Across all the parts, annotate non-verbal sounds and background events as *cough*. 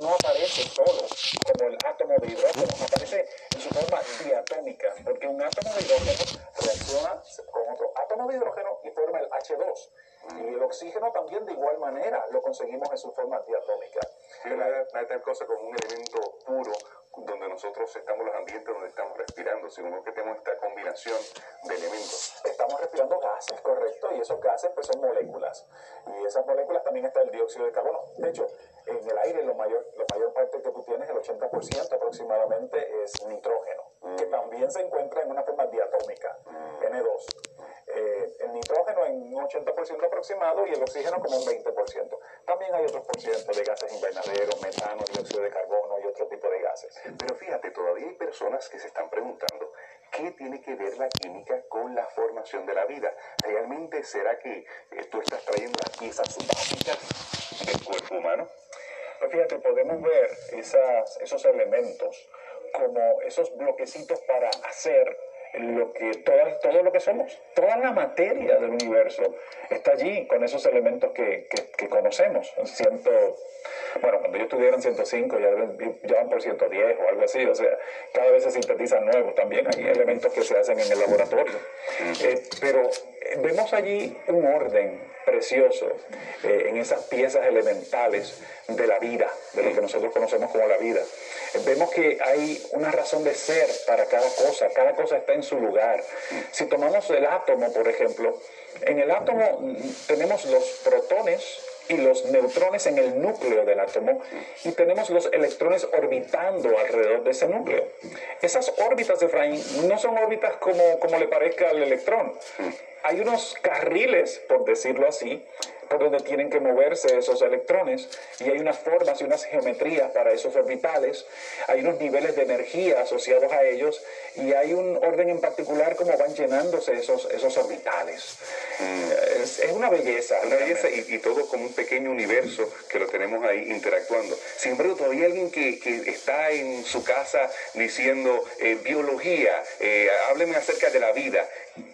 no aparece solo como el átomo de hidrógeno, aparece en su forma diatómica, porque un átomo de hidrógeno reacciona con otro átomo de hidrógeno y forma el H2. Y el oxígeno también de igual manera lo conseguimos en su forma diatómica. No hay cosa como un elemento puro donde nosotros estamos los ambientes donde estamos respirando, sino que tenemos esta combinación de elementos. Estamos respirando gases, correcto, y esos gases pues son moléculas. Y esas moléculas también está el dióxido de carbono. De hecho, en el aire lo mayor, la mayor parte que tú tienes, el 80% aproximadamente, es nitrógeno, que mm. también se encuentra en una forma diatómica, mm. N2. Eh, el nitrógeno en un 80% aproximado y el oxígeno como un 20%. También hay otros por ciento de gases invernaderos, metano, dióxido de carbono otro tipo de gases. Pero fíjate, todavía hay personas que se están preguntando, ¿qué tiene que ver la química con la formación de la vida? ¿Realmente será que eh, tú estás trayendo las piezas básicas del cuerpo humano? Pues fíjate, podemos ver esos elementos como esos bloquecitos para hacer lo que todo, todo lo que somos, toda la materia del universo está allí con esos elementos que, que, conocemos. Ciento, bueno, cuando yo estudié en 105 ya, ya van por 110 o algo así, o sea, cada vez se sintetizan nuevos también, hay elementos que se hacen en el laboratorio. Eh, pero vemos allí un orden precioso eh, en esas piezas elementales de la vida, de lo que nosotros conocemos como la vida vemos que hay una razón de ser para cada cosa, cada cosa está en su lugar. Si tomamos el átomo, por ejemplo, en el átomo tenemos los protones y los neutrones en el núcleo del átomo y tenemos los electrones orbitando alrededor de ese núcleo. Esas órbitas, Efraín, no son órbitas como, como le parezca al electrón. Hay unos carriles, por decirlo así, por donde tienen que moverse esos electrones y hay unas formas y unas geometrías para esos orbitales, hay unos niveles de energía asociados a ellos y hay un orden en particular como van llenándose esos, esos orbitales. Mm. Es, una belleza. Una belleza y, todo como un pequeño universo que lo tenemos ahí interactuando. Sin embargo, todavía alguien que, que está en su casa diciendo eh, biología, eh, hábleme acerca de la vida.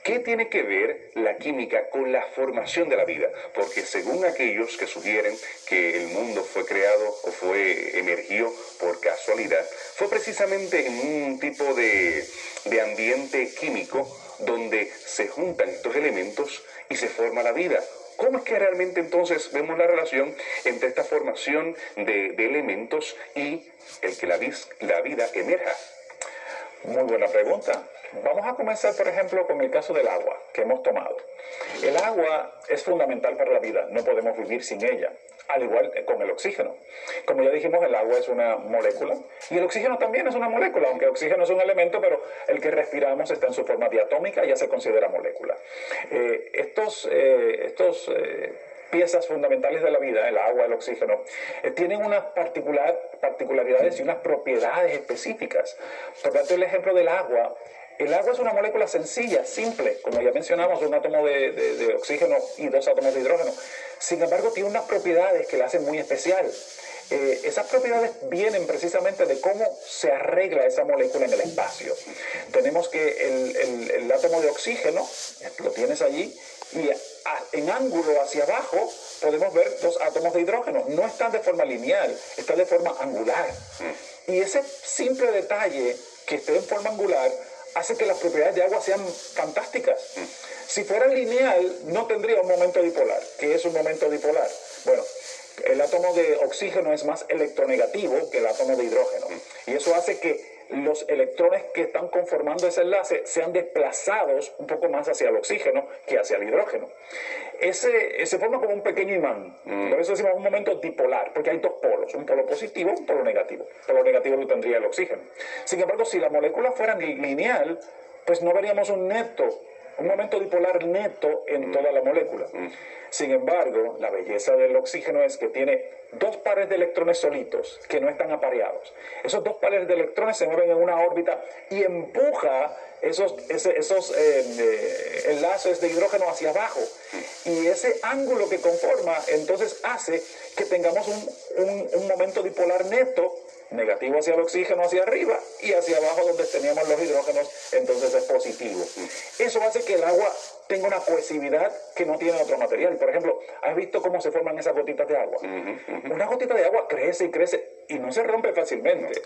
¿Qué tiene que ver la química con la formación de la vida? Porque según aquellos que sugieren que el mundo fue creado o fue emergió por casualidad, fue precisamente en un tipo de, de ambiente químico donde se juntan estos elementos y se forma la vida. ¿Cómo es que realmente entonces vemos la relación entre esta formación de, de elementos y el que la, la vida emerja? Muy buena pregunta. Vamos a comenzar, por ejemplo, con el caso del agua que hemos tomado. El agua es fundamental para la vida, no podemos vivir sin ella, al igual con el oxígeno. Como ya dijimos, el agua es una molécula y el oxígeno también es una molécula, aunque el oxígeno es un elemento, pero el que respiramos está en su forma diatómica y ya se considera molécula. Eh, estos eh, estos eh, piezas fundamentales de la vida, el agua, el oxígeno, eh, tienen unas particular, particularidades y unas propiedades específicas. Por tanto, el ejemplo del agua, el agua es una molécula sencilla, simple, como ya mencionamos, un átomo de, oxígeno y dos átomos de hidrógeno. Sin embargo, tiene unas propiedades que la hacen muy especial. Eh, esas propiedades vienen precisamente de cómo se arregla esa molécula en el espacio. Tenemos que el, el átomo de oxígeno, lo tienes allí, y en ángulo hacia abajo podemos ver dos átomos de hidrógeno. No están de forma lineal, están de forma angular. Mm. Y ese simple detalle que esté en forma angular hace que las propiedades de agua sean fantásticas. Si fuera lineal, no tendría un momento dipolar. ¿Qué es un momento dipolar? Bueno, el átomo de oxígeno es más electronegativo que el átomo de hidrógeno. Y eso hace que los electrones que están conformando ese enlace sean desplazados un poco más hacia el oxígeno que hacia el hidrógeno. Ese se forma como un pequeño imán. Mm. Por eso decimos un momento dipolar, porque hay dos polos, un polo positivo y un polo negativo. El polo negativo lo tendría el oxígeno. Sin embargo, si la molécula fuera lineal, pues no veríamos un neto un momento dipolar neto en mm. toda la molécula. Mm. Sin embargo, la belleza del oxígeno es que tiene dos pares de electrones solitos que no están apareados. Esos dos pares de electrones se mueven en una órbita y empuja esos, esos eh, eh, enlaces de hidrógeno hacia abajo. Mm. Y ese ángulo que conforma entonces hace que tengamos un, un momento dipolar neto negativo hacia el oxígeno hacia arriba y hacia abajo donde teníamos los hidrógenos, entonces es positivo. Eso hace que el agua tenga una cohesividad que no tiene otro material. Por ejemplo, ¿has visto cómo se forman esas gotitas de agua? Una gotita de agua crece y crece y no se rompe fácilmente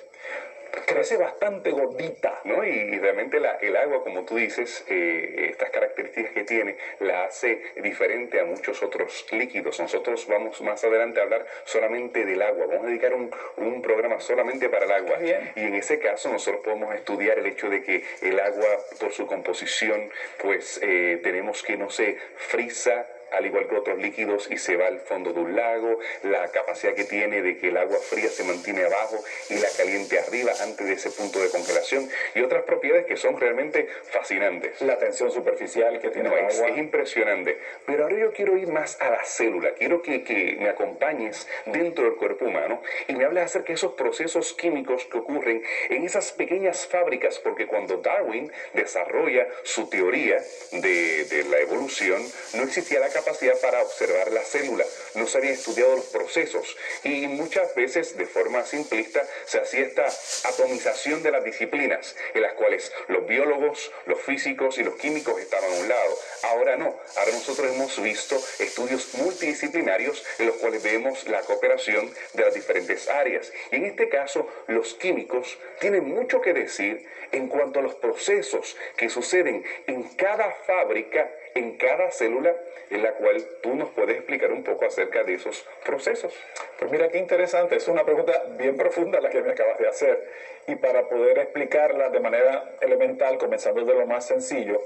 crece bastante gordita. ¿no? Y, realmente el agua, como tú dices, eh, estas características que tiene, la hace diferente a muchos otros líquidos. Nosotros vamos más adelante a hablar solamente del agua. Vamos a dedicar un, un programa solamente para el agua. Y en ese caso nosotros podemos estudiar el hecho de que el agua, por su composición, pues eh, tenemos que no se frisa al igual que otros líquidos, y se va al fondo de un lago, la capacidad que tiene de que el agua fría se mantiene abajo y la caliente arriba antes de ese punto de congelación, y otras propiedades que son realmente fascinantes. La tensión superficial que tiene el agua. Es, impresionante. Pero ahora yo quiero ir más a la célula, quiero que, que me acompañes dentro del cuerpo humano y me hables acerca de esos procesos químicos que ocurren en esas pequeñas fábricas, porque cuando Darwin desarrolla su teoría de, de la evolución, no existía la capacidad para observar la célula, no se habían estudiado los procesos y muchas veces de forma simplista se hacía esta atomización de las disciplinas en las cuales los biólogos, los físicos y los químicos estaban a un lado. Ahora no, ahora nosotros hemos visto estudios multidisciplinarios en los cuales vemos la cooperación de las diferentes áreas. Y en este caso, los químicos tienen mucho que decir en cuanto a los procesos que suceden en cada fábrica en cada célula en la cual tú nos puedes explicar un poco acerca de esos procesos. Pues mira qué interesante, es una pregunta bien profunda la que me acabas de hacer y para poder explicarla de manera elemental, comenzando de lo más sencillo,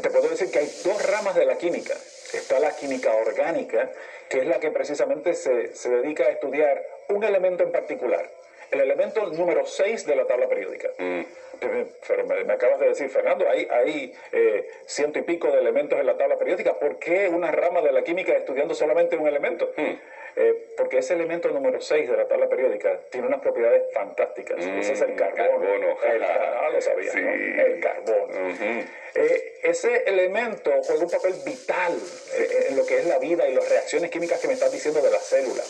te puedo decir que hay dos ramas de la química. Está la química orgánica, que es la que precisamente se, se dedica a estudiar un elemento en particular, el elemento número 6 de la tabla periódica. Mm me, acabas de decir, Fernando, hay, hay eh, ciento y pico de elementos en la tabla periódica. ¿Por qué una rama de la química estudiando solamente un elemento? Hmm. Eh, porque ese elemento número 6 de la tabla periódica tiene unas propiedades fantásticas. ese es el hmm, carbono. El, ah, lo sabía, El carbono. Eh, ese elemento juega un papel vital en lo que es la vida y las reacciones químicas que me estás diciendo de la célula.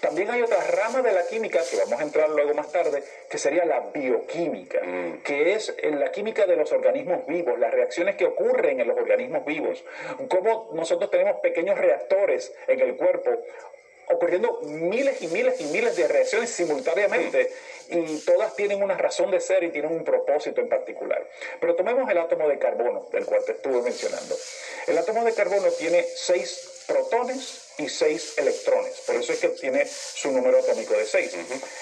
También hay otra rama de la química, que vamos a entrar luego más tarde, que sería la bioquímica, mm. que es en la química de los organismos vivos, las reacciones que ocurren en los organismos vivos, cómo nosotros tenemos pequeños reactores en el cuerpo ocurriendo miles y miles y miles de reacciones simultáneamente y todas tienen una razón de ser y tienen un propósito en particular. Pero tomemos el átomo de carbono, del cual te estuve mencionando. El átomo de carbono tiene seis protones y 6 electrones. Por eso es que tiene su número atómico de 6.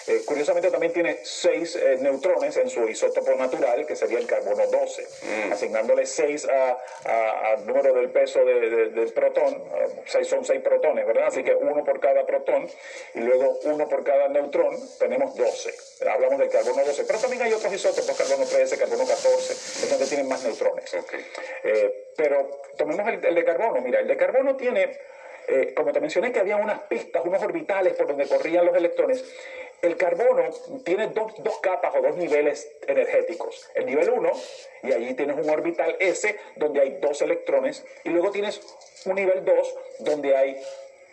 Eh, curiosamente también tiene 6 eh, neutrones en su isótopo natural, que sería el carbono 12, mm. asignándole 6 al número del peso del protón. 6 son 6 protones, ¿verdad? Así que uno por cada protón y luego uno por cada neutrón, tenemos 12. Hablamos del carbono 12. Pero también hay otros isótopos, carbono 13, carbono 14, es donde tienen más neutrones. Eh, pero tomemos el, el de carbono. Mira, el de carbono tiene eh, como te mencioné que había unas pistas, unos orbitales por donde corrían los electrones, el carbono tiene dos, capas o dos niveles energéticos. El nivel 1, y allí tienes un orbital S donde hay dos electrones, y luego tienes un nivel 2 donde hay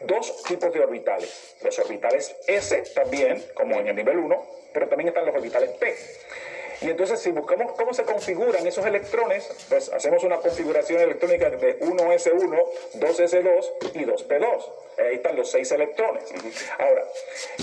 dos tipos de orbitales. Los orbitales S también, como en el nivel 1, pero también están los orbitales P. Y entonces si buscamos cómo se configuran esos electrones, pues hacemos una configuración electrónica de 1s1, 2s2 y 2p2. Ahí están los seis electrones. Ahora,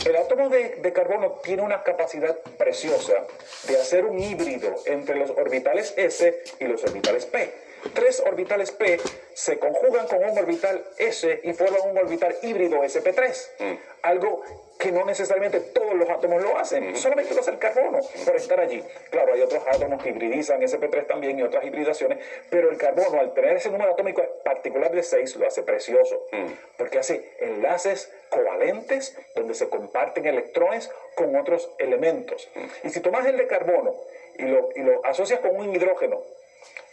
el átomo de, de, carbono tiene una capacidad preciosa de hacer un híbrido entre los orbitales S y los orbitales P. Tres orbitales P se conjugan con un orbital S y forman un orbital híbrido SP3. Mm. Algo que no necesariamente todos los átomos lo hacen, solamente lo hace el carbono por estar allí. Claro, hay otros átomos que hibridizan SP3 también y otras hibridaciones, pero el carbono, al tener ese número atómico particular de 6, lo hace precioso, mm. porque hace enlaces covalentes donde se comparten electrones con otros elementos. Mm. Y si tomas el de carbono y lo, y lo asocias con un hidrógeno,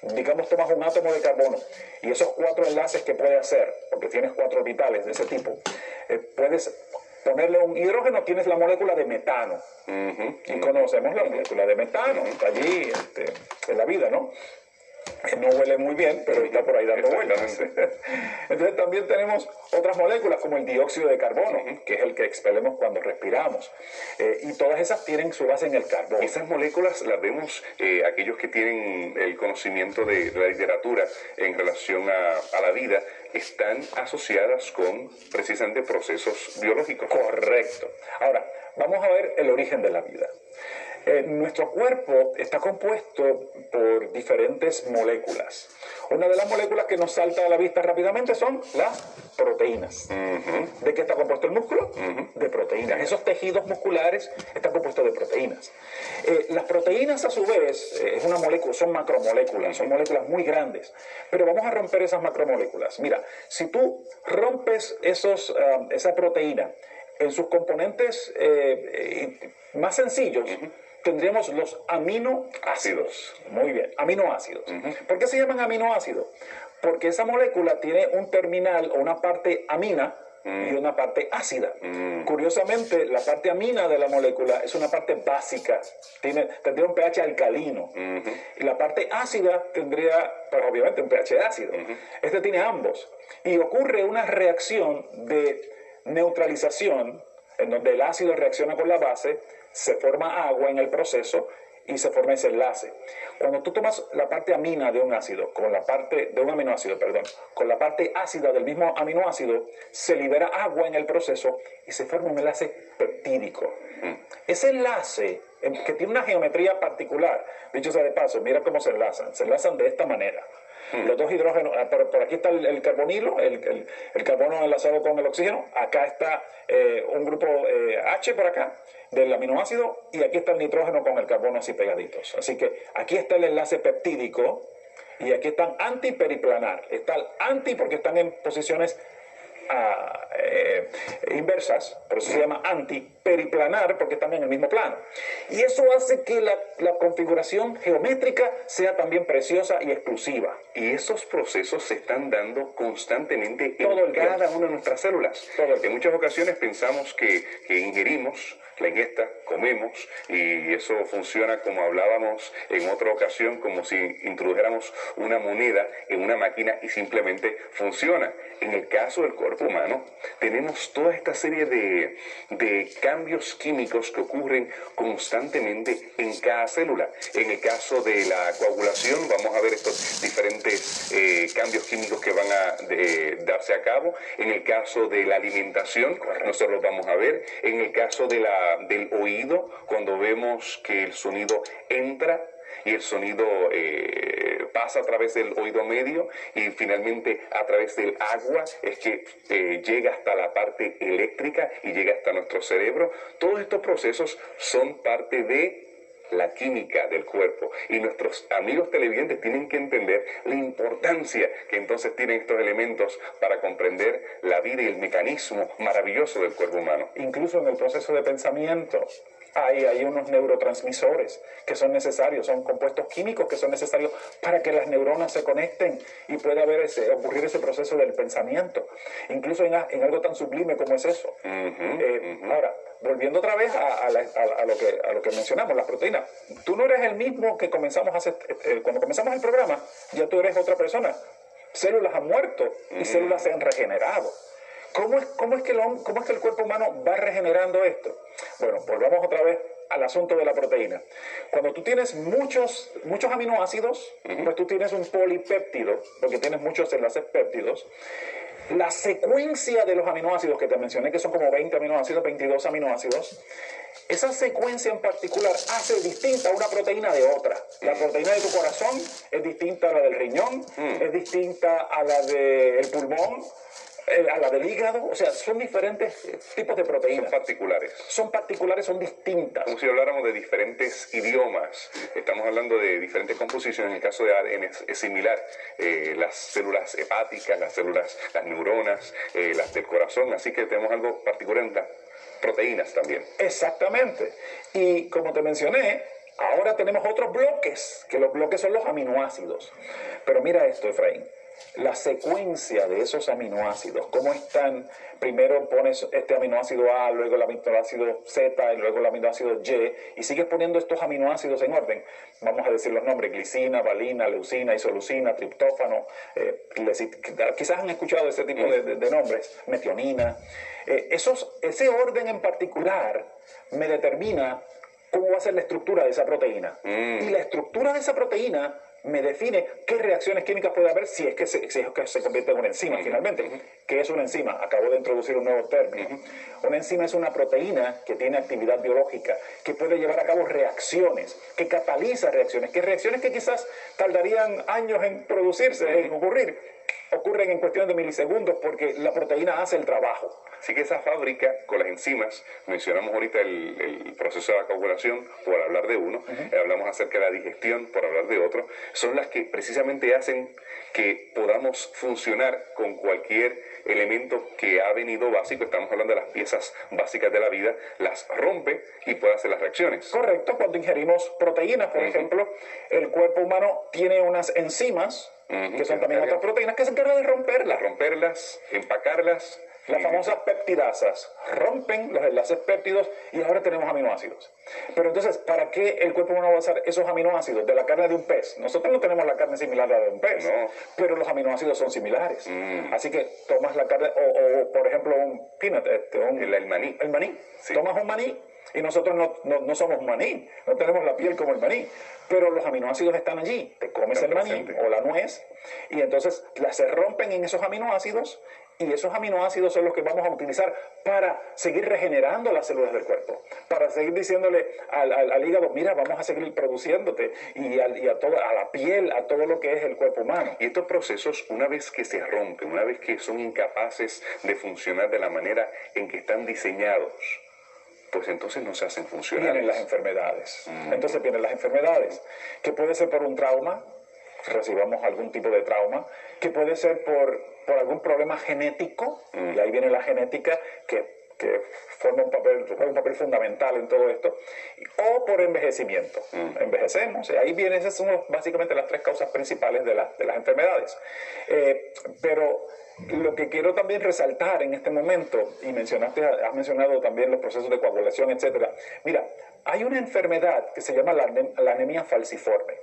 digamos tomas un átomo de carbono y esos cuatro enlaces que puede hacer, porque tienes cuatro orbitales de ese tipo, eh, puedes ponerle un hidrógeno, tienes la molécula de metano. Y conocemos la molécula de metano, está allí este, en la vida, ¿no? No huele muy bien, pero está por ahí dando vueltas. *laughs* Entonces también tenemos otras moléculas como el dióxido de carbono, que es el que expelemos cuando respiramos. Eh, y todas esas tienen su base en el carbono. Esas moléculas las vemos eh, aquellos que tienen el conocimiento de, la literatura en relación a, a la vida, están asociadas con precisamente procesos biológicos. Correcto. Ahora, vamos a ver el origen de la vida. Eh, nuestro cuerpo está compuesto por diferentes moléculas. Una de las moléculas que nos salta a la vista rápidamente son las proteínas. ¿De qué está compuesto el músculo? De proteínas. Esos tejidos musculares están compuestos de proteínas. Eh, las proteínas, a su vez, eh, es una molécula, son macromoléculas, son moléculas muy grandes. Pero vamos a romper esas macromoléculas. Mira, si tú rompes esos, ah, esa proteína en sus componentes más sencillos, tendríamos los aminoácidos. Muy bien, aminoácidos. ¿Por qué se llaman aminoácidos? Porque esa molécula tiene un terminal o una parte amina y una parte ácida. Curiosamente, la parte amina de la molécula es una parte básica, tiene, tendría un pH alcalino. Y la parte ácida tendría, pues, obviamente, un pH ácido. Este tiene ambos. Y ocurre una reacción de neutralización, en donde el ácido reacciona con la base, se forma agua en el proceso y se forma ese enlace. Cuando tú tomas la parte amina de un ácido con la parte de un aminoácido, perdón, con la parte ácida del mismo aminoácido, se libera agua en el proceso y se forma un enlace peptídico. Ese enlace que tiene una geometría particular, dicho sea de paso, mira cómo se enlazan, se enlazan de esta manera. Hmm. Los dos hidrógenos, ah, por, aquí está el, carbonilo, el, carbono enlazado con el oxígeno, acá está eh, un grupo eh, H por acá del aminoácido y aquí está el nitrógeno con el carbono así pegaditos. Así que aquí está el enlace peptídico y aquí están antiperiplanar. Está el anti porque están en posiciones eh, inversas, por eso se llama antiperiplanar, porque están en el mismo plano. Y eso hace que la, configuración geométrica sea también preciosa y exclusiva. Y esos procesos se están dando constantemente en cada una de nuestras células. Todo En muchas ocasiones pensamos que, que ingerimos la ingesta, comemos y eso funciona como hablábamos en otra ocasión, como si introdujéramos una moneda en una máquina y simplemente funciona. En el caso del cuerpo humano, tenemos toda esta serie de, cambios químicos que ocurren constantemente en cada célula. En el caso de la coagulación, vamos a ver estos diferentes eh, cambios químicos que van a darse a cabo. En el caso de la alimentación, nosotros lo vamos a ver. En el caso de la, del oído, cuando vemos que el sonido entra y el sonido eh, pasa a través del oído medio y finalmente a través del agua es que eh, llega hasta la parte eléctrica y llega hasta nuestro cerebro. Todos estos procesos son parte de la química del cuerpo. Y nuestros amigos televidentes tienen que entender la importancia que entonces tienen estos elementos para comprender la vida y el mecanismo maravilloso del cuerpo humano. Incluso en el proceso de pensamiento, hay, hay unos neurotransmisores que son necesarios, son compuestos químicos que son necesarios para que las neuronas se conecten y pueda haber ese, ocurrir ese proceso del pensamiento, incluso en, algo tan sublime como es eso. Eh, ahora, volviendo otra vez a, lo que, a lo que mencionamos, las proteínas, tú no eres el mismo que comenzamos a hacer, eh, eh, cuando comenzamos el programa, ya tú eres otra persona. Células han muerto y células se han regenerado. ¿Cómo es, cómo, es que el, ¿Cómo es que el cuerpo humano va regenerando esto? Bueno, volvamos otra vez al asunto de la proteína. Cuando tú tienes muchos, muchos aminoácidos, pues tú tienes un polipéptido, porque tienes muchos enlaces péptidos. La secuencia de los aminoácidos que te mencioné, que son como 20 aminoácidos, 22 aminoácidos, esa secuencia en particular hace distinta una proteína de otra. La proteína de tu corazón es distinta a la del riñón, mm. es distinta a la del pulmón, a la del hígado, o sea, son diferentes eh, tipos de proteínas. Son particulares. Son particulares, son distintas. Como si habláramos de diferentes idiomas. Estamos hablando de diferentes composiciones. En el caso de ADN es, similar. Eh, las células hepáticas, las células, las neuronas, las del corazón. Así que tenemos algo particular en las proteínas también. Exactamente. Y como te mencioné, ahora tenemos otros bloques, que los bloques son los aminoácidos. Pero mira esto, Efraín. La secuencia de esos aminoácidos, cómo están, primero pones este aminoácido A, luego el aminoácido Z y luego el aminoácido Y, y sigues poniendo estos aminoácidos en orden. Vamos a decir los nombres, glicina, valina, leucina, isoleucina, triptófano, eh, quizás han escuchado ese tipo de, nombres, metionina. Eh, esos, ese orden en particular me determina cómo va a ser la estructura de esa proteína. Mm. Y la estructura de esa proteína me define qué reacciones químicas puede haber si es que se, si es que se convierte en una enzima finalmente. ¿Qué es una enzima? Acabo de introducir un nuevo término. Una enzima es una proteína que tiene actividad biológica, que puede llevar a cabo reacciones, que cataliza reacciones, que reacciones que quizás tardarían años en producirse, en ocurrir, ocurren en cuestión de milisegundos porque la proteína hace el trabajo. Así que esa fábrica con las enzimas, mencionamos ahorita el, proceso de la coagulación por hablar de uno, eh, hablamos acerca de la digestión por hablar de otro, son las que precisamente hacen que podamos funcionar con cualquier elemento que ha venido básico, estamos hablando de las piezas básicas de la vida, las rompe y puede hacer las reacciones. Correcto, cuando ingerimos proteínas, por ejemplo, el cuerpo humano tiene unas enzimas, que son también otras proteínas, que se encargan de romperlas. Romperlas, empacarlas las famosas peptidasas rompen los enlaces péptidos y ahora tenemos aminoácidos. Pero entonces, ¿para qué el cuerpo humano va a usar esos aminoácidos de la carne de un pez? Nosotros no tenemos la carne similar a la de un pez, pero los aminoácidos son similares. Mm. Así que tomas la carne, o, por ejemplo, un peanut, este, el, maní. El maní. Tomas un maní y nosotros no, no, somos maní, no tenemos la piel como el maní, pero los aminoácidos están allí. Te comes el maní o la nuez y entonces se rompen en esos aminoácidos y esos aminoácidos son los que vamos a utilizar para seguir regenerando las células del cuerpo, para seguir diciéndole al, hígado, mira, vamos a seguir produciéndote, y, a, a la piel, a todo lo que es el cuerpo humano. Y estos procesos, una vez que se rompen, una vez que son incapaces de funcionar de la manera en que están diseñados, pues entonces no se hacen funcionar. Vienen las enfermedades. Mm. Entonces vienen las enfermedades, que puede ser por un trauma, recibamos algún tipo de trauma, que puede ser por, por algún problema genético, mm. y ahí viene la genética que, que forma un papel, un papel fundamental en todo esto, o por envejecimiento. Mm. Envejecemos, y ahí vienen, esas son básicamente las tres causas principales de, de las enfermedades. Eh, pero lo que quiero también resaltar en este momento, y mencionaste, has mencionado también los procesos de coagulación, etcétera. Mira, hay una enfermedad que se llama la, la anemia falciforme.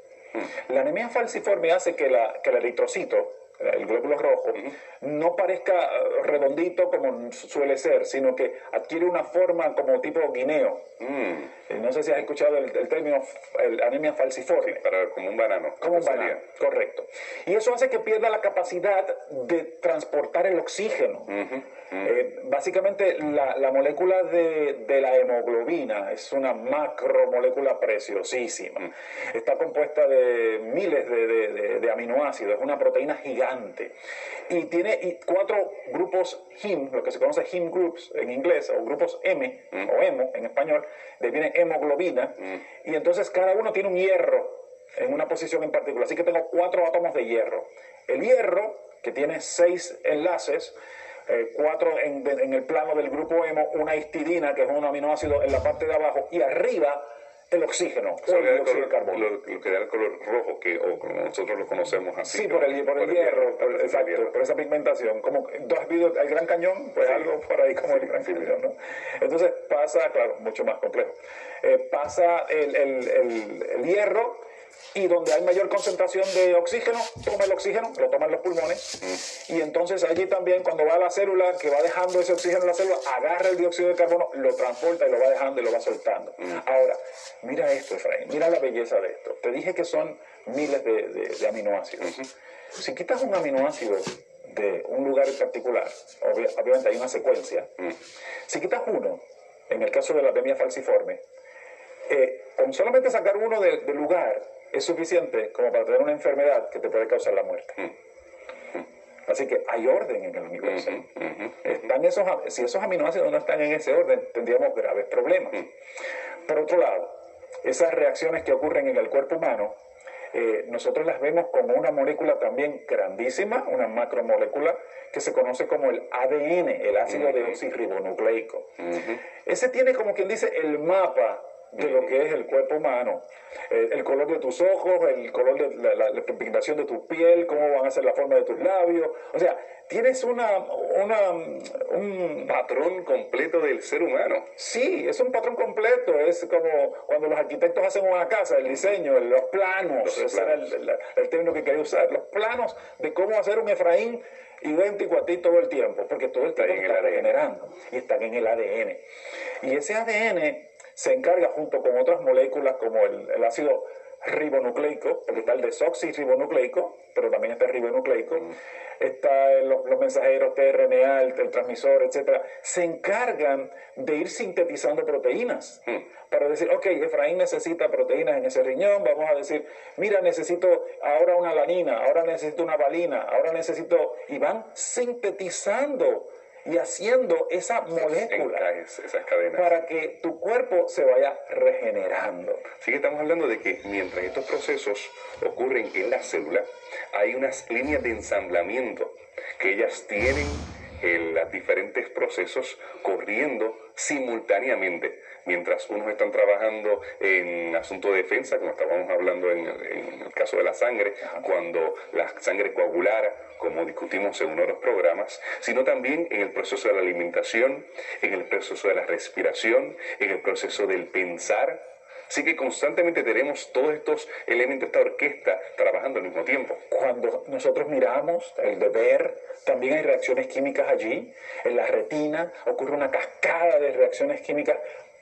La anemia falciforme hace que, la, que el eritrocito, el glóbulo rojo, no parezca redondito como suele ser, sino que adquiere una forma como tipo guineo. Mm. Eh, no sé si has escuchado el, término anemia falciforme. para, como un banano. Como un banano, correcto. Y eso hace que pierda la capacidad de transportar el oxígeno. Eh, básicamente la, molécula de, la hemoglobina es una macromolécula preciosísima. Mm. Está compuesta de miles de, aminoácidos, es una proteína gigante. Y tiene cuatro grupos HIM, lo que se conoce HIM groups en inglés, o grupos M, mm. o hemo en español, de viene hemoglobina. Mm. Y entonces cada uno tiene un hierro en una posición en particular. Así que tengo cuatro átomos de hierro. El hierro, que tiene seis enlaces, eh, cuatro en, el plano del grupo hemo, una histidina, que es un aminoácido en la parte de abajo, y arriba el oxígeno, o el carbono. Lo, que da el color rojo, que, o como nosotros lo conocemos así. Sí, por el, por el, hierro, por, exacto, por esa pigmentación. Como dos vídeos, el Gran Cañón, pues algo por ahí como el Gran Cañón, ¿no? Entonces pasa, claro, mucho más complejo. Eh, pasa el, el, el hierro y donde hay mayor concentración de oxígeno, toma el oxígeno, lo toman los pulmones, y entonces allí también cuando va a la célula, que va dejando ese oxígeno en la célula, agarra el dióxido de carbono, lo transporta y lo va dejando y lo va soltando. Ahora, mira esto, Efraín, mira la belleza de esto. Te dije que son miles de, aminoácidos. Si quitas un aminoácido de un lugar en particular, obviamente hay una secuencia, si quitas uno, en el caso de la anemia falciforme, eh, con solamente sacar uno del lugar, es suficiente como para tener una enfermedad que te puede causar la muerte. Mm. Así que hay orden en el universo. Están esos, si esos aminoácidos no están en ese orden, tendríamos graves problemas. Mm. Por otro lado, esas reacciones que ocurren en el cuerpo humano, eh, nosotros las vemos como una molécula también grandísima, una macromolécula que se conoce como el ADN, el ácido deoxirribonucleico. Ese tiene como quien dice el mapa de lo que es el cuerpo humano. Eh, el color de tus ojos, el color de la, la, pigmentación de tu piel, cómo van a ser la forma de tus labios. O sea, tienes una, una, un patrón completo del ser humano. Sí, es un patrón completo. Es como cuando los arquitectos hacen una casa, el diseño, los planos, ese era el, el, término que quería usar, los planos de cómo hacer un Efraín idéntico a ti todo el tiempo, porque todo el tiempo está, está regenerando y están en el ADN. Y ese ADN se encarga junto con otras moléculas como el, ácido ribonucleico, porque está el desoxirribonucleico, pero también está el ribonucleico, mm. está los, mensajeros tRNA, el, transmisor, etcétera, se encargan de ir sintetizando proteínas mm. para decir, ok, Efraín necesita proteínas en ese riñón, vamos a decir, mira, necesito ahora una alanina, ahora necesito una valina, ahora necesito, y van sintetizando y haciendo esa molécula esas cadenas. para que tu cuerpo se vaya regenerando. Así que estamos hablando de que mientras estos procesos ocurren en la célula, hay unas líneas de ensamblamiento que ellas tienen en los diferentes procesos corriendo simultáneamente mientras unos están trabajando en asunto de defensa, como estábamos hablando en, el caso de la sangre, cuando la sangre coagulara, como discutimos en uno de los programas, sino también en el proceso de la alimentación, en el proceso de la respiración, en el proceso del pensar. Así que constantemente tenemos todos estos elementos, esta orquesta trabajando al mismo tiempo. Cuando nosotros miramos el deber, también hay reacciones químicas allí. En la retina ocurre una cascada de reacciones químicas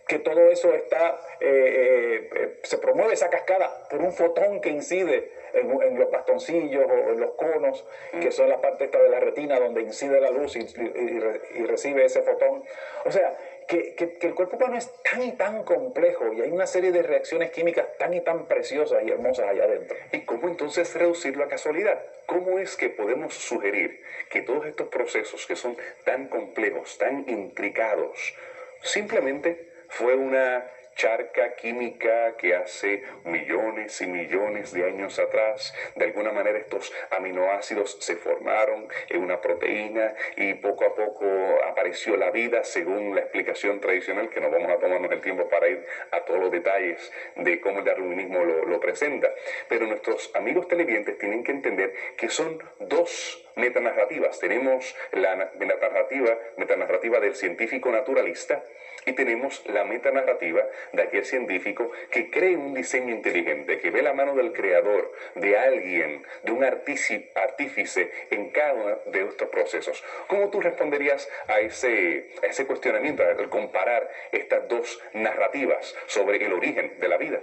que todo eso está, eh, eh, eh, se promueve esa cascada por un fotón que incide en, los bastoncillos o en los conos, que son la parte esta de la retina donde incide la luz y, recibe ese fotón. O sea, que, que, el cuerpo humano es tan y tan complejo y hay una serie de reacciones químicas tan y tan preciosas y hermosas allá adentro. ¿Y cómo entonces reducirlo a casualidad? ¿Cómo es que podemos sugerir que todos estos procesos que son tan complejos, tan intricados, simplemente fue una charca química que hace millones y millones de años atrás, de alguna manera estos aminoácidos se formaron en una proteína y poco a poco apareció la vida según la explicación tradicional, que no vamos a tomarnos el tiempo para ir a todos los detalles de cómo el darwinismo lo, presenta. Pero nuestros amigos televidentes tienen que entender que son dos metanarrativas. Tenemos la metanarrativa, metanarrativa del científico naturalista, y tenemos la metanarrativa de aquel científico que cree un diseño inteligente, que ve la mano del creador, de alguien, de un artífice en cada uno de estos procesos. ¿Cómo tú responderías a ese, a ese cuestionamiento, al comparar estas dos narrativas sobre el origen de la vida?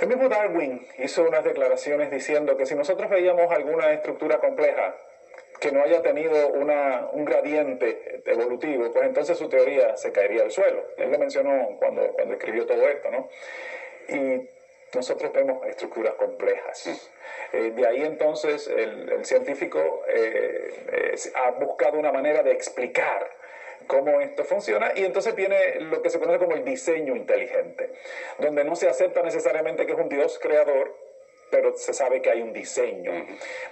El mismo Darwin hizo unas declaraciones diciendo que si nosotros veíamos alguna estructura compleja, que no haya tenido una, un gradiente evolutivo, pues entonces su teoría se caería al suelo. Él lo mencionó cuando, cuando escribió todo esto, ¿no? Y nosotros vemos estructuras complejas. Eh, de ahí entonces el, científico eh, ha buscado una manera de explicar cómo esto funciona y entonces viene lo que se conoce como el diseño inteligente, donde no se acepta necesariamente que es un Dios creador, pero se sabe que hay un diseño.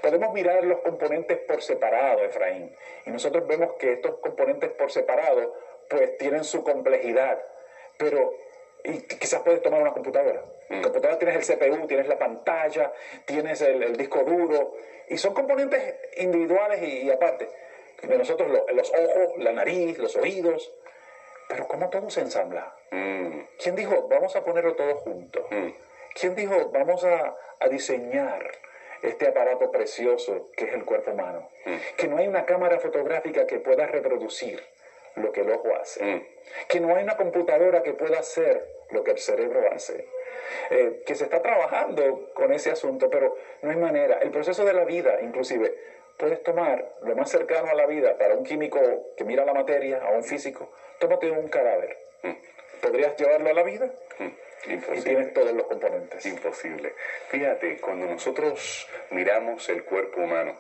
Podemos mirar los componentes por separado, Efraín, y nosotros vemos que estos componentes por separado pues tienen su complejidad, pero y quizás puedes tomar una computadora. En la computadora tienes el CPU, tienes la pantalla, tienes el, disco duro, y son componentes individuales y, aparte. De nosotros los ojos, la nariz, los oídos, pero ¿cómo todo se ensambla? Mm. ¿Quién dijo, vamos a ponerlo todo junto? Mm. ¿Quién dijo, vamos a, diseñar este aparato precioso que es el cuerpo humano? Mm. Que no hay una cámara fotográfica que pueda reproducir lo que el ojo hace. Mm. Que no hay una computadora que pueda hacer lo que el cerebro hace. Eh, que se está trabajando con ese asunto, pero no hay manera. El proceso de la vida, inclusive, puedes tomar lo más cercano a la vida para un químico que mira la materia, a un físico, tómate un cadáver. Mm. ¿Podrías llevarlo a la vida? Imposible. Y tienes todos los componentes. Imposible. Fíjate, cuando nosotros miramos el cuerpo humano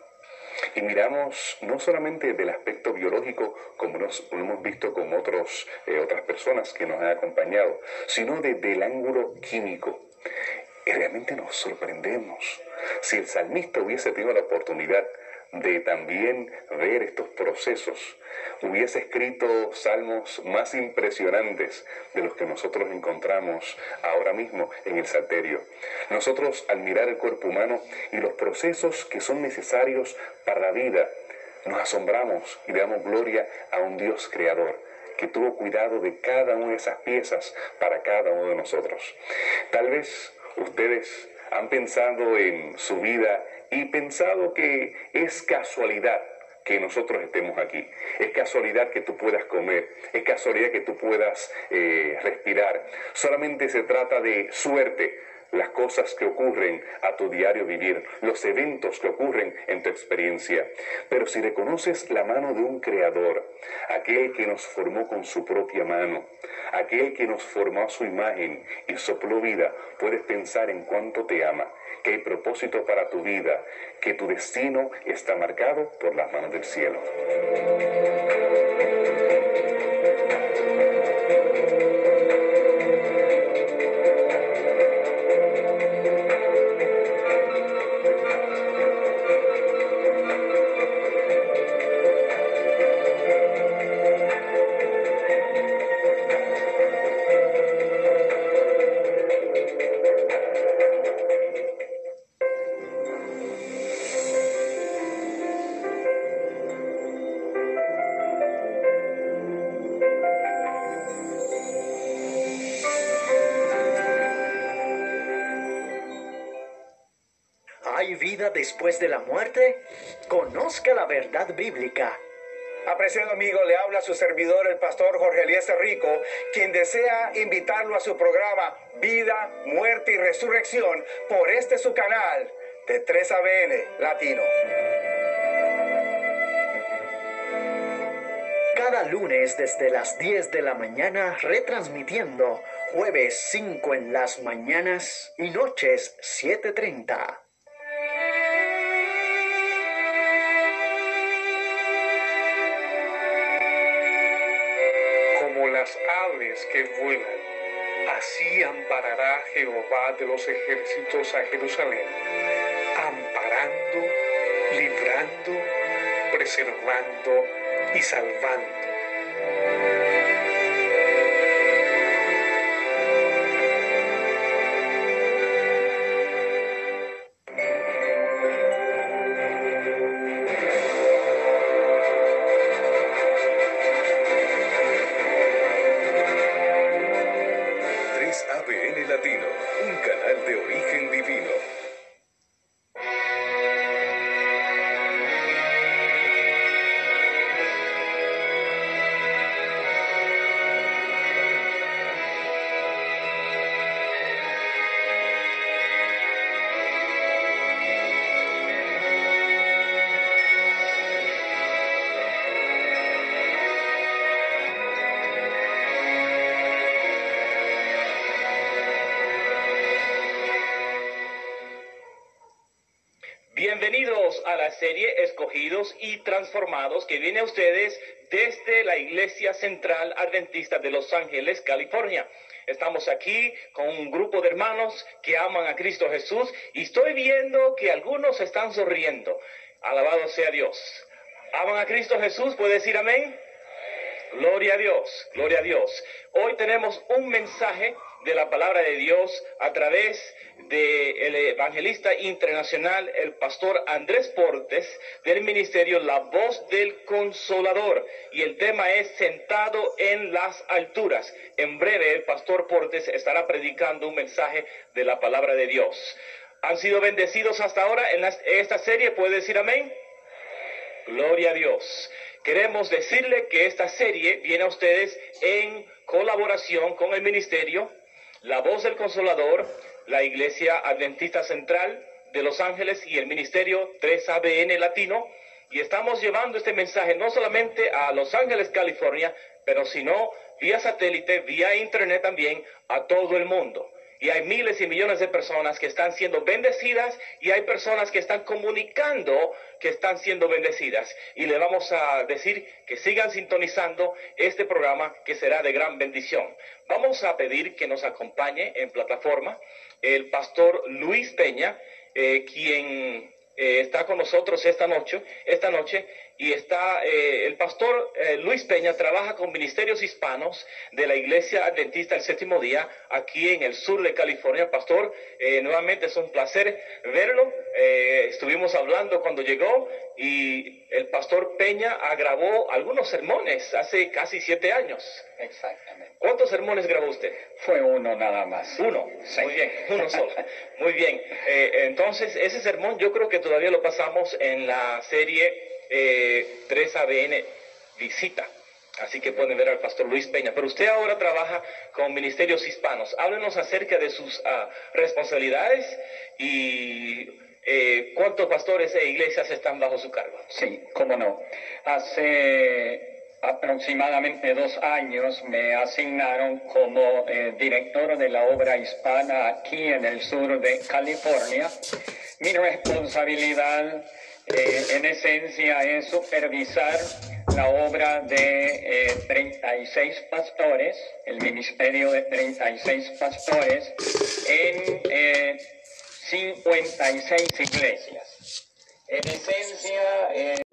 y miramos no solamente del aspecto biológico, como nos, lo hemos visto con otros, eh, otras personas que nos han acompañado, sino desde el ángulo químico, realmente nos sorprendemos. Si el salmista hubiese tenido la oportunidad de también ver estos procesos, hubiese escrito salmos más impresionantes de los que nosotros encontramos ahora mismo en el Salterio. Nosotros al mirar el cuerpo humano y los procesos que son necesarios para la vida, nos asombramos y le damos gloria a un Dios creador que tuvo cuidado de cada una de esas piezas para cada uno de nosotros. Tal vez ustedes han pensado en su vida y pensado que es casualidad que nosotros estemos aquí. Es casualidad que tú puedas comer, es casualidad que tú puedas eh, respirar. Solamente se trata de suerte las cosas que ocurren a tu diario vivir, los eventos que ocurren en tu experiencia. Pero si reconoces la mano de un creador, aquel que nos formó con su propia mano, aquel que nos formó a su imagen y sopló vida, puedes pensar en cuánto te ama, que hay propósito para tu vida, que tu destino está marcado por las manos del cielo. Después de la muerte? Conozca la verdad bíblica. Apreciado amigo, le habla su servidor, el pastor Jorge Eliezer Rico, quien desea invitarlo a su programa Vida, Muerte y Resurrección por este su canal de 3ABN Latino. Cada lunes desde las 10 de la mañana retransmitiendo jueves 5 en las mañanas y noches 7.30. que vuelan. Así amparará Jehová de los ejércitos a Jerusalén, amparando, librando, preservando y salvando. Viene a ustedes desde la Iglesia Central Adventista de Los Ángeles, California. Estamos aquí con un grupo de hermanos que aman a Cristo Jesús y estoy viendo que algunos están sonriendo. Alabado sea Dios. ¿Aman a Cristo Jesús? ¿Puede decir amén? Gloria a Dios, gloria a Dios. Hoy tenemos un mensaje de la palabra de Dios a través del evangelista internacional, el pastor Andrés Portes, del ministerio La Voz del Consolador. Y el tema es Sentado en las Alturas. En breve, el pastor Portes estará predicando un mensaje de la palabra de Dios. ¿Han sido bendecidos hasta ahora en esta serie? ¿Puede decir amén? Gloria a Dios. Queremos decirle que esta serie viene a ustedes en colaboración con el ministerio La Voz del Consolador, la Iglesia Adventista Central de Los Ángeles y el Ministerio 3ABN Latino. Y estamos llevando este mensaje no solamente a Los Ángeles, California, pero sino vía satélite, vía internet también a todo el mundo. Y hay miles y millones de personas que están siendo bendecidas y hay personas que están comunicando que están siendo bendecidas. Y le vamos a decir que sigan sintonizando este programa que será de gran bendición. Vamos a pedir que nos acompañe en plataforma el pastor Luis Peña, eh, quien eh, está con nosotros esta noche, esta noche y está eh, el pastor eh, Luis Peña trabaja con ministerios hispanos de la Iglesia Adventista del Séptimo Día aquí en el sur de California. Pastor, nuevamente es un placer verlo. estuvimos hablando cuando llegó y el pastor Peña grabó algunos sermones hace casi siete años. Exactamente. ¿Cuántos sermones grabó usted? Fue uno nada más. Uno. Muy bien, uno solo. Muy bien. entonces, ese sermón yo creo que todavía lo pasamos en la serie 3ABN eh, Visita. Así que pueden ver al pastor Luis Peña. Pero usted ahora trabaja con ministerios hispanos. Háblenos acerca de sus ah, responsabilidades y eh, cuántos pastores e iglesias están bajo su cargo. Sí, cómo no. Hace aproximadamente dos años me asignaron como eh, director de la obra hispana aquí en el sur de California. Mi responsabilidad eh, en esencia es supervisar la obra de 36 eh, pastores, el ministerio de 36 pastores, en 56 eh, iglesias. En esencia...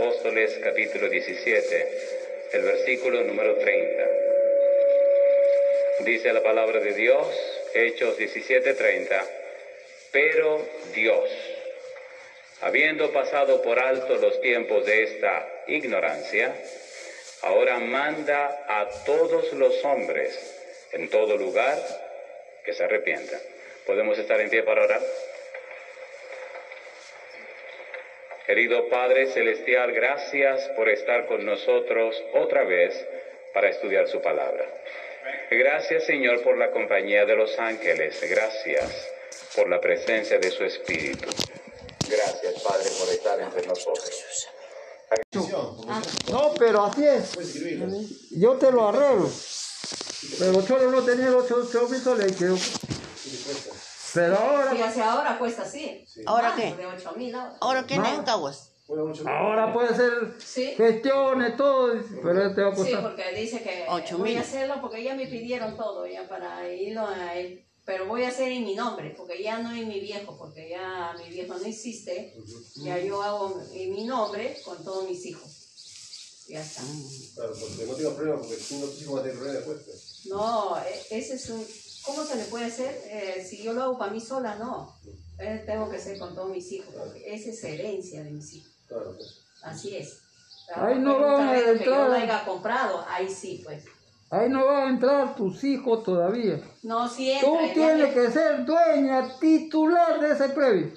Apóstoles, capítulo 17, el versículo número 30. Dice la palabra de Dios, Hechos 17, 30. Pero Dios, habiendo pasado por alto los tiempos de esta ignorancia, ahora manda a todos los hombres en todo lugar que se arrepientan. ¿Podemos estar en pie para orar? Querido Padre Celestial, gracias por estar con nosotros otra vez para estudiar su palabra. Gracias Señor por la compañía de los ángeles. Gracias por la presencia de su Espíritu. Gracias Padre por estar entre nosotros. No, pero así es. Yo te lo arreglo. Pero Cholo no tenía los 8 mil. Pero ahora, Y hacia ahora cuesta así. ¿Ahora Más qué? De 8 mil ahora. ¿Ahora qué No. necesitabas? ahora puede ser Sí. gestiones, todo, pero te va a Sí, costar. porque dice que Ocho voy mil. a hacerlo porque ya me pidieron todo ya para irlo a él. Pero voy a hacer en mi nombre, porque ya no en mi viejo, porque ya mi viejo no existe. Ya yo hago en mi nombre con todos mis hijos. Ya está. Claro, porque no tengo problema, porque tú no tus hijos van a tener problemas después. pues. No, e- ese es un... ¿Cómo se le puede hacer? Eh, si yo lo hago para mí sola, no. Eh, tengo que ser con todos mis hijos, porque esa es herencia de mis hijos. Claro, pues. Así es. Ahí no van a terreno que yo entrar. lo haya comprado, ahí sí, pues. Ahí no van a entrar tus hijos todavía. No, si Tú entra. ya tienes que ser dueña titular de ese previo.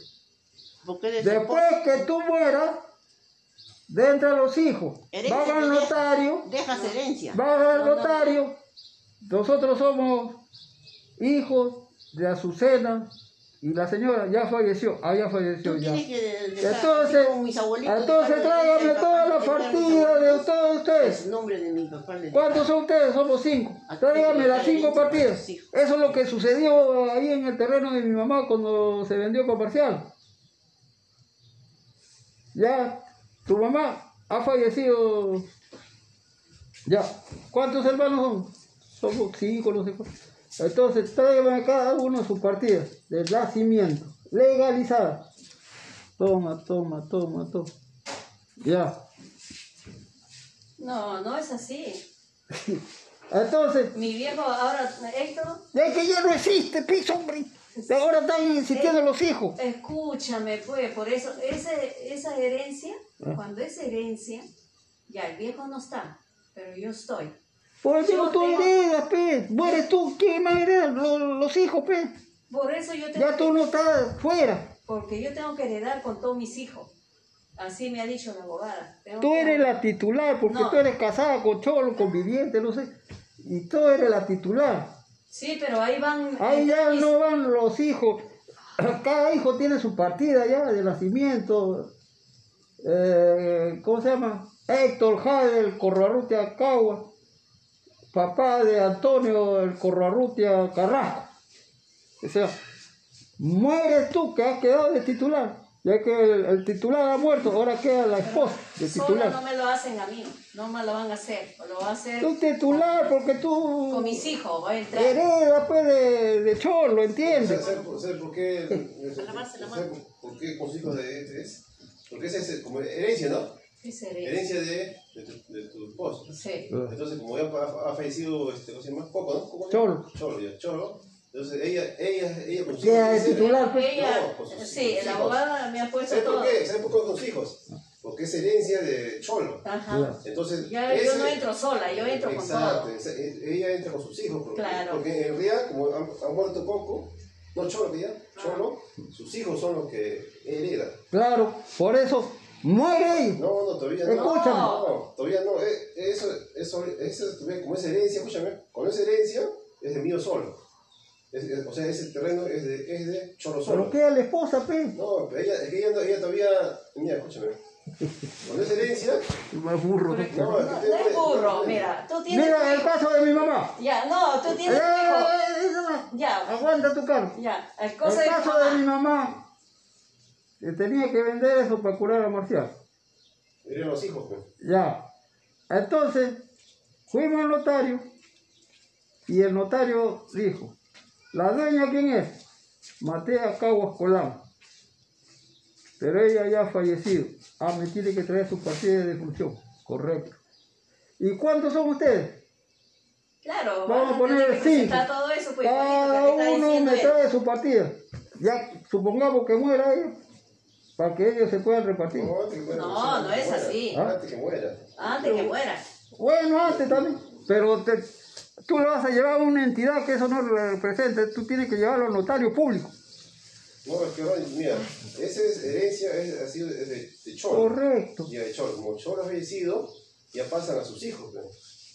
De Después que tú mueras, de entre los hijos, Herencia van al notario, Dejas herencia. van al No, no. notario. Nosotros somos hijos de Azucena y la señora ya falleció. Ah, ya falleció ya. Entonces, entonces tráigame toda la partida de todos ustedes. ¿Cuántos son ustedes? Somos cinco. Tráigame las cinco partidas. Eso es lo que sucedió ahí en el terreno de mi mamá cuando se vendió comercial. Ya, tu mamá ha fallecido. Ya, ¿cuántos hermanos son? Somos cinco, no sé cuántos. Entonces, tráigame cada uno su partida de nacimiento, legalizada. Toma, toma, toma, toma. Ya. No, no es así. *laughs* Entonces, Mi viejo ahora, Héctor, Es que ya no existe, piso, hombre. Ahora están existiendo los hijos. escúchame, pues, por eso, ese, esa herencia, Ah. cuando es herencia, ya el viejo no está, pero yo estoy. Por eso Yo tú tengo- heredas, pe. Mueres tú, ¿quién más hereda? Los, los hijos, pe. Por eso yo tengo Ya tú no estás fuera. porque yo tengo que heredar con todos mis hijos. Así me ha dicho la abogada. Tengo Tú que- eres la titular, porque No. tú eres casada con cholo, conviviente, no sé. Y tú eres la titular. Sí, pero ahí van... Ahí ya mis- no van los hijos. *clears throat* Cada hijo tiene su partida ya de nacimiento. Eh, ¿Cómo se llama? Héctor Jade, el Corrarrutia Cagua. Papá de Antonio, el Corrarrutia Carrasco. O sea, mueres tú que has quedado de titular. Ya que el, el titular ha muerto, ahora queda la esposa de titular. no me lo hacen a mí, no me lo van a hacer. Lo va a hacer Tú titular porque tú con mis hijos, voy a entrar. heredas pues de, de cholo, ¿entiendes? ¿Sabes por, sabes por qué? ¿Sabes por, por qué de, de es? Porque esa es como herencia, ¿no? Es herencia. Herencia de, de, tu, de tu esposo. Sí. Entonces, como ya ha, fallecido, este, ¿cómo se llama? Coco, ¿no? Coco, Cholo. Cholo, ya, Cholo. Entonces, ella, ella, ella con sus de hijos. titular, pues. Ella, No, con sus- sí, sus la hijos. abogada me ha puesto ¿Sabes todo. por qué? ¿Sabes por qué con sus hijos? Porque es herencia de Cholo. Ajá. Entonces, Ya yo ese- no entro sola, yo entro con Exacto, todo. esa- e- ella entra con sus hijos. Porque, Claro. porque en realidad, como han, han muerto poco, no Cholo, ya, Cholo, sus hijos son los que heredan. Claro, por eso muere ahí. No, no, todavía no. Escúchame. No, todavía no. eh, Eso, eso, eso, todavía como es herencia, escúchame, con esa herencia es de mío solo. Es- es- o sea, ese terreno es de, es de Cholo Pero solo. queda la esposa, pe. No, pero ella, es que ella, ella todavía, mira, escúchame, con esa herencia, Más burro. no, No, no es burro, mira, tú tienes Mira el caso de mi mamá. Ya, no, tú Eh, tienes hijo. eh, eh, Ya, Aguanta tu carro. ya, el El cosa de mi mamá. Que tenía que vender eso para curar a Marcial. miren los hijos, pues. Ya. Entonces, fuimos al notario y el notario dijo, ¿la dueña quién es? Matea Caguas Colán. Pero ella ya ha fallecido. Ah, me tiene que traer su partida de defunción. Correcto. ¿Y cuántos son ustedes? Claro, Vamos a poner cinco. todo eso, pues, Cada uno me trae su partida. Ya supongamos que muera ella, para que ellos se puedan repartir. No, No, no es así. ¿Ah? Antes que muera. Antes que muera. Bueno, antes también. Pero te- tú lo vas a llevar a una entidad que eso no representa. Tú tienes que llevarlo al notario público. No, es que Ronnie, mira, esa es herencia, es, ha sido de, de, de Cholo. Correcto. Ya de Cholo. Como Cholo ha fallecido, ya pasan a sus hijos. ¿no?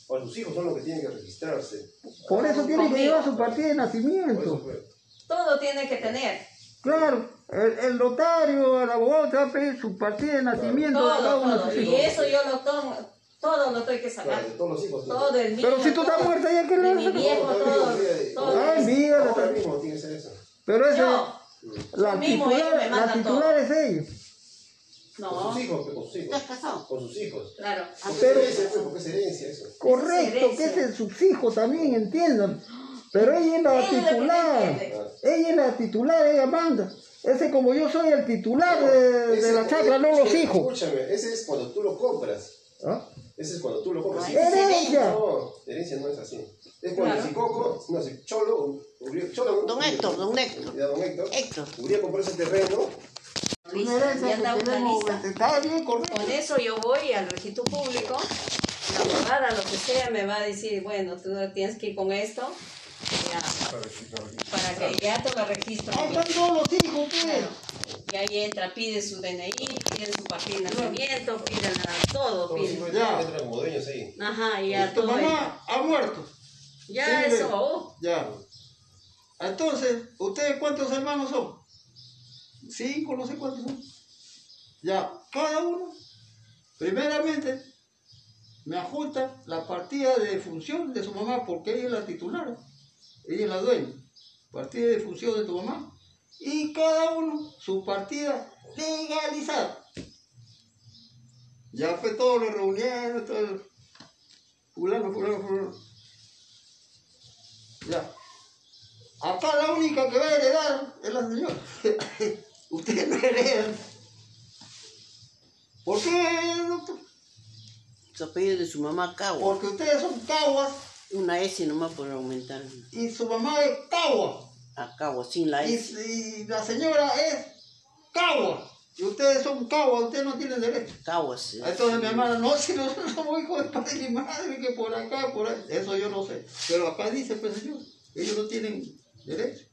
O sus hijos son los que tienen que registrarse. Por eso tiene que llevar su partida de nacimiento. fue. Todo tiene que tener. Claro, el, el notario, el abogado te va a pedir su partida de nacimiento de cada Todo, uno de todo. sus Y hijos. eso yo lo tomo, todo lo tengo que sacar. Claro, todos los hijos. Todo el mío. Pero si tú estás muerta, ¿ya qué le vas a mi hacer? viejo, todo. todo. Que ser eso. Pero ese, Yo, la titular, la titular es ella. Con no, sus hijos, pues, con sus hijos. ¿Estás casado? Con sus hijos. claro. Porque Pero- es herencia, pues, porque es herencia eso. Correcto, que es el subsijo también, entiendan. Pero ella es la titular. Ella es la titular, ella manda. Ese como yo soy el titular de, de Ese- la chacra, no los hijos. Escúchame, ese es cuando tú lo compras. ¿Ah? Ese es cuando tú lo compras. ¡Herencia! No, herencia no es así. Es cuando Claro. si Coco, no, si Cholo, Cholo, Don Héctor, don Héctor. Ya, don Héctor. Héctor. Uriel compró ese terreno. Lista, herencia ya que está una tenemos, lista. está bien correcto. Con eso yo voy al registro público, la abogada, lo que sea, me va a decir, bueno, tú tienes que ir con esto, ya, para que ya lo registro. Ahí están todos los hijos. Claro. Y ahí entra, pide su DNI, pide su partida de nacimiento, pide todo, pide. Ya. ahí. Ajá, y ya tu todo. entra. mamá ha muerto. Ya Sí, eso, oh, Ya. Entonces, ¿ustedes cuántos hermanos son? Cinco, no sé cuántos son. Ya, cada uno, primeramente, me ajusta la partida de función de su mamá, porque ella es la titular, ella es la dueña. Partida de función de tu mamá. Y cada uno su partida legalizada. Ya fue todo lo reunieron, todo el- fulano, fulano, fulano. Ya. Acá la única que va a heredar es la señora. *laughs* Ustedes no heredan. ¿Por qué, doctor? Su apellido de su mamá, Cagua. Porque ustedes son caguas Una S nomás por aumentar. y su mamá es cagua. A Cagua, sin la Y, S. y la señora es cagua. Y ustedes son caguas, ustedes no tienen derecho. Cagua, sí. Entonces mi hermana, no, *laughs* si nosotros somos hijos de padre y madre, que por acá, por ahí. Eso yo no sé. Pero acá dice, pues señor, ellos no tienen derecho.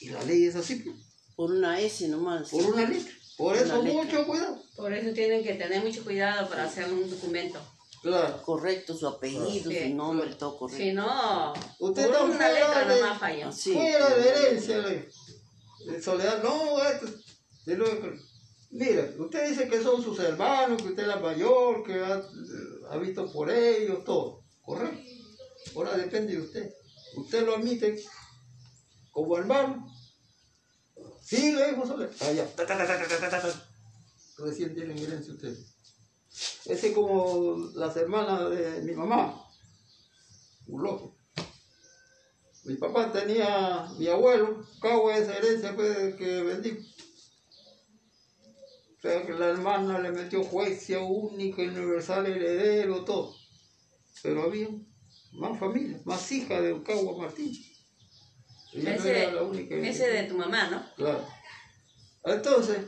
Y la ley es así, pues, Por una S nomás. por una letra. Por eso mucho cuidado. por eso tienen que tener mucho cuidado para hacer un documento. Claro. Correcto, su apellido, Sí. su nombre, todo correcto. Si no, Usted por una fuera letra de- nomás falla. Así. Fuera de herencia. De soledad, no, esto. de luego, mira, usted dice que son sus hermanos, que usted es la mayor, que ha, ha visto por ellos, todo. Correcto. Ahora depende de usted. Usted lo admite como hermano. Sí, le dijo Soledad. Allá. Recién tienen herencia ustedes. Ese es como las hermanas de mi mamá. Un loco. Mi papá tenía, mi abuelo, cagua esa herencia fue que vendí. O sea que la hermana le metió juicio único, universal, heredero, todo. Pero había más familia, más hija de Cagua Martín. Ella no Ese, era la única. ese de tu mamá, ¿no? Claro. Entonces,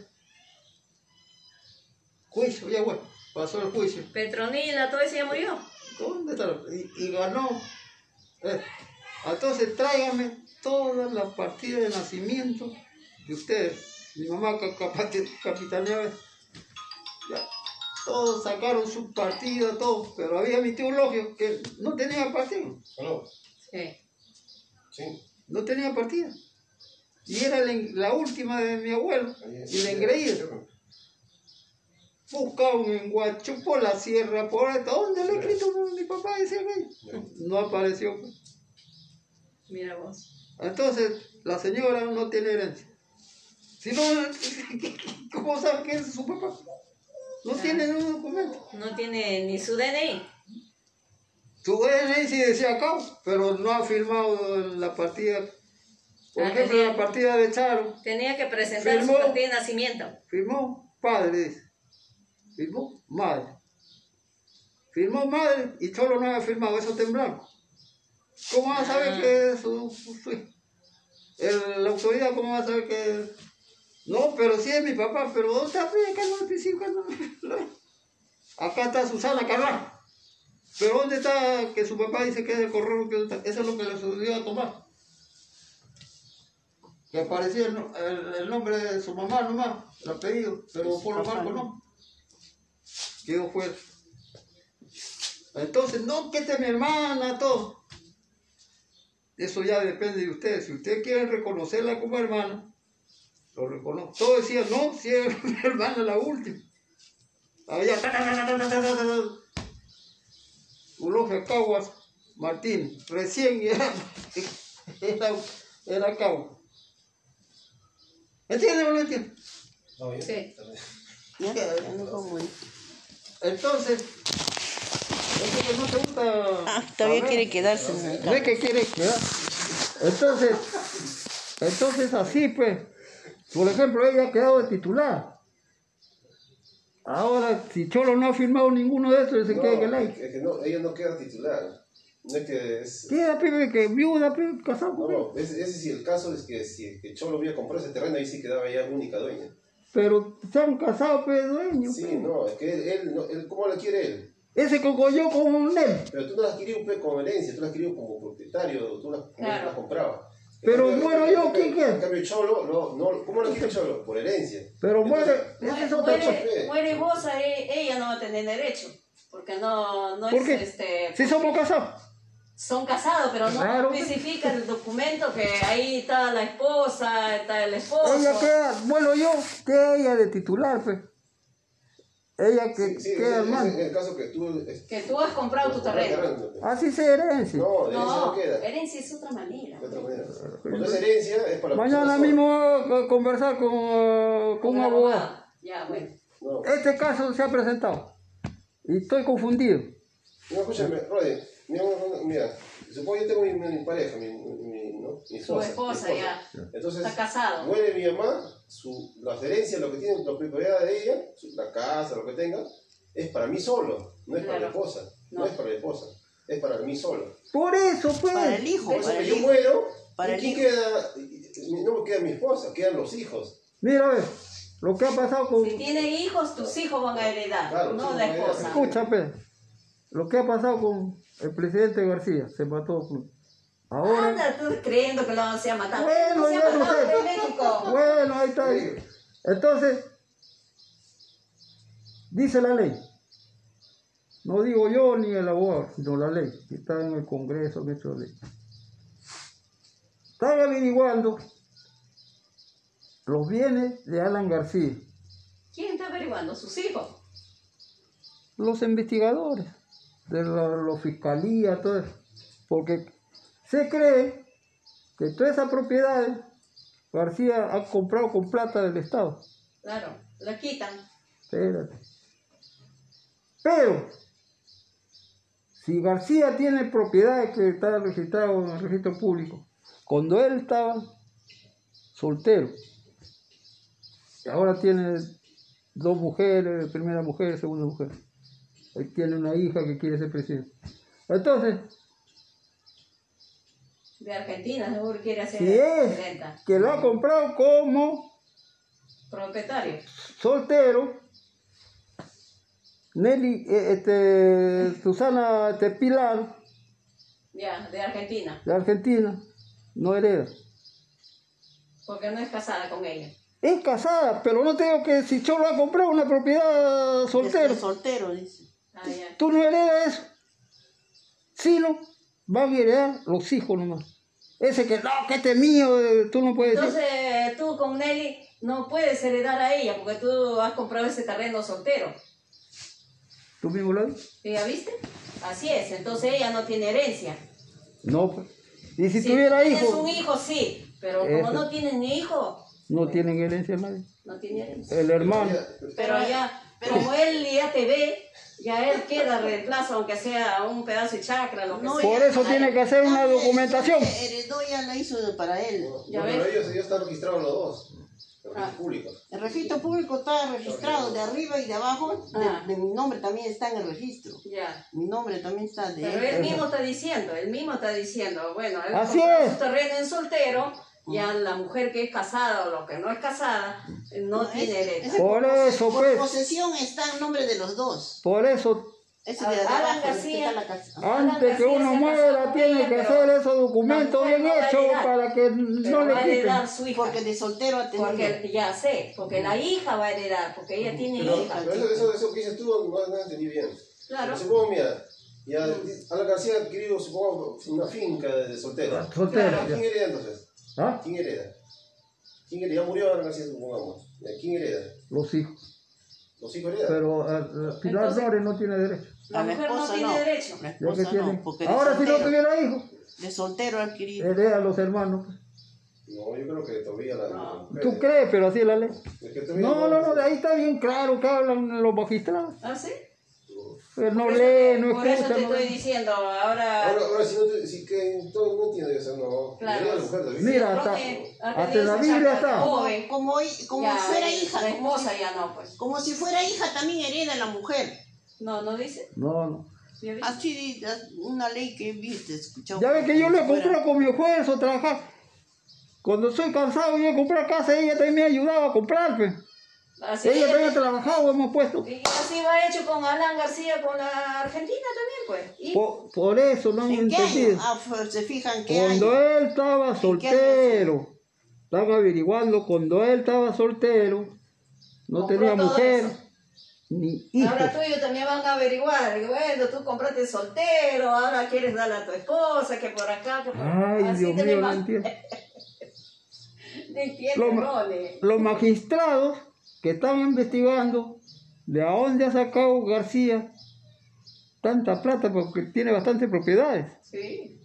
juicio, ya bueno, pasó el juicio. Petronila, todo ese ya murió. ¿Dónde está? la- Y, y ganó. Eh, Entonces tráigame todas las partidas de nacimiento de ustedes. Mi mamá capitaneaba. Ya, Todos sacaron su partida, todos, pero había mi tío Logio que no tenía partida. ¿No? Sí. Sí. No tenía partida. Y era la, la última de mi abuelo. Y la engreída. Buscaban en Guacho, por la sierra, por ahí, ¿dónde le he escrito mi papá? Decía aquello. No apareció. pues. Mira vos. Entonces, la señora no tiene herencia. Si no, *laughs* ¿cómo sabe que es su papá? No tiene ningún documento. No tiene ni su DNI. Su DNI sí decía acá, pero no ha firmado la partida. Por Ah, ejemplo, tenía- la partida de Charo, Tenía que presentar Firmó. su partida de nacimiento. firmó padre, dice. Firmó madre. Firmó madre y Cholo no había firmado, eso blanco. ¿Cómo va a saber Ah. que es? El- la autoridad, ¿cómo va a saber que es? No, pero sí es mi papá, pero ¿dónde está? Pues, *laughs* acá pues, está Susana Carrasco. Pero ¿dónde está que su papá dice que es el correo? que? Eso es lo que le sucedió a Tomás. Que aparecía el, el- el nombre de su mamá nomás, el apellido, pero por lo marco no. Quedó fuera. Entonces, no, que esta es mi hermana, todo. Eso ya depende de ustedes. Si ustedes quieren reconocerla como hermana, lo reconozco. Todos decían, no, si es *laughs* mi hermana la última. Había Ulogia Caguas Martín, recién era, *laughs* era, era Caguas. ¿Entiendes o no entiendes? Sí. Ya, no como. Entonces, es que no te gusta. Ah, todavía quiere quedarse en el No es que quiere quedar. Entonces, entonces así pues, por ejemplo, ella ha quedado de titular. Ahora, si Cholo no ha firmado ninguno de estos, se No, queda en el aire. es que no, ella no queda titular. No es que es... Queda pibe que viuda, pibe, casado No, no, ese, ese sí, el caso es que si que Cholo hubiera comprado ese terreno, ahí sí quedaba ella única dueña. Pero se han casado, pues, dueño. Sí, no, es que él, él, no- él ¿cómo la quiere él? Ese cocolló con él. Pero tú no la adquirió pues, como herencia, tú la adquirió como propietario, tú la, como Claro. la comprabas. Pero cambio- muero yo, cambio- ¿quién qué? En cambio, Cholo, no, no, ¿cómo la quiere Cholo? Por herencia. Pero muere, Entonces, esa es otra cosa. Muere, muere vos, ella no va a tener derecho. Porque no, no ¿Por es qué? este. Si somos casados. Son casados, pero no Claro. especifica el documento que ahí está la esposa, está el esposo. Ella queda, bueno yo, que ella de titular, pues. Ella que sí, sí, queda hermano. el caso que tú... es- Que tú has comprado tu terreno. Así se herencia. No, herencia no No, queda. herencia es otra manera. De otra manera. Cuando es herencia es para Mañana mismo voy a conversar con, uh, con un abogado. Ya, bueno. No, Este caso se ha presentado. Y estoy confundido. no escúchame, Rodri, mira, mira, supongo yo tengo mi, mi pareja, mi, mi, ¿no? mi Su esposa. esposa ya. Entonces, Está casado. muere mi mamá, su, las herencias, lo que tiene, la propiedad de ella, su- la casa, lo que tenga, es para mí solo, no es para la esposa, no. No. es para la esposa, es para mí solo. Por eso, pues. Para el hijo, para que el yo hijo. muero, Para ¿y el quién hijo. queda? No me queda mi esposa, quedan los hijos. Mira, a ver, lo que ha pasado con. Si tiene hijos, tus hijos van a heredar, Claro, no la esposa. Escucha, pues. Lo que ha pasado con el presidente García. Se mató. Ahora. Anda tú creyendo que lo se ha matado. Bueno, se ya matado sé. en México. Bueno, ahí está. Entonces, dice la ley. No digo yo ni el abogado, sino la ley, que está en el Congreso, en esta ley. Están averiguando los bienes de Alan García, ¿Quién está averiguando? Sus hijos. los investigadores de la, la fiscalía, todo eso. Porque se cree que todas esas propiedades García ha comprado con plata del Estado. Claro, la quitan. Espérate. Pero, si García tiene propiedades que está registrado en el registro público, cuando él estaba soltero, y ahora tiene dos mujeres, primera mujer, segunda mujer, él tiene una hija que quiere ser presidente. Entonces, De Argentina, seguro quiere hacer si es presidenta. que lo ha comprado como Propietario. soltero, Nelly, eh, este, Susana este, Pilar, Ya, de Argentina. de Argentina, no hereda. Porque no es casada con ella. Es casada, pero no tengo que si Cholo ha comprado una propiedad soltero, soltero, dice. Ah, ya. tú no heredas eso. Sino van a heredar los hijos nomás. Ese que no, que este es mío, eh, tú no puedes. Entonces tú con Nelly no puedes heredar a ella porque tú has comprado ese terreno soltero. ¿Tú mismo lo? ¿Sí, ¿Ya viste? Así es, entonces ella no tiene herencia. No, pues. Y si Si tuviera tienes hijos, un hijo, sí, pero como Eso. no tienes ni hijo, no tienen herencia nadie. no tiene herencia. El hermano. Pero ya, como él ya te ve, ya él queda reemplazo, aunque sea un pedazo de chacra, lo que No, sea. Por eso tiene que hacer una documentación. Heredó ya la hizo para él. Ya No, pero ellos, ellos están registrados los dos, los Ah. públicos. El registro público está registrado de arriba y de abajo. De, Ah. de mi nombre también está en el registro. Ya. Mi nombre también está de Pero él. mismo está diciendo, él mismo está diciendo, bueno, él Así es. su terreno en soltero, ya la mujer que es casada o lo que no es casada, no, tiene es- derecho. ese Por eso, por pues. posesión está en nombre de los dos. Por eso Ese de Alan abajo, García. respeta la casa. Antes que uno muera, tiene que hacer esos documentos bien hechos para que no le a quiten. heredar su hija. Porque de soltero ha tenido. Porque ya sé, porque la hija va a heredar, porque ella tiene Pero, hija. pero eso, eso, eso que dices tú no, no entendí bien. Claro. Supongo, mira, ya Alan García ha adquirido, supongo, una finca de soltero. Soltero, Claro. ¿Quién hereda entonces? ¿Ah? ¿Quién hereda? ¿Quién hereda? Ya murió Alan García, supongamos. ¿Quién hereda? Los hijos. Los hijos heredan. Pero eh, Pilar Entonces- Flores no tiene derecho. La mujer no tiene derecho. La esposa tiene. no, porque Ahora si no tuviera hijos, de soltero adquirido. hereda a los hermanos. No, yo creo que todavía la. ¿Tú crees? Pero así es la ley. Es que todavía No, no, no, de ahí está bien claro que hablan los magistrados. ¿Ah, sí? Pero no lee, no Por eso escucha. te no- estoy diciendo, ahora... Ahora, ahora si no, te- si que no, no entiendo eso, no. Claro. Mira, hasta, hasta en la dice Biblia está. Joven, Como, como ya, fuera eh, hija. La esposa ya no, pues. Como si fuera hija también hereda la mujer. No, no dice. No, no. Así una ley que viste, escuchado. Ya ves que yo le compré con mi esfuerzo trabajar. Cuando soy cansado yo de comprar casa, ella también me ayudaba a comprar. pues. Así Ella también ha trabajado, hemos puesto. Y así va hecho con Alan García, con la Argentina también, pues. ¿Y? Por, por eso no han ¿En qué entendido. Ah, pues, se fijan qué Cuando año. él estaba soltero, están averiguando, cuando él estaba soltero, no Compró tenía mujer eso. ni hijos. Ahora tuyo también van a averiguar. y Bueno, tú compraste soltero, ahora quieres darle a tu esposa, que por acá, que por Ay, Así Dios mío, no entiendo. *laughs* No entiendo. Los magistrados que están investigando de a dónde ha sacado García tanta plata, porque tiene bastantes propiedades. Sí,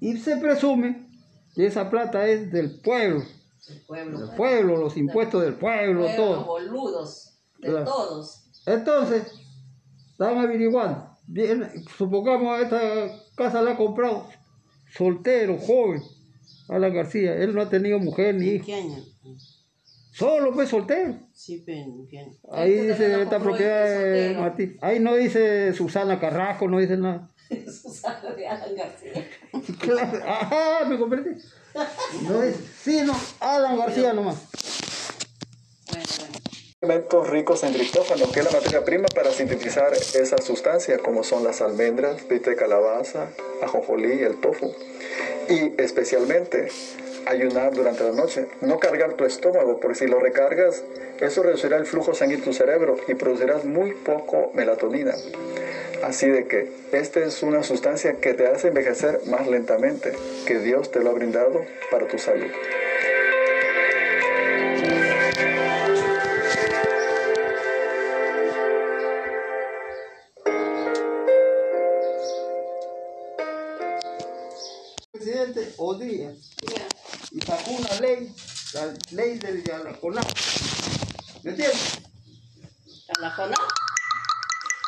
Y se presume que esa plata es del pueblo, el pueblo. del pueblo, los impuestos del pueblo, Pueblo, todo. boludos, de Claro. todos. Entonces, están averiguando. Bien, supongamos esta casa la ha comprado soltero, joven, Alan García. Él no ha tenido mujer ni ¿En hijo. Solo fue soltero. Sí, pero ¿en qué año? Ahí dice esta propiedad. Martín. Ahí no dice Susana Carrasco, no dice nada. *laughs* Susana de Alan García. *laughs* Claro, Ajá, me comprendí. No dice, sí, no, Alan García nomás. Bueno, bueno. Elementos ricos en triptófano, que es la materia prima para sintetizar esas sustancias, como son las almendras, pita de calabaza, ajonjolí y el tofu. Y especialmente ayunar durante la noche, no cargar tu estómago, porque si lo recargas, eso reducirá el flujo sanguíneo en tu cerebro y producirás muy poco melatonina. Así de que esta es una sustancia que te hace envejecer más lentamente, que Dios te lo ha brindado para tu salud. presidente Odía Ya. y sacó una ley, la ley del Yalaconá. ¿Me entiendes? ¿Yanaconá?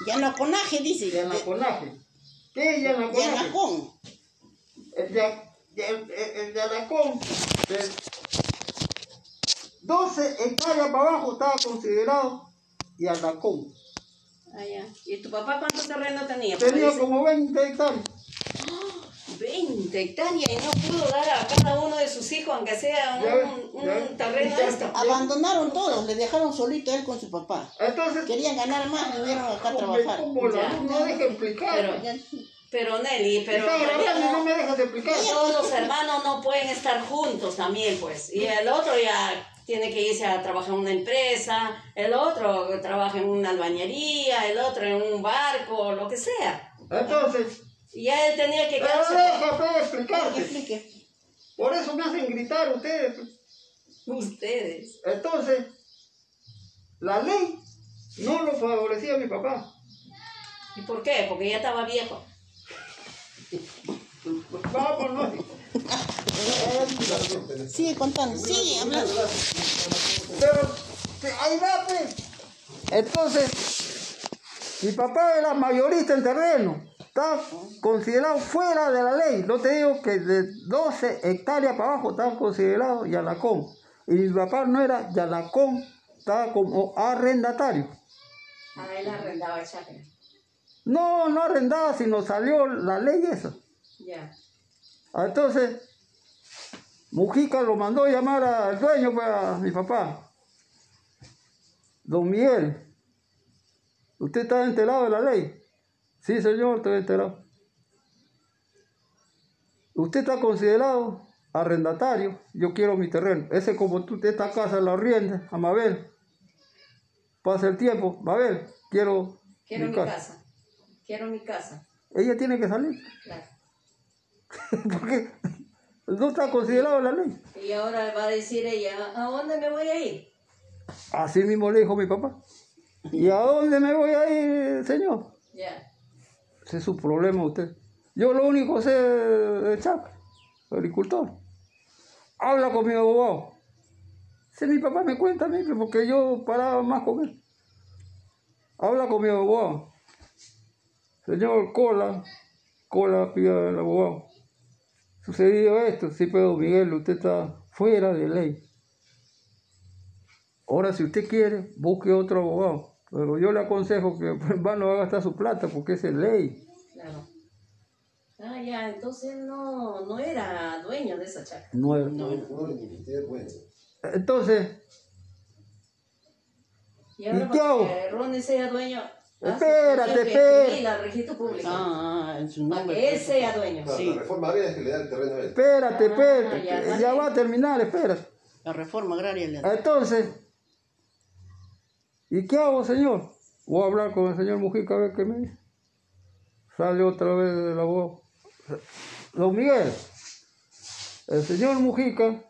Yanaconaje, dice. Yalaconaje. ¿Qué es Yalaconaje? Yanacón. El, el, el, el Yalacón, de 12 hectáreas para abajo estaba considerado Yalacón. Ah, ya. ¿Y tu papá cuánto terreno tenía? Tenía como 20 hectáreas. 20 hectáreas y no pudo dar a cada uno de sus hijos, aunque sea Ya ves, un, ya un terreno Ya esto. Abandonaron todos, le dejaron solito él con su papá. Entonces, Querían ganar más, vinieron acá a trabajar. como la Ya. luz no deja explicar. Pero, pero Nelly, pero no no- me dejas explicar. todos los hermanos no pueden estar juntos también, pues. Y el otro ya tiene que irse a trabajar en una empresa, el otro trabaja en una albañería, el otro en un barco, lo que sea. Entonces, Y ya él tenía que pero quedarse. déjame explicarte. Explique. Por eso me hacen gritar ustedes. Ustedes. Entonces, la ley no lo favorecía a mi papá. ¿Y por qué? Porque ya estaba viejo. Vámonos. Sigue contando, sigue hablando. Pero, ahí va, pues. Entonces, mi papá era mayorista en terreno. Está considerado fuera de la ley. No te digo que de 12 hectáreas para abajo estaba considerado Yalacón. Y mi papá no era Yalacón, estaba como arrendatario. A él arrendaba el chacra. No, no arrendaba, sino salió la ley esa. Ya. Entonces, Mujica lo mandó llamar al dueño, pues, a mi papá. Don Miguel, usted está enterado de la ley. Sí, señor, estoy enterado. Usted está considerado arrendatario. Yo quiero mi terreno. Ese como tú, esta casa la arrienda a Mabel. Pasa el tiempo. Mabel, quiero, Quiero mi casa. Quiero mi casa. Ella tiene que salir. Claro. *laughs* Porque no está considerado la ley. Y ahora va a decir ella, ¿a dónde me voy a ir? Así mismo le dijo mi papá. ¿Y a dónde me voy a ir, señor? Ya. Ese es su problema usted. Yo lo único sé de agricultor. Habla con mi abogado. Si mi papá me cuenta a mí, porque yo paraba más con él. Habla con mi abogado. Señor Cola, Cola pide al abogado. Sucedido esto, sí, pero Miguel, usted está fuera de ley. Ahora, si usted quiere, busque otro abogado. Pero yo le aconsejo que *laughs* en vano va a gastar su plata porque es ley. Claro. Ah, ya, entonces no, no era dueño de esa chacra. No era. No, no, bueno. Entonces, Y ahora ¿Y qué hago? para que Ronnie sea dueño. ah, Espérate, espérate. registro público. Ah, en su Para nombre. que él sea dueño. Claro, Sí. La reforma agraria es que le da el terreno a él. espérate, Ah, espérate. ya, que vale. ya va a terminar, espérate. La reforma agraria le Entonces, ¿y qué hago, señor? Voy a hablar con el señor Mujica a ver qué me dice. Sale otra vez el abogado. Don Miguel, el señor Mujica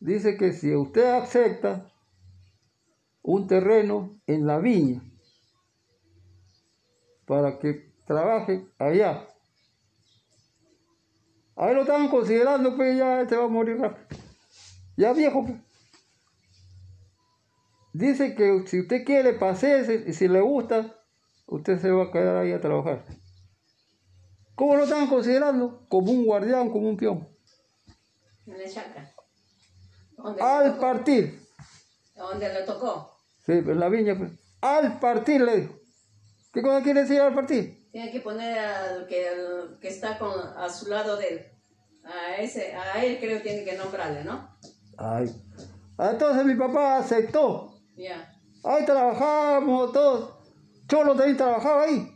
dice que si usted acepta un terreno en la viña para que trabaje allá, ahí lo estaban considerando, pues ya este va a morir rápido. Ya viejo, pues. Dice que si usted quiere pasearse y si le gusta, usted se va a quedar ahí a trabajar. ¿Cómo lo están considerando? Como un guardián, como un peón. En la chacra. ¿Dónde, le Al partir, ¿Dónde le tocó? sí, en la viña, pues. Al partir le dijo. ¿Qué cosa quiere decir al partir? Tiene que poner al que, al que está con, a su lado de él. A, ese, a él creo que tiene que nombrarle, ¿no? Ay. Entonces mi papá aceptó. Ya. Ahí trabajamos todos. Cholo también trabajaba ahí.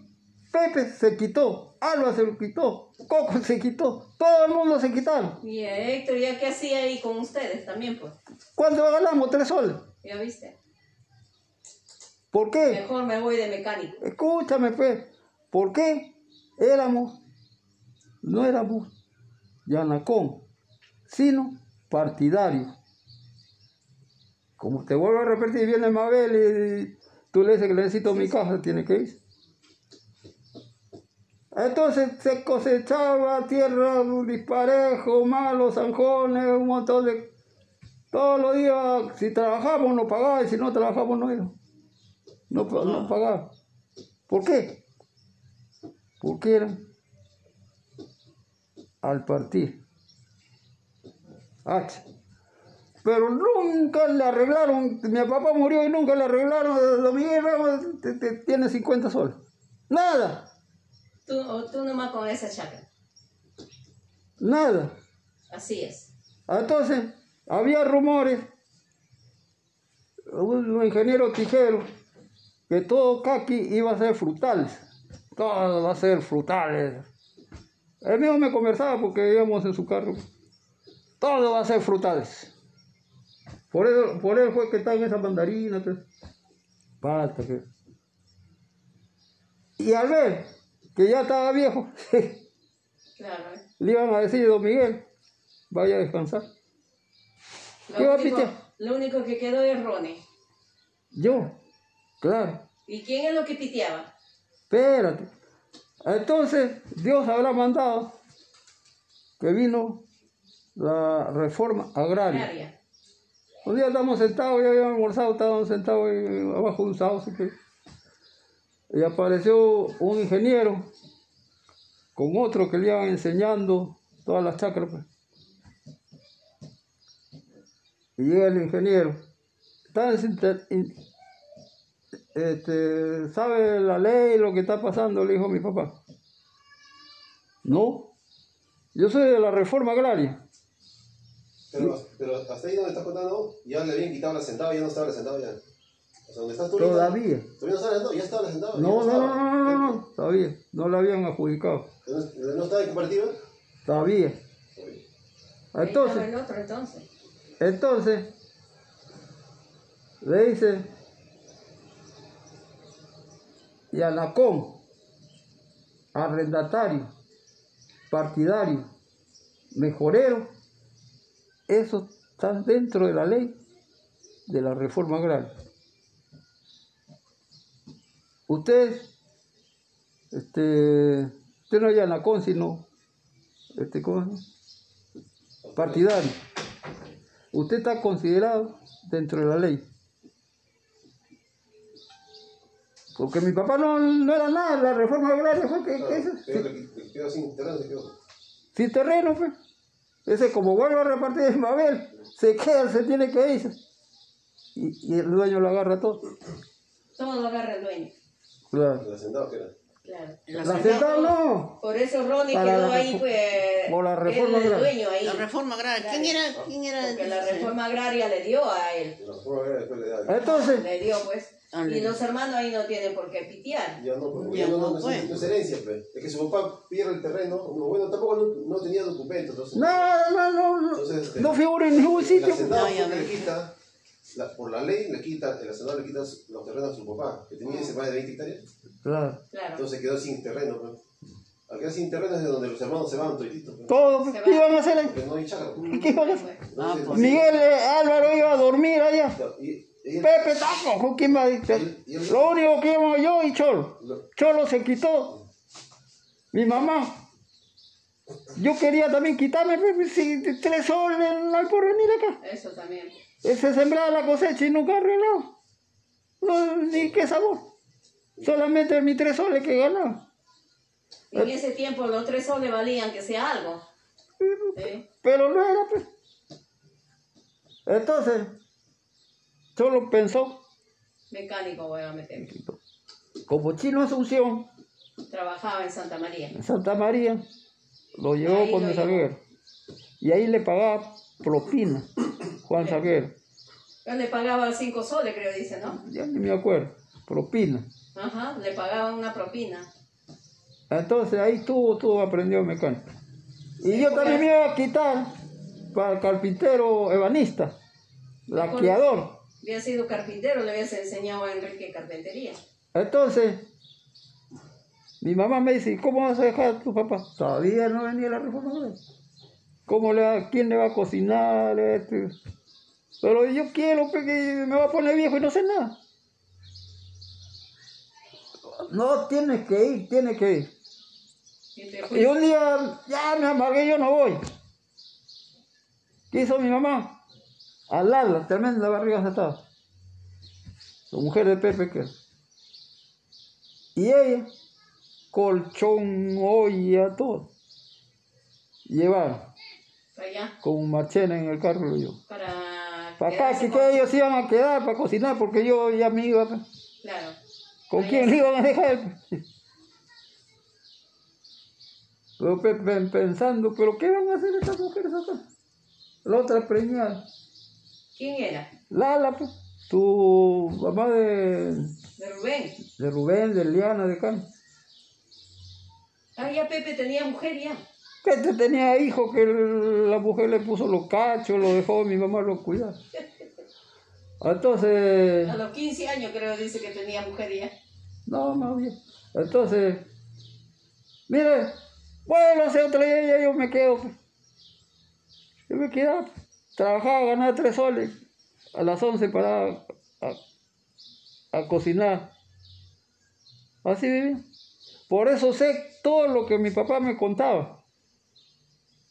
Pepe se quitó. Alba se lo quitó. Coco se quitó. Todo el mundo se quitaron. Y eh, Héctor, ¿ya qué hacía ahí con ustedes también, pues? ¿Cuánto ganamos? Tres soles. ¿Ya viste? ¿Por qué? Mejor me voy de mecánico. Escúchame, pues. ¿Por qué? Éramos, no éramos Yanacón, sino partidarios. Como te vuelvo a repetir, viene Mabel y tú le dices que necesito mi casa, tiene que ir. Entonces se cosechaba tierra disparejo, malos, zanjones, un montón de... Todos los días, si trabajamos no pagaba y si no trabajamos no iba. No, no pagaba. ¿Por qué? Porque eran al partir. H. Pero nunca le arreglaron, mi papá murió y nunca le arreglaron, te- tiene 50 soles. Nada, Tú, o tú nomás con esa chacra. nada. Así es. Entonces, había rumores, un ingeniero tijero, que todo caqui iba a ser frutales. Todo va a ser frutales. Él mismo me conversaba porque íbamos en su carro. Todo va a ser frutales. Por eso, por él fue que están esas mandarinas. pues. Basta que. Y al ver que ya estaba viejo, Claro. *laughs* le iban a decir, don Miguel, vaya a descansar. ¿Qué va Lo a único, pitear? lo único que quedó es Ronnie. Yo, claro, ¿Y quién es lo que piteaba? espérate. Entonces, Dios habrá mandado que vino la reforma agraria. Agraria. Un día estamos sentados, ya habíamos almorzado, estábamos sentados abajo de un sauce. Y apareció un ingeniero con otro que le iban enseñando todas las chacras. pues. Y llega el ingeniero. Este, ¿Sabe la ley, lo que está pasando? Le dijo mi papá. No, yo soy de la reforma agraria. Pero, pero hasta ahí donde estás contando, ya le habían quitado la centavo, ya no estaba la centavo ya. O sea, donde estás tú Todavía. Todavía no estaba sentado, ya estaba sentado. No, no, no, no, no, no, todavía. No la habían adjudicado. ¿No, no estaba en comparativa? Todavía. Entonces, el otro entonces. entonces, le dice, y Anacón, arrendatario, partidario, mejorero, eso está dentro de la ley de la reforma agraria. Usted, este, usted no es Anacón, sino, este, ¿cómo llama? partidario. Usted está considerado dentro de la ley. Porque mi papá no, no era nada, la reforma agraria fue que, que eso, quedó sin terreno, se Ese como vuelve a repartir de Mabel, se queda, se tiene que ir. Y, y el dueño lo agarra todo. Todo lo agarra el dueño. Claro. El hacendado que era. Claro. La hacendado no. Por eso Ronnie Para quedó ahí, pues. por la reforma él, el agraria. dueño ahí. La reforma agraria. ¿Quién era? ¿Quién era? Porque la reforma agraria le dio a él. La reforma agraria después le da. Entonces, Le dio, pues. Ah, Y los hermanos ahí no tienen por qué pitear. Ya no, porque Ya no, no no, es, herencia, pues. Es que su papá pierde el terreno. no, Bueno, tampoco no, no tenía documentos. Entonces, no, no, no, no, Entonces, este, no figura en ningún El sitio. hacendado No, ya le quita, la- por la ley, le quita, el hacendado le quita los terrenos a su papá, que tenía ese más de 20 hectáreas. Claro. Claro. Entonces quedó sin terreno, pues. Al quedar sin terreno es de donde los hermanos se van toditos, pues. Todo, Se ¿qué iban a hacer ahí? Porque no hay chacra. ¿Qué iban a hacer? Ah, pues. Miguel eh, Álvaro iba a dormir allá. y- Pepe Taco, ¿con quién va a decir? Y él- Lo único que íbamos yo y Cholo. lo- Cholo se quitó. Mi mamá. Yo quería también quitarme, si tres soles no hay por venir acá. Eso también. Se sembraba la cosecha y nunca arreglado. No, ni qué sabor. Solamente mis tres soles que ganaba. En ese tiempo los tres soles valían que sea algo. ¿sí? Pero no era, pues. Entonces, Cholo pensó, Mecánico voy a meter. como Chino Asunción, Trabajaba en Santa María. en Santa María, lo llevó Ahí con lo el. Salguero. Y ahí le pagaba propina, Juan Salguero. Yo le pagaba cinco soles, creo, dice, ¿no? Ya ni me acuerdo, propina. Ajá, le pagaban una propina. Entonces ahí tuvo, tuvo aprendió mecánica. Y yo también me iba a quitar para el carpintero ebanista, laqueador. Había sido carpintero, le habías enseñado a Enrique carpintería. Entonces, mi mamá me dice, ¿cómo vas a dejar a tu papá? Todavía no venía la reforma. ¿Cómo le va, quién le va a cocinar? Este? Pero yo quiero porque me va a poner viejo y no sé nada. No, tienes que ir, tienes que ir. Y un día, ya me amargué, yo no voy. ¿Qué hizo mi mamá? Al ala, tremenda barriga estaba. La mujer de Pepe que. Y ella, colchón, olla, todo. Llevaron allá, con un machena en el carro lo llevó. para... Para acá, que, con- ellos iban a quedar para cocinar porque yo ya me iba. Claro. ¿Con Allá quién le iban a dejar? Pero pe- pe- pensando, ¿pero qué van a hacer estas mujeres acá? La otra preñada. ¿Quién era? Lala, pues, tu mamá de, De Rubén. de Rubén, de Liana, de Can. Ah, ya Pepe tenía mujer ya. Este tenía hijo que la mujer le puso los cachos, lo dejó, mi mamá lo cuidaba. Entonces, A los 15 años creo dice que tenía mujer ya. no, más bien. Entonces, mire, bueno, hace otro día ya yo me quedo. pues. Yo me quedaba, pues. Trabajaba, ganaba tres soles. A las 11 para a, a cocinar. Así vivía. Por eso sé todo lo que mi papá me contaba.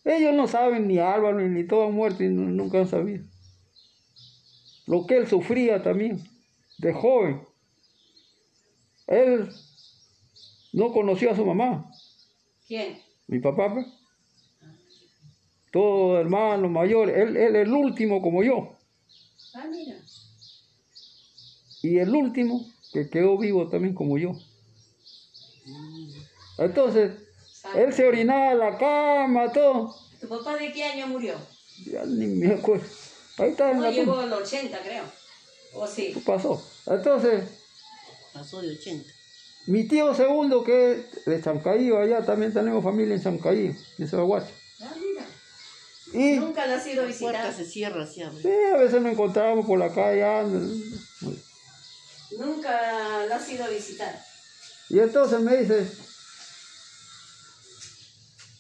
Ellos no saben ni Álvaro ni todo han muerto y nu- nunca han sabido. Lo que él sufría también, de joven. Él no conoció a su mamá, ¿Quién? mi papá, pues. Todo hermano mayor, él, él el último como yo. Ah, mira. Y el último que quedó vivo también como yo. Entonces, él se orinaba en la cama, todo. ¿Tu papá de qué año murió? Ya ni me acuerdo. Ahí está en No la llegó tumba. al 80, creo. ¿O sí? Pasó. Entonces, Pasó de 80. mi tío segundo, que es de Chancaío, allá también tenemos familia en Chancaío, en Sabaguacho. Y Nunca la has ido a La puerta visitar. se cierra, se abre. sí, a veces nos encontramos por la calle. ando. Nunca la has ido a visitar. Y entonces me dice,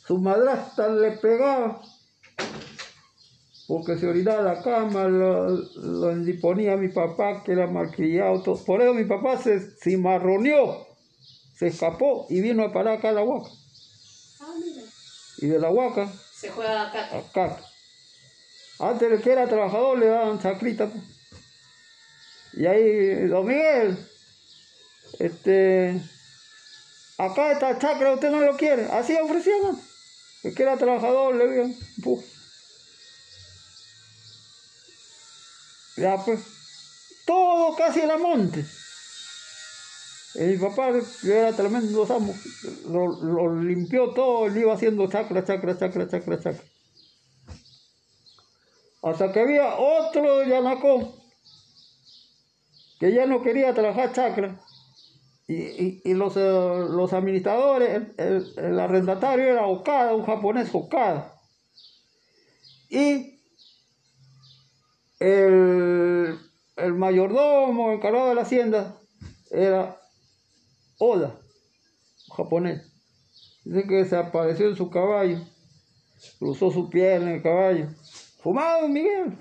su madrastra le pegaba porque se orinaba la cama, lo, lo indisponía a mi papá que era malcriado. todo. Por eso mi papá se cimarroneó, se escapó y vino a parar acá a la Huaca. Ah, mira. Y de la Huaca Se juega acá. acá. Antes de que era trabajador le daban chacrita. pues. Y ahí, don Miguel, este, acá esta chacra usted no lo quiere. Así ofrecían. El que era trabajador le puf. Ya pues, todo casi era monte. Y mi papá, que era tremendo amo, lo, limpió todo, le iba haciendo chacra, chacra, chacra, chacra, chacra. Hasta que había otro Yanacón que ya no quería trabajar chacra. Y, y, y los, eh, los administradores, el, el- el arrendatario era Okada, un japonés Okada. Y el, el mayordomo encargado de la hacienda era Oda, japonés. Dice que se apareció en su caballo, cruzó su piel en el caballo. Fumado, Miguel.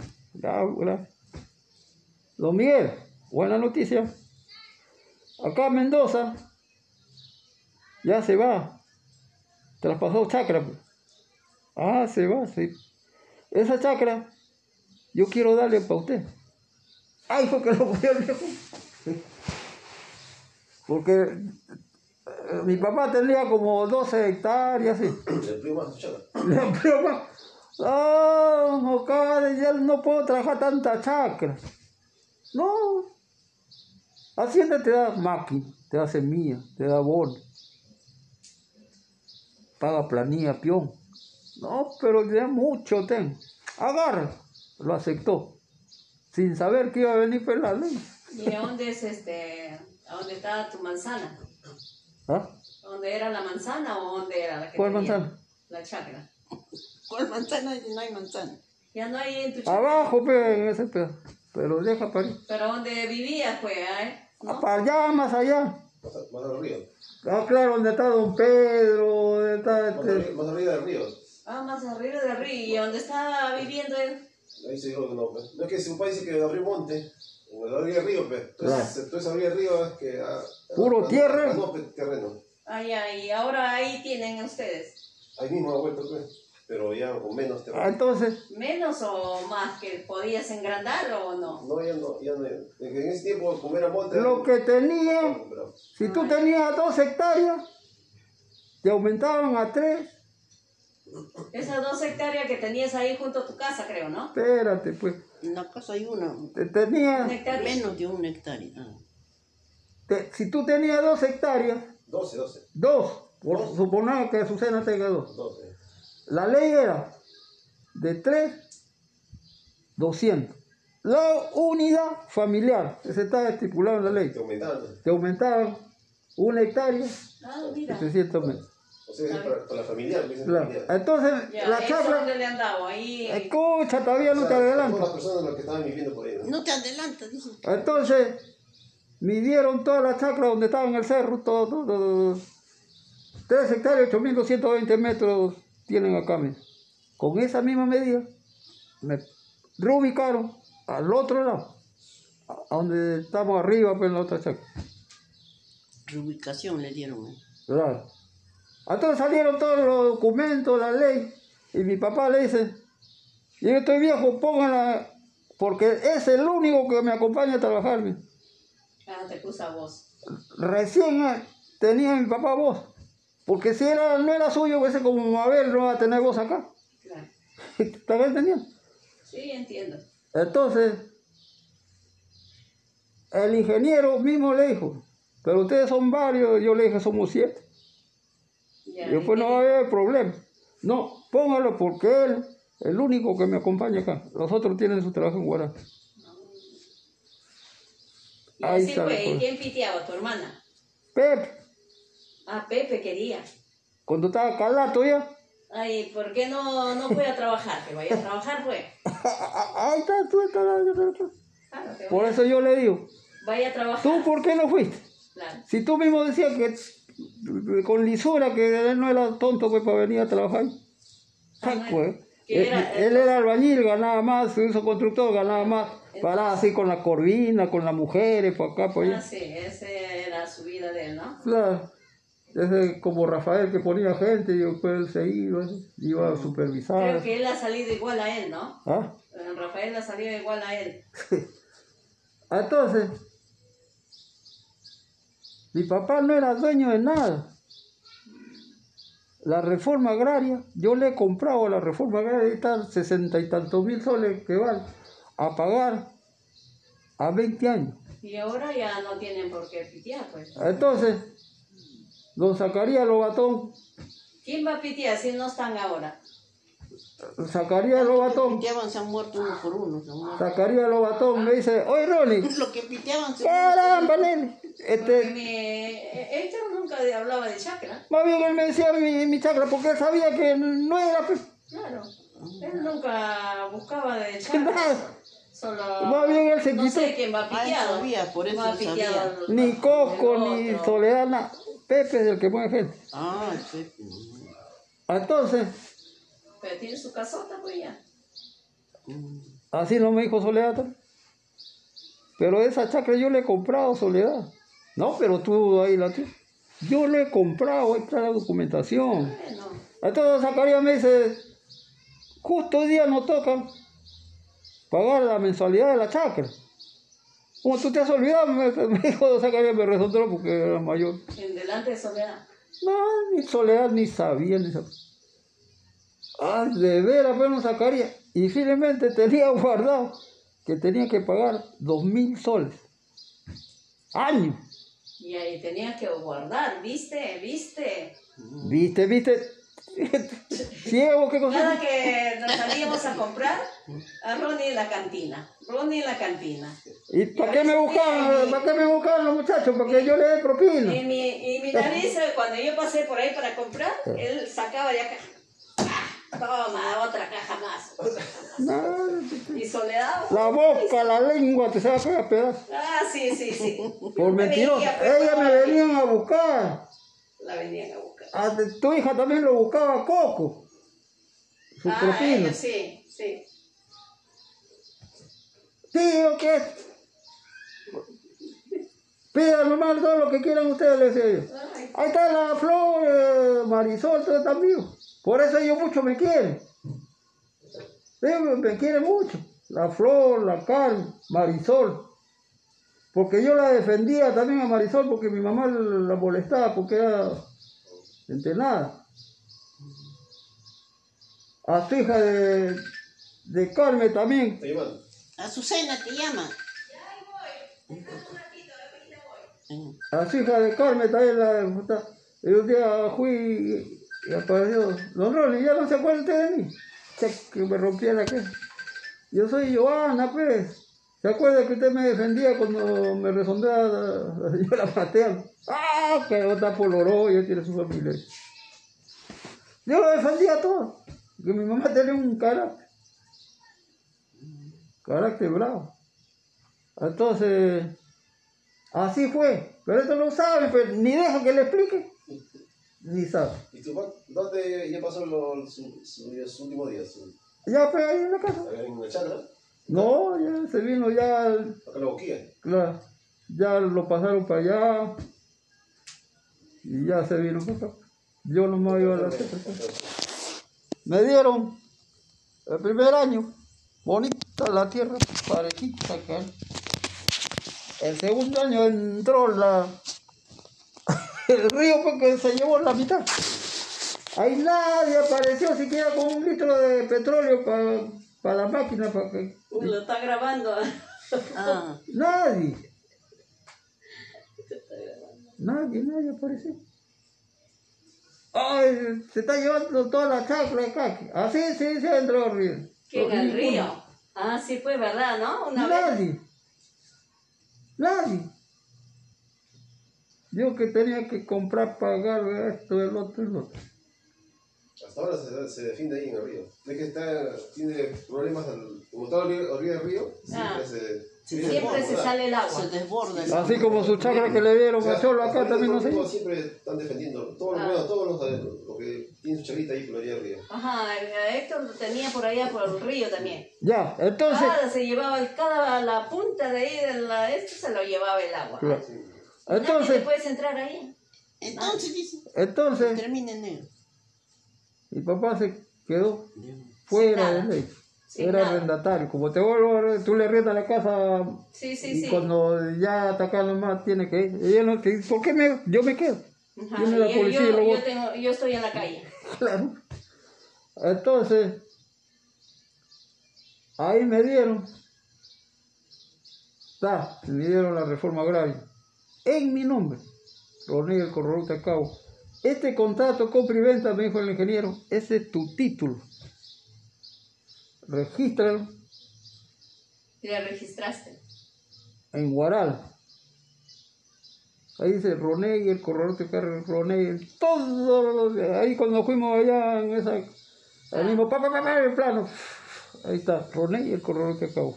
Don Miguel, buena noticia. Acá Mendoza ya se va. Traspasó chacra. pues. Ah, se va, sí. Esa chacra yo quiero darle para usted. Ay, fue que lo el viejo. Porque eh, mi papá tenía como 12 hectáreas, sí. Le amplió más su chacra. Le amplió más. Ah, Okada, ya no puedo trabajar tanta chacra. No. Hacienda te da máquina, te da semilla, te da bono. Paga planilla, peón. No, pero ya mucho ten. Agarra. Lo aceptó. Sin saber que iba a venir por la ley. ¿Y a dónde es este? ¿A dónde está tu manzana? ¿Ah? ¿Dónde era la manzana o dónde era la que ¿Cuál tenía? manzana? La chacra. ¿Cuál manzana? No hay manzana. Ya no hay en tu chacra. Abajo, pe, en ese pedazo. Pero deja para ahí. Pero donde vivías, pues, ¿eh? Ah, Para allá, más allá. Más, al río. Ah, claro, donde está Don Pedro, donde está Más, este. arriba, más arriba del río. Ah, más arriba del río. ¿Y dónde estaba viviendo él? Ahí se dijo que no, pues. No es que si un país dice que abrió monte, en la orilla del río, pues. Entonces, Claro. toda esa orilla del río es que. ah, Puro ah, tierra. ah, No, terreno. Ah, ya, y ahora ahí tienen ustedes. Ahí mismo ha vuelto, pues. Pero ya con menos Ah, terreno. entonces, ¿Menos o más que podías engrandar o no? No, ya no, ya no. En ese tiempo, como era monte. lo que tenía, si tú tenías dos hectáreas, te aumentaban a tres. Esas dos hectáreas que tenías ahí junto a tu casa, creo, ¿no? Espérate, pues. En la casa hay una. Te tenía. Menos de una hectárea. Te- si tú tenías dos hectáreas, 12, 12. dos, por suponer que Azucena tenga dos. 12. La ley era de tres, 200. La unidad familiar, ese está estipulado en la ley, Te aumentaban. te aumentaban una hectárea, Ah, mira. 700 metros. Para, para la Claro. familiar. Entonces, Ya, la ¿eso chacra, dónde le han dado? Ahí. escucha, todavía O no sea, te Todas adelanto. las personas las que estaban viviendo por ahí. ¿no? No te adelanta, dice. Entonces, midieron toda la chacra donde estaba en el cerro, todo, todo, todo. 3 hectáreas, 8.220 metros tienen acá. mira. Con esa misma medida, me reubicaron al otro lado, a a donde estamos arriba, pues en la otra chacra. Reubicación le dieron. ¿eh? Claro. Entonces salieron todos los documentos, la ley, y mi papá le dice, yo estoy viejo, póngala, porque es el único que me acompaña a trabajar. mira. Ah, te puso a vos. recién eh, tenía mi papá voz. Porque si era, no era suyo, ese como Mabel no va a tener voz acá. Claro. *laughs* También tenía. Sí, entiendo. Entonces, el ingeniero mismo le dijo, pero ustedes son varios, yo le dije, somos siete. Ya, yo, ¿y pues no va a haber problema. No, póngalo porque él, el único que me acompaña acá. Los otros tienen su trabajo en Guará. Y Ahí así fue. ¿Y cosa. quién piteaba? ¿Tu hermana? Pepe, Ah, Pepe quería. cuando estaba calato ya, Ay, ¿por qué no, no fue a trabajar? Que vaya a trabajar, fue. *laughs* ahí está, tú estás, que Por eso yo le digo, vaya a trabajar. ¿tú por qué no fuiste? Claro. Si tú mismo decías que con lisura que él no era tonto pues para venir a trabajar. Ah, Ah, pues. Él, era- él era albañil, ganaba más, se hizo constructor, ganaba más. Paraba así con la corvina, con las mujeres, por acá, por Ah, allá. sí, esa era su vida de él, ¿no? Claro. Ese como Rafael que ponía gente y después él se iba, iba a supervisar. Creo que él ha salido igual a él, ¿no? ¿Ah? Eh, Rafael ha salido igual a él. *laughs* Entonces, mi papá no era dueño de nada. La reforma agraria, yo le he comprado la reforma agraria, ahí están sesenta y tantos mil soles que van a pagar a 20 años. Y ahora ya no tienen por qué pitear, pues. Entonces, don Zacarías Lobatón, ¿Quién va a pitear si no están ahora? Zacarías Lobatón, Piteaban se han muerto uno por uno. Zacarías Lobatón me dice, oye Ronnie, *laughs* Lo que piteaban se caramba, nene, este, mi, eh, Héctor nunca hablaba de chakra. más bien él me decía mi, mi chakra porque él sabía que no era, pues, Claro. Él nunca buscaba de *laughs* chakra. Nada. Solo. Más bien él se no quitó. sé quién va Ah, piteado. sabía, por eso Va sabía. ni Cosco, ni nada. Pepe es el que mueve gente. Ah, sí. Entonces, Pero tiene su casota, pues ya. así no me dijo Soledad. Pero esa chacra yo le he comprado, Soledad. No, pero tú ahí la tienes. Yo le he comprado, ahí está la documentación. Bueno, Entonces Zacarías me dice, justo hoy día no toca pagar la mensualidad de la chacra. Como tú te has olvidado, me, me dijo Zacarías, me resolvió porque era mayor. en delante de Soledad. No, ni Soledad ni sabía, ni sabía. Ah, de veras, pero no sacaría. Y finalmente tenía guardado que tenía que pagar dos mil soles. Año. Y ahí tenías que guardar, ¿viste? ¿Viste? ¿Viste, viste? *laughs* Ciego, qué cosa. Cada que nos salíamos a comprar, a Ronnie en la cantina. Ronnie en la cantina. ¿Y para qué me buscaban? ¿Para qué me buscaban los muchachos? Para que yo le dé propina. Y mi, y mi nariz, *laughs* cuando yo pasé por ahí para comprar, él sacaba ya caja. Toma, otra caja más. No, Y Soledad. la boca, la lengua, te se va a pegar pedazos. Ah, sí, sí, sí. Por Me mentiroso. venía, pues, Ellas me venían a buscar. La venían a buscar. Ah, tu hija también lo buscaba a Coco. Su Ah, propina. sí, sí. Tío, ¿qué? Pidan nomás todo lo que quieran ustedes, les. Ahí está la flor, eh, Marisol, todo vivo. Por eso ellos mucho me quieren. Ellos me, quieren mucho. La flor, la Carmen, Marisol. Porque yo la defendía también a Marisol porque mi mamá la molestaba porque era entenada. A su hija de, de Carmen también. Azucena te llama. A su hija de Carmen también la puta, y un día fui y apareció, don Rolly, ya no se acuerda usted de mí. Che, que me rompía la cara. Yo soy Joana, pues. ¿Se acuerda que usted me defendía cuando me resondea la, la señora *laughs* Mateo? ¡Ah! Que está por oro, ya tiene su familia. Yo lo defendía todo. Que mi mamá tenía un carácter. Carácter bravo. Entonces, así fue. Pero esto no sabe, pues, ni deja que le explique. Ni sabe. ¿Y tu dónde ya pasó los su, su- Ya, pues, ahí en la casa. ¿En el chakra? No, ya se vino, ya, Acá en la boquilla. claro, ya lo pasaron para allá. Y ya se vino para acá. Yo nomás iba a la tierra. Me dieron el primer año, bonita la tierra, parejita acá. El segundo año entró la el río porque se llevó la mitad. Ahí nadie apareció siquiera con un litro de petróleo para la máquina, para que Uy, lo está grabando. Ah, Nadie. Nadie, nadie apareció. Ay, se está llevando toda la chacra acá. Así sí se entró al río. Que en el río. Ah, sí, pues verdad, ¿no? Una vez. Nadie. Yo que tenía que comprar, pagar esto, el otro, el otro. Hasta ahora se, se defiende ahí en el río. Es que está, tiene problemas, al, como está a la orilla del río, siempre Ah. se... Siempre se sale el agua. Se desborda. el Así como su chakra que le dieron a Cholo acá también no sé. Siempre están defendiendo, todos, Ah. bueno, todos los, los que tienen su charita ahí por del río. Ajá, Héctor lo tenía por allá por el río también. Ya, entonces, Cada se llevaba cada la punta de ahí de la este se lo llevaba el agua. Claro. Nadie entonces, te puedes entrar ahí. Entonces dice, entonces, termina en negro. mi papá se quedó fuera de ley. Sin Era nada. arrendatario. Como te vuelvo, tú le rentas la casa Sí, sí, y sí. cuando ya atacan más tiene que ir. Y él no te dice, ¿por qué me, yo me quedo? Ajá, Viene la yo, policía yo- yo tengo, yo estoy en la calle. *laughs* Claro. Entonces, ahí me dieron, ta, me dieron la reforma agraria, en mi nombre, Ronnie el Corredor de Cabo. Este contrato compra y venta, me dijo el ingeniero, ese es tu título. Regístralo Y la registraste. en Guaral. Ahí dice Roné y el corredor de carro, Roné, y todo lo ahí cuando fuimos allá en esa, el mismo pa, pa, pa, pa, el plano, ahí está, Roné y el corredor cacao.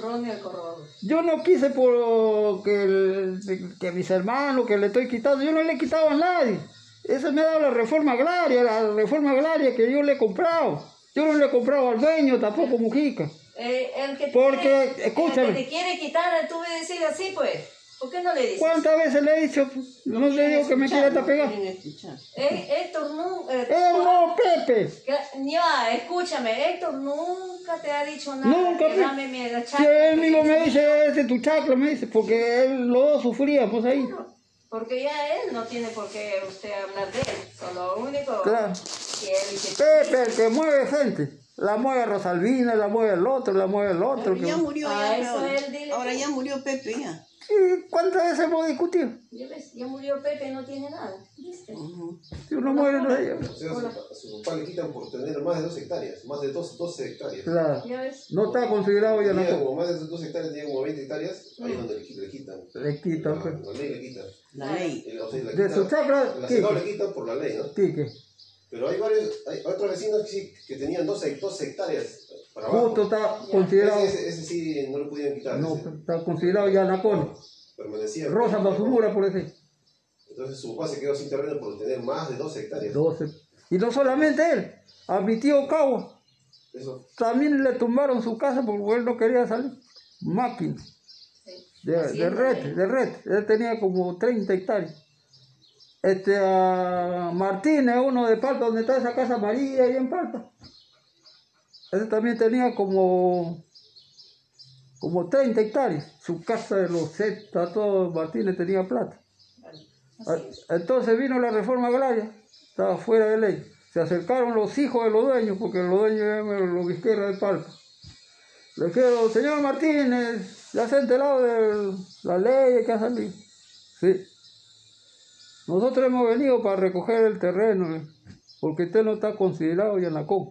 Ronnie el corredor. Yo no quise por que, el- que mis hermanos, que le estoy quitando, yo no le he quitado a nadie. Eso me ha dado la reforma agraria, la reforma agraria que yo le he comprado. Yo no le he comprado al dueño, tampoco Mujica. Eh, el que te Porque, quiere, escúchame. El que te quiere quitar, tú debes decir así, pues. ¿Por qué no le dices? ¿Cuántas veces le he dicho? No le digo que me quiere hasta pegar. Eh, Héctor nunca... Eh, ¡Eh, no, Pepe! que- Ya, escúchame, Héctor nunca te ha dicho nada. Nunca, que dame mi la Si chacra, él que mismo me dice, mía. ese es tu chacra, me dice, porque él, los dos sufríamos ahí. Porque ya él no tiene por qué usted hablar de él. Solo lo único Claro. que él que Pepe, el que mueve gente. La mueve Rosalvina, la mueve el otro, la mueve el otro. Pero que- ya murió, Ah, ya, eso ahora. él, ahora ya murió Pepe, ya. ¿Y cuántas veces hemos discutido? Ya ves, ya murió Pepe, no tiene nada. ¿Viste? Si uno muere, no hay. O sea, a su, papá le quitan por tener más de dos hectáreas, más de dos, 12 hectáreas. Claro. Ya ves. No está considerado ya la como más de dos hectáreas, tenía como 20 hectáreas, ahí es donde le, qui- le quitan. Le quitan, La, pues. la ley le quita. La ley. El- o sea, le De quita- su chacra, La ¿qué? Senado le quitan por la ley, ¿no? Tique. Pero hay varios, hay otros vecinos que sí, que tenían 12, 12 hectáreas para abajo. Justo está considerado. Ese, ese, ese sí no lo pudieron quitar. No, ese está considerado ya Nacón. permanecía. Rosa Basumura, por ese. Entonces su papá se quedó sin terreno por tener más de 12 hectáreas. 12. Y no solamente él, a mi tío Cagua. Eso. También le tumbaron su casa porque él no quería salir. Máquina. De, de red, de red. Él tenía como 30 hectáreas. Este, a Martínez, uno de Palpa, donde está esa casa María, ahí en Palpa. Ese también tenía como, como 30 hectáreas. Su casa de los Z, todo, Martínez tenía plata. Entonces vino la reforma agraria, estaba fuera de ley. Se acercaron los hijos de los dueños, porque los dueños eran los visqueros de Palpa. Le dijeron, señor Martínez, ya se ha enterado de la ley que ha salido. Sí. Nosotros hemos venido para recoger el terreno, eh, porque usted no está considerado Yanacón.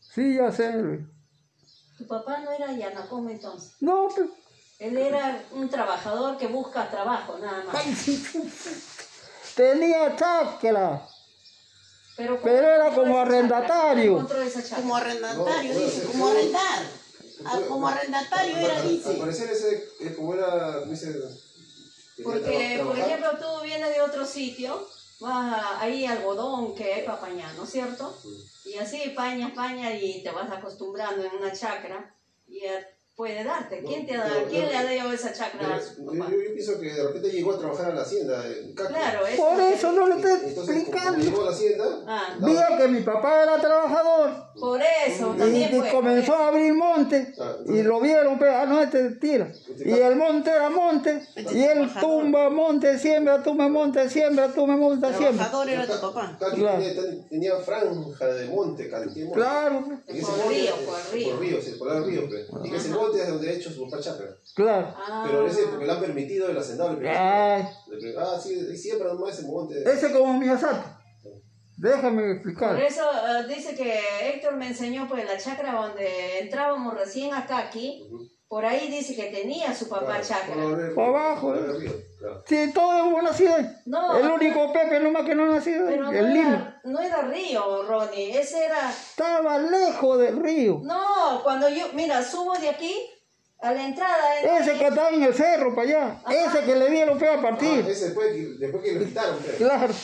Sí, ya sé. eh. Tu papá no era Yanacom entonces. No, pues, Él era un trabajador que busca trabajo, nada más. tenía chacra, Pero, pero era ¿cómo como arrendatario. Como arrendatario, No, dice, como arrendar. Ah, como arrendatario era, Al- Al dice. parecer ese, eh, como era, dice, Porque, por ejemplo, tú vienes de otro sitio, vas a, ahí algodón que hay para pañar, ¿no es cierto? Y así pañas, pañas y te vas acostumbrando en una chacra y ya puede darte. ¿Quién, te ha dado, pero- ¿quién le ha pero- dado esa chacra a su Yo, papá? yo- yo pienso que de repente llegó a trabajar a la hacienda en Cactus. Claro, eso Por es- eso no le estoy explicando. llegó a la hacienda, Ah, Vio que mi papá era trabajador. por eso Y, también y fue. comenzó a abrir monte Ah, y lo vieron, pues, ah, no, este tira. Y el monte era monte y él tumba monte, siembra, tumba monte, siembra, tumba monte, siembra. Trabajador era tu papá. Claro. tenía, ten- tenía franja de monte, cantidad de monte. Claro, Por río, por río. Por río, sí, por el río. pues. Y en ese ha hecho su papá chacra. claro. Ah, Pero ese, porque le han permitido el hacendado. pre- Ah, sí, siembra nomás ese monte. ese como mi asato. Déjame Por explicar. eso eh, dice que Héctor me enseñó pues la chacra donde entrábamos recién acá aquí. Por ahí dice que tenía su papá chacra. Para abajo. Por eh. claro. Sí, todos hemos nacido ahí. No, el único Pepe nomás que no ha nacido ahí, Pero no el Lima. era, no era río, Ronnie. Ese era... Estaba lejos del río. No, cuando yo, mira, subo de aquí a la entrada. ¿eh? Ese que estaba en el cerro para allá. Ese que le dieron fue a partir. Ah, ese después que, después que le quitaron. Claro.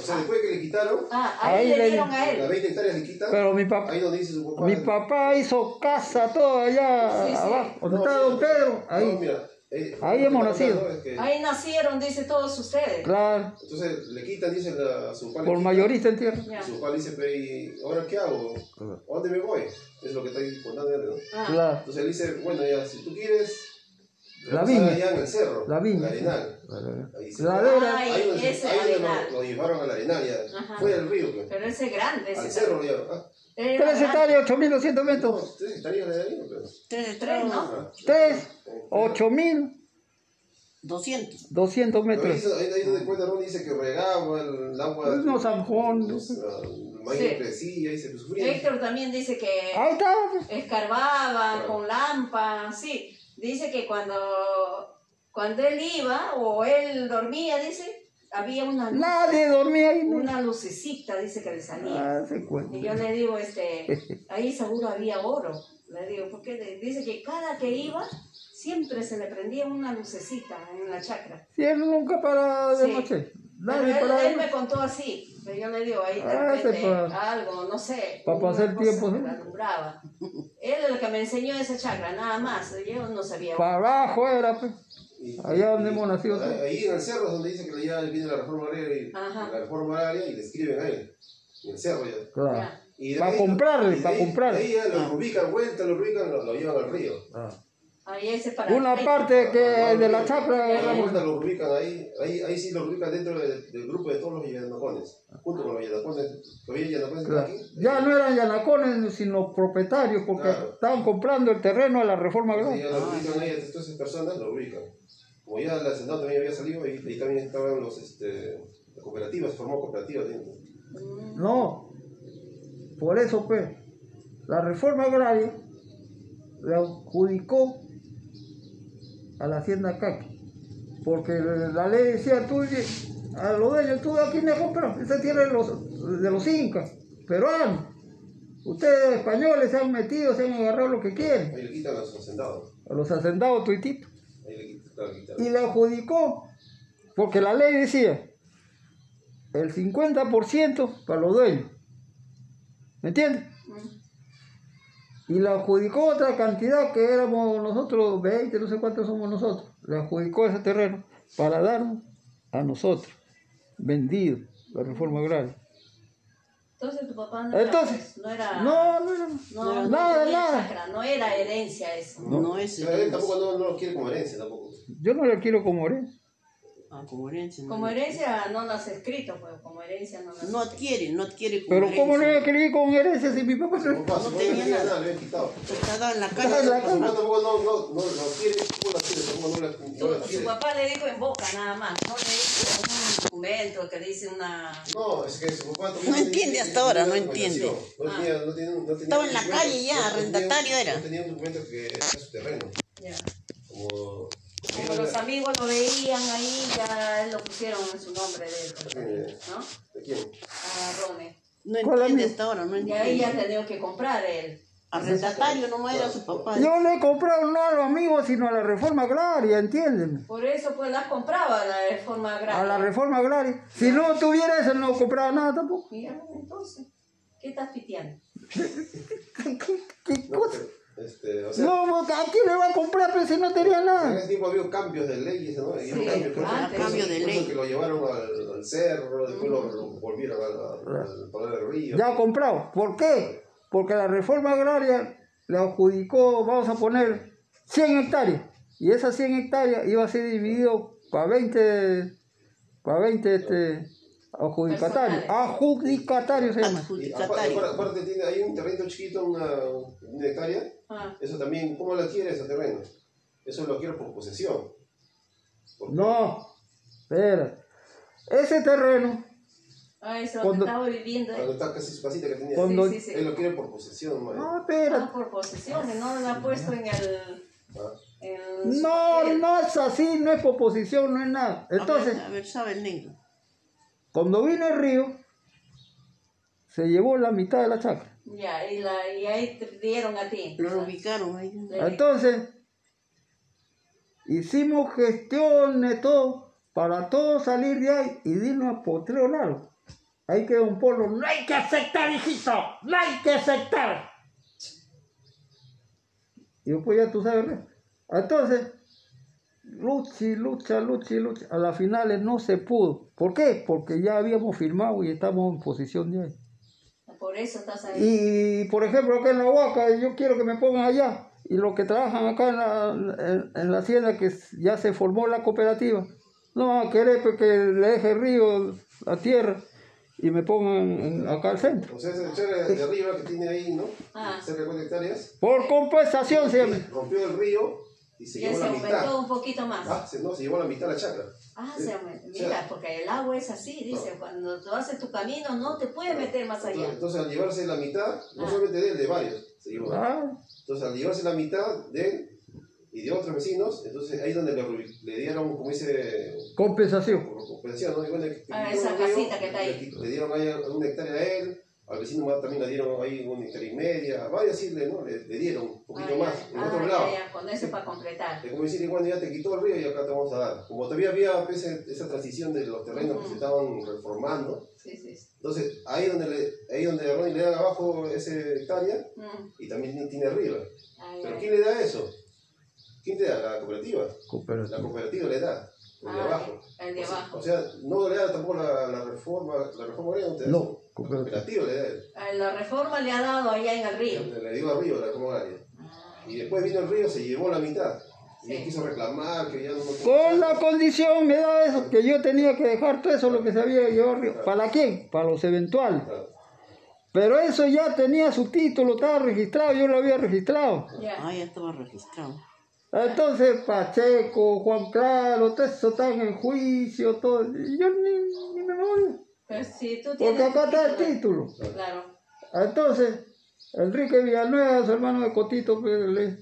O sea, después que le quitaron, Ah, ahí, Ahí le dieron a las él. 20 hectáreas le quitan. Pero mi papá, Ahí donde dice su papá. mi papá hizo casa todo allá Sí, sí. abajo. Donde No, don Pedro, no, ahí. mira, eh, Ahí hemos nacido. es que- Ahí nacieron, dice todos ustedes. Claro. Entonces le quitan, dice la, su papá. Por quita. mayorista en tierra. Ya. Su papá dice, "Pe, ¿y ahora qué hago? ¿A dónde me voy? Es lo que está ahí contando él, ¿no? Ah, Claro. Entonces él dice, bueno, ya, si tú quieres, La a viña. allá en el cerro, La viña. en el arenal. Ahí se- La. Ay, ahí donde, ese ahí donde lo, lo llevaron al arenal, ya, Ajá. fuera del río, pues. Pero ese es grande. al Ese cerro lo llevaron. Ah, Era Tres grande. hectáreas, 8.200 metros. no, tres hectáreas de ahí, pues. Tres, Tres, ¿no? Ah, Tres, 8.200 200. Pero ahí, metros. ahí, ahí donde cuenta, ¿no? Dice que regaba el agua. Unos zanjones. los, El maíz Sí. crecía y se sufría. Héctor también dice que Ahí pues. escarbaba Claro. con lampa, sí. Dice que cuando, cuando él iba o él dormía, dice, había una luz, Nadie dormía ahí. una lucecita, dice que le salía. Ah, se cuenta. Y yo le digo, este, *laughs* ahí seguro había oro. Le digo, porque dice que cada que iba, siempre se le prendía una lucecita en la chacra. Si él nunca para de Sí. noche. Pero Nadie él, para él me contó así, pero yo le digo, ahí de Ah, repente algo, no sé. pa una pasar tiempo, la alumbraba. Él es el que me enseñó esa chacra, nada más. Yo no sabía. Para abajo era, pues. Allá donde hemos nacido Ahí, ahí en el cerro es donde dice que ya viene la reforma agraria y, Ajá. la reforma agraria y le escriben a él. En el cerro ya. Claro. Y de Pa' ahí- comprarle, y de pa' ahí- comprarle. de Ahí ya lo ubican, vuelta, lo ubican, lo, lo llevan al río. Ahí ese para Una parte que de la chacra lo ubican ahí, ahí, ahí sí lo ubican dentro de- del grupo de todos los yanacones. Junto con los yanacones. ¿Todavía yanacones Claro. aquí? Ya no eran yanacones, sino propietarios, porque Claro. estaban comprando el terreno a la reforma Entonces agraria. ya lo ubican ahí, todas esas personas lo ubican. Como ya el hacendado también había salido, ahí, ahí también estaban los, este, las cooperativas, se formó cooperativa. ¿sí? No. Por eso, pues, la reforma agraria le adjudicó a la hacienda Caqui. Porque la ley decía, tú, a los dueños, tú aquí me compras, esa tierra de los, de los incas, peruanos. Ustedes españoles se han metido, se han agarrado lo que quieren. Ahí le quitan a los hacendados. A los hacendados tuititos. Ahí le quitan, claro, le quitan. Y le adjudicó, porque la ley decía el 50% para los dueños. ¿Me entiendes? Y le adjudicó otra cantidad que éramos nosotros, 20, no sé cuántos somos nosotros. Le adjudicó ese terreno para darnos a nosotros, vendido, la reforma agraria. Entonces tu papá no Entonces, era, pues, no era, no, no era, no, no nada, nada. no era herencia eso. No, es Pero él tampoco no, no lo quiere como herencia tampoco. Yo no le quiero como herencia. Ah, como herencia. Como herencia no las he escrito, pues como herencia no las No adquiere, no adquiere como Pero ¿cómo no herencia. quería con herencia si mi papá no... No tenía nada. nada, le quitado. En la tampoco no, no, no lo quiere, ¿cómo la quiere? Tampoco no la, no la Su, su quiere. papá le dijo en boca nada más, no le dijo un documento que dice una... No, es que su papá No entiende tenía hasta ahora, no entiende. documentación. No tenía, no tenía, no tenía Estaba en la calle ya, no tenía- arrendatario era. No tenía un documento que era su terreno. Ya. Como, Como los amigos lo veían ahí, ya él lo pusieron en su nombre de él, Eh, ¿no? ¿De quién? A Rone. No ¿Cuál entiende hasta ahora, no Y ahí ya entiende. ha tenido que comprar él. Arrendatario no era su papá. Yo le he comprado no a los amigos, sino a la reforma agraria, entiéndeme. Por eso pues las compraba la reforma A agraria. la reforma agraria. Si no tuviera eso, no compraba nada tampoco. Mira, entonces, ¿qué estás piteando? ¿Qué, qué- qué No, cosa? pero, este, o sea, No, porque ¿a quién le va a comprar pero si no tenía en nada? ese tiempo había cambios de leyes, ¿no? Había Sí, cambios, eso- Cambio de ley. que lo llevaron al, al cerro, después lo, lo volvieron al, al, al poder del río. Ya ha comprado. ¿Por qué? Porque la reforma agraria le adjudicó, vamos a poner, 100 hectáreas. Y esas 100 hectáreas iba a ser dividido para 20, para 20 este, adjudicatarios. Adjudicatarios se llama. Aparte, Adjudicatario. aparte- aparte tiene, hay un terreno chiquito, una, una hectárea, Ah, eso también, ¿cómo lo adquiere ese terreno? Eso lo adquiere por posesión. No, espera. Ese terreno Ah, eso Cuando- estaba viviendo. Cuando está casi su casita que tenía. Cuando- Sí, sí, sí. Él lo quiere por posesión, ¿no? No, espera. Ah, por posesión, no lo ha puesto en el. Ah. su No, papel. no es así, no es por posición, no es nada. Entonces, A ver, a ver, sabe el negro. cuando vino el río, se llevó la mitad de la chacra. Ya, y, la, y ahí te dieron a ti. Lo ubicaron ahí. Entonces, hicimos gestiones, todo, para todos salir de ahí y dirnos a Potrero Largo. Ahí quedó un polo, no hay que aceptar, hijito, no hay que aceptar. Y después ya tú sabes, ¿no? entonces, lucha lucha, lucha lucha. A las finales no se pudo. ¿Por qué? Porque ya habíamos firmado y estamos en posición de ahí. Por eso estás ahí. Y por ejemplo, acá en la Huaca, yo quiero que me pongan allá. Y los que trabajan acá en la, en, en la hacienda, que ya se formó la cooperativa, no van a querer pues, que le deje el río, la tierra, y me pongan en- acá al centro. O sea, ese chévere de arriba que tiene ahí, ¿no? Ah. Cerca de 4 hectáreas. Por compensación se llama. Rompió el río y se Ya llevó se la aumentó mitad. un poquito más. Ah, se, no, se llevó la mitad la chacra. Ah, Sí. se aumentó. O sea, Mira, porque el agua es así, dice, cuando tú haces tu camino no te puedes meter más allá. Entonces, entonces, al llevarse la mitad, no solamente de él, de varios, se llevó. Ah, Entonces al llevarse la mitad de él y de otros vecinos, entonces ahí donde le, le dieron, como dice, compensación. compensación, ¿no? Igual Ah, que esa casita que está ahí. Le, le dieron ahí una hectárea a él, al vecino más también le dieron ahí una hectárea y media, varios sí le, ¿no? le, le dieron un poquito Ah, más, en ah, otro ya, lado. ya, con eso para completar. Es como decir, bueno, ya te quitó el río y acá te vamos a dar. Como todavía había pues, esa transición de los terrenos que se estaban reformando, Sí, sí. sí. entonces ahí donde, le, ahí donde a Ronnie le dan abajo ese hectárea Mm. y también tiene arriba. Ah, ¿Pero quién le da eso? ¿Quién te da? La cooperativa. La Cooperativa. le da, el de Ah, abajo. El de abajo. O sea, no le da tampoco la, la reforma, la reforma te da No, cooperativa. cooperativa le da La reforma le ha dado allá en el río. Le, le dio arriba la reforma agraria. Ah, Y después vino el río, se llevó la mitad. Y Sí. quiso reclamar que ya no... Con la condición me da eso, que yo tenía que dejar todo eso lo que se había llevado al río. ¿Para quién? Para los eventuales. Claro. Pero eso ya tenía su título, estaba registrado, yo lo había registrado. ya. Ah, ya estaba registrado. Entonces Pacheco, Juan Claro, todo eso están en juicio, todo. Y yo ni, ni me voy. Pero si tú Porque tienes. acá está el título. Claro. Entonces, Enrique Villanueva, su hermano de Cotito, pues, le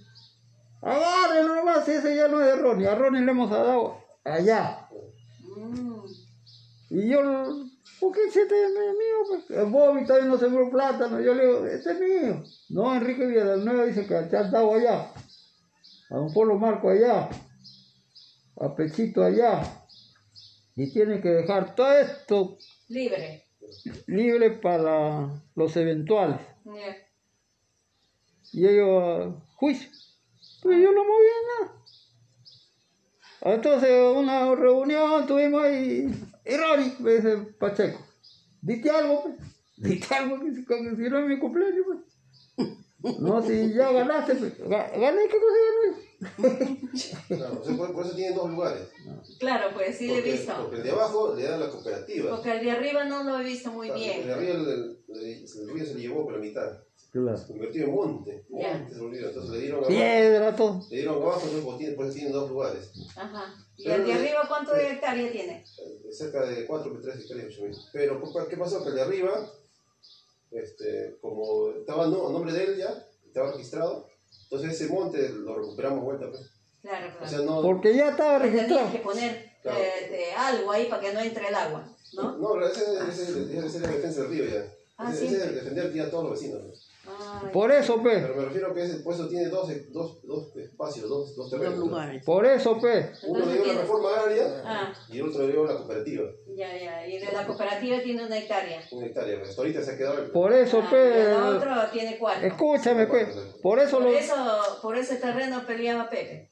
agárrenlo nomás, ese ya no es de Ronnie. A Ronnie le hemos dado allá. Mm. Y yo, ¿por qué ese es mío? Pues? El Bobby todavía no sembró plátano. Yo le digo, este es mío. No, Enrique Villanueva dice que te has dado allá. A Don Polo Marco allá. A Pechito allá. Y tiene que dejar todo esto Libre. libre para los eventuales. Y ellos, juicio. Pues yo no movía nada. Entonces, una reunión tuvimos ahí. Y Ronnie, me dice Pacheco, dite algo, pues. Dite algo, que si no es mi cumpleaños, pues. No, si ya ganaste, pues. Ga- Gané, ¿qué cosa gané? Claro, sea, por, por eso tiene dos lugares. Claro, pues sí lo he Porque, visto. porque el de abajo le da la cooperativa. Porque el de arriba no lo he visto muy El bien. de arriba el, el- el río se le llevó por la mitad. Claro. Se convirtió en monte. Ya. Monte se volvió. Entonces le dieron abajo. Piedra, todo. Le dieron abajo, entonces pues, tiene, pues, tiene dos lugares. Ajá. ¿Y Pero el de el- arriba cuánto de hectárea tiene? Eh, Cerca de 4 3 hectáreas, 8 mil. Pero ¿qué pasó? Que el de arriba, este, como estaba no, a nombre de él ya, estaba registrado, entonces ese monte lo recuperamos vuelta. Pues. Claro, O claro. sea, no, Porque ya estaba Tenías registrado. que poner Claro. eh, de algo ahí para que no entre el agua, ¿no? no, ese, ese, ese, ese es la defensa del río ya. Ah, ese, sí. ese es defender a todos los vecinos. pues. Ay, Por eso, pues. Pero me refiero que ese puesto tiene dos, dos, dos espacios, dos, dos terrenos. Dos lugares. Por eso, pues. Uno le dio la reforma agraria Ah, y el otro le dio la cooperativa. ya, ya. Y de la cooperativa tiene una hectárea. Una hectárea. Hasta ahorita se ha quedado el. Por eso, Ah, y pues. el otro tiene cuatro. Escúchame, pues. Por eso Por lo. eso, por ese terreno peleaba Pepe.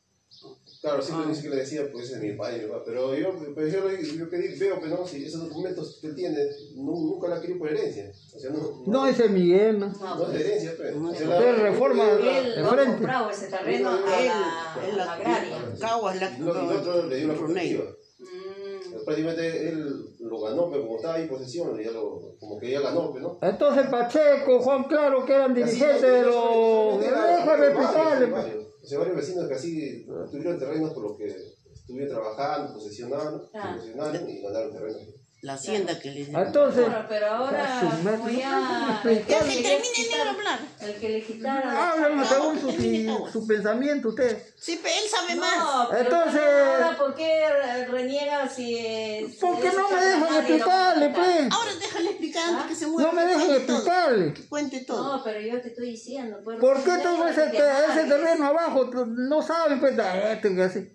Claro, siempre dice que le decía, pues ese es mi padre. Pero yo, pues, yo, yo que di- veo, pues no, si esos documentos que tiene, nu- nunca la querido por herencia. O sea, no, No, ese es Miguel, ¿no? No, no es herencia, pues. O sea, Usted reforma Él lo ha comprado ese terreno a la, a él la la agraria. Caguas la Y lo- y otro le dio la cooperativa. Mm, Prácticamente él lo ganó, pero como estaba ahí en posesión, ya lo, como que ya ganó, pues, ¿no? Entonces Pacheco, Juan Claro, que eran dirigentes de los... Déjame explicarle, pues. O sea, varios vecinos que así tuvieron terrenos por lo que estuvieron trabajando, posesionaron, Ah. posesionaron y ganaron terrenos. La hacienda que les Entonces, Pero, pero ahora, ya... puede el que le termine de hablar. El que le quitaron... la Háblenme chamba. según su, su pensamiento usted. Sí, pero él sabe No, más. pero Entonces- ahora, ¿por qué re- reniega si... eh, si ¿Por qué ese no me dejan explicarle, a pues? Ahora déjale explicar antes que se mueva. No me dejan explicarle. que cuente todo. No, pero yo te estoy diciendo. Pues, ¿Por qué todo ese, hables. terreno abajo no saben? Pues, ah, este que así.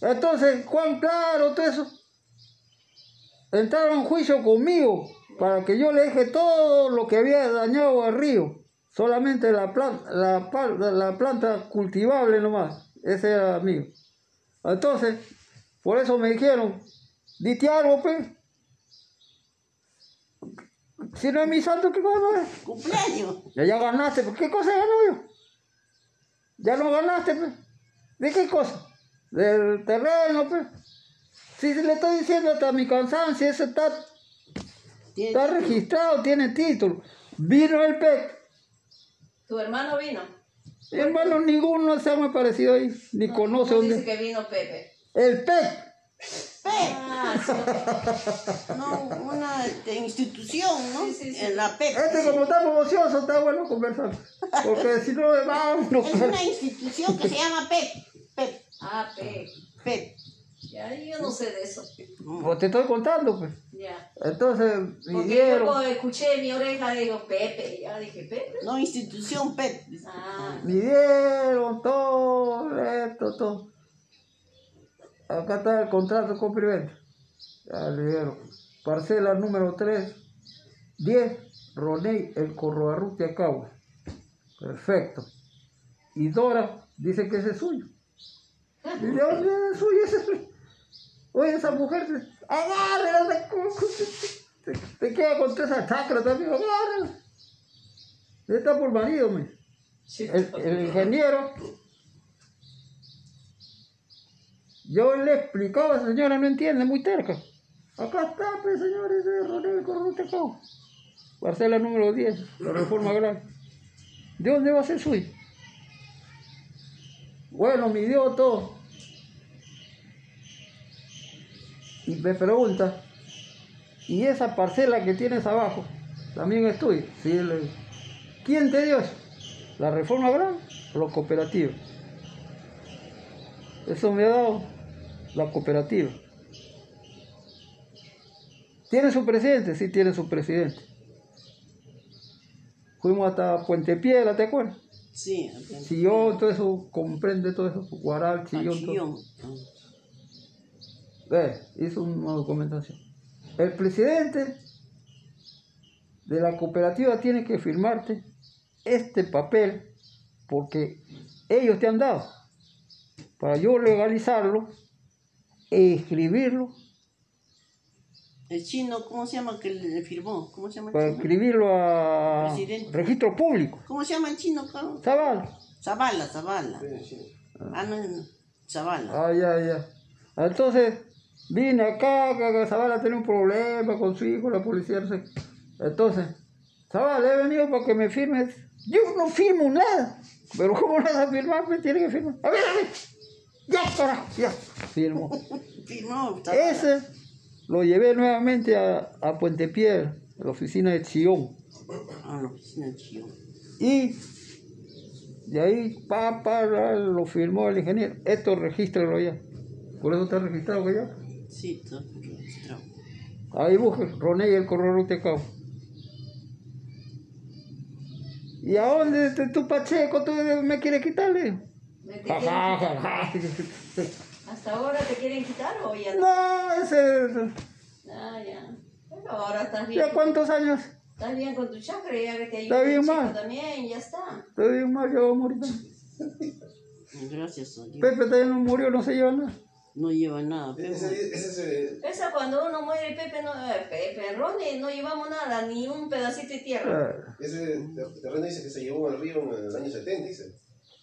Entonces, Juan Claro, todo eso, entraron en juicio conmigo para que yo le deje todo lo que había dañado al río. Solamente la planta, la, la planta cultivable nomás. Ese era mío. Entonces, por eso me dijeron, dite algo, pues. Si no es mi santo, ¿qué cosa es? Cumpleaños. Ya, ya ganaste, pues, ¿qué cosa ganó yo? Ya no ganaste, pues. ¿De qué cosa? Del terreno, pues. Si le estoy diciendo hasta mi cansancio, ese está, está registrado, tiene título. Vino el PEC. Tu hermano vino. Mi hermano, ninguno se me ha parecido ahí, ni conoce ¿Cómo dice dónde. que vino Pepe? El PEC. Ah, sí. No, una este, institución, ¿no? En la PEP. Este, como estamos ociosos, está bueno conversar. Porque si no, vámonos. Es una institución que se llama PEP. PEP. Ah, Pepe. PEP. Ya, yo no sé de eso. Pues te estoy contando, pues. Ya. Entonces, Porque yo vinieron. cuando escuché en mi oreja, digo, Pepe. Ya dije, Pepe. No, institución PEP. Ah, Midieron todo esto, todo. Acá está el contrato con Priventa. Ya le dieron. Parcela número 3, 10, Roney, el Corroarruti Acagua. Perfecto. Y Dora dice que ese es suyo. ¿Y de dónde es suyo ese? Oye, esa mujer, agárrala, de coco. Te, te queda con toda esa chacra también, agárrala. Está por marido, me. El, el ingeniero. Yo le explicaba, señora, no entiende, muy terca. Acá está, pues, señores, de Ronel Corrutecao. Parcela número 10, la reforma agraria. ¿De dónde va a ser suyo? Bueno, midió todo. Y me pregunta, ¿y esa parcela que tienes abajo también es tuya? Sí, le digo. ¿Quién te dio eso? ¿La reforma agraria o la cooperativa? Eso me ha dado la cooperativa. ¿Tiene su presidente? Sí, tiene su presidente. Fuimos hasta Puente Piedra, ¿te acuerdas? Sí. Sillón, todo eso, comprende todo eso, Guaral, Chillón, Chillón. todo. Ve, hizo una documentación. El presidente de la cooperativa tiene que firmarte este papel porque ellos te han dado para yo legalizarlo e escribirlo, El chino, ¿cómo se llama que le firmó? ¿Cómo se llama el para chino? escribirlo a Presidente. registro público. ¿Cómo se llama el chino, cabrón? Zavala. Zavala, Zavala. Ah, no, no. Zavala. Ah, ya, ya. Entonces, vine acá, que Zavala tenía un problema con su hijo, la policía, no sé. Entonces, Zavala, he venido para que me firmes. Yo no firmo nada. Pero ¿cómo vas a firmar? Me tiene que firmar. A ver, a ver. Ya, carajo, ya. *laughs* Firmó. Firmó. Ese lo llevé nuevamente a, a Puente Piedra, a la oficina de Chillón. Ah, la oficina de Chillón. Y de ahí, pa, pa, lo firmó el ingeniero. Esto regístralo ya. Por eso está registrado ya. Sí, registrado. Ahí busca Roné y el corredor Tecao. ¿Y a dónde te- tu Pacheco tú me quieres quitarle? ¿me te quieren ja. ¿Hasta ahora te quieren quitar o ya no? No, ese. Ah, ya. Pero ahora estás bien. ¿Ya cuántos años? Estás bien con tu chakra, ya que te Está ayuda bien el chico mal. también, ya está. Estoy bien mal, ya voy a morir. Gracias Dios. Pepe también no murió, no se lleva nada. No lleva nada. Ese, ese, ese, Esa cuando uno muere, Pepe, no, eh, Pepe, Ronnie, no llevamos nada, ni un pedacito de tierra. Ah, ese terreno dice que se llevó al río en el año 70, dice.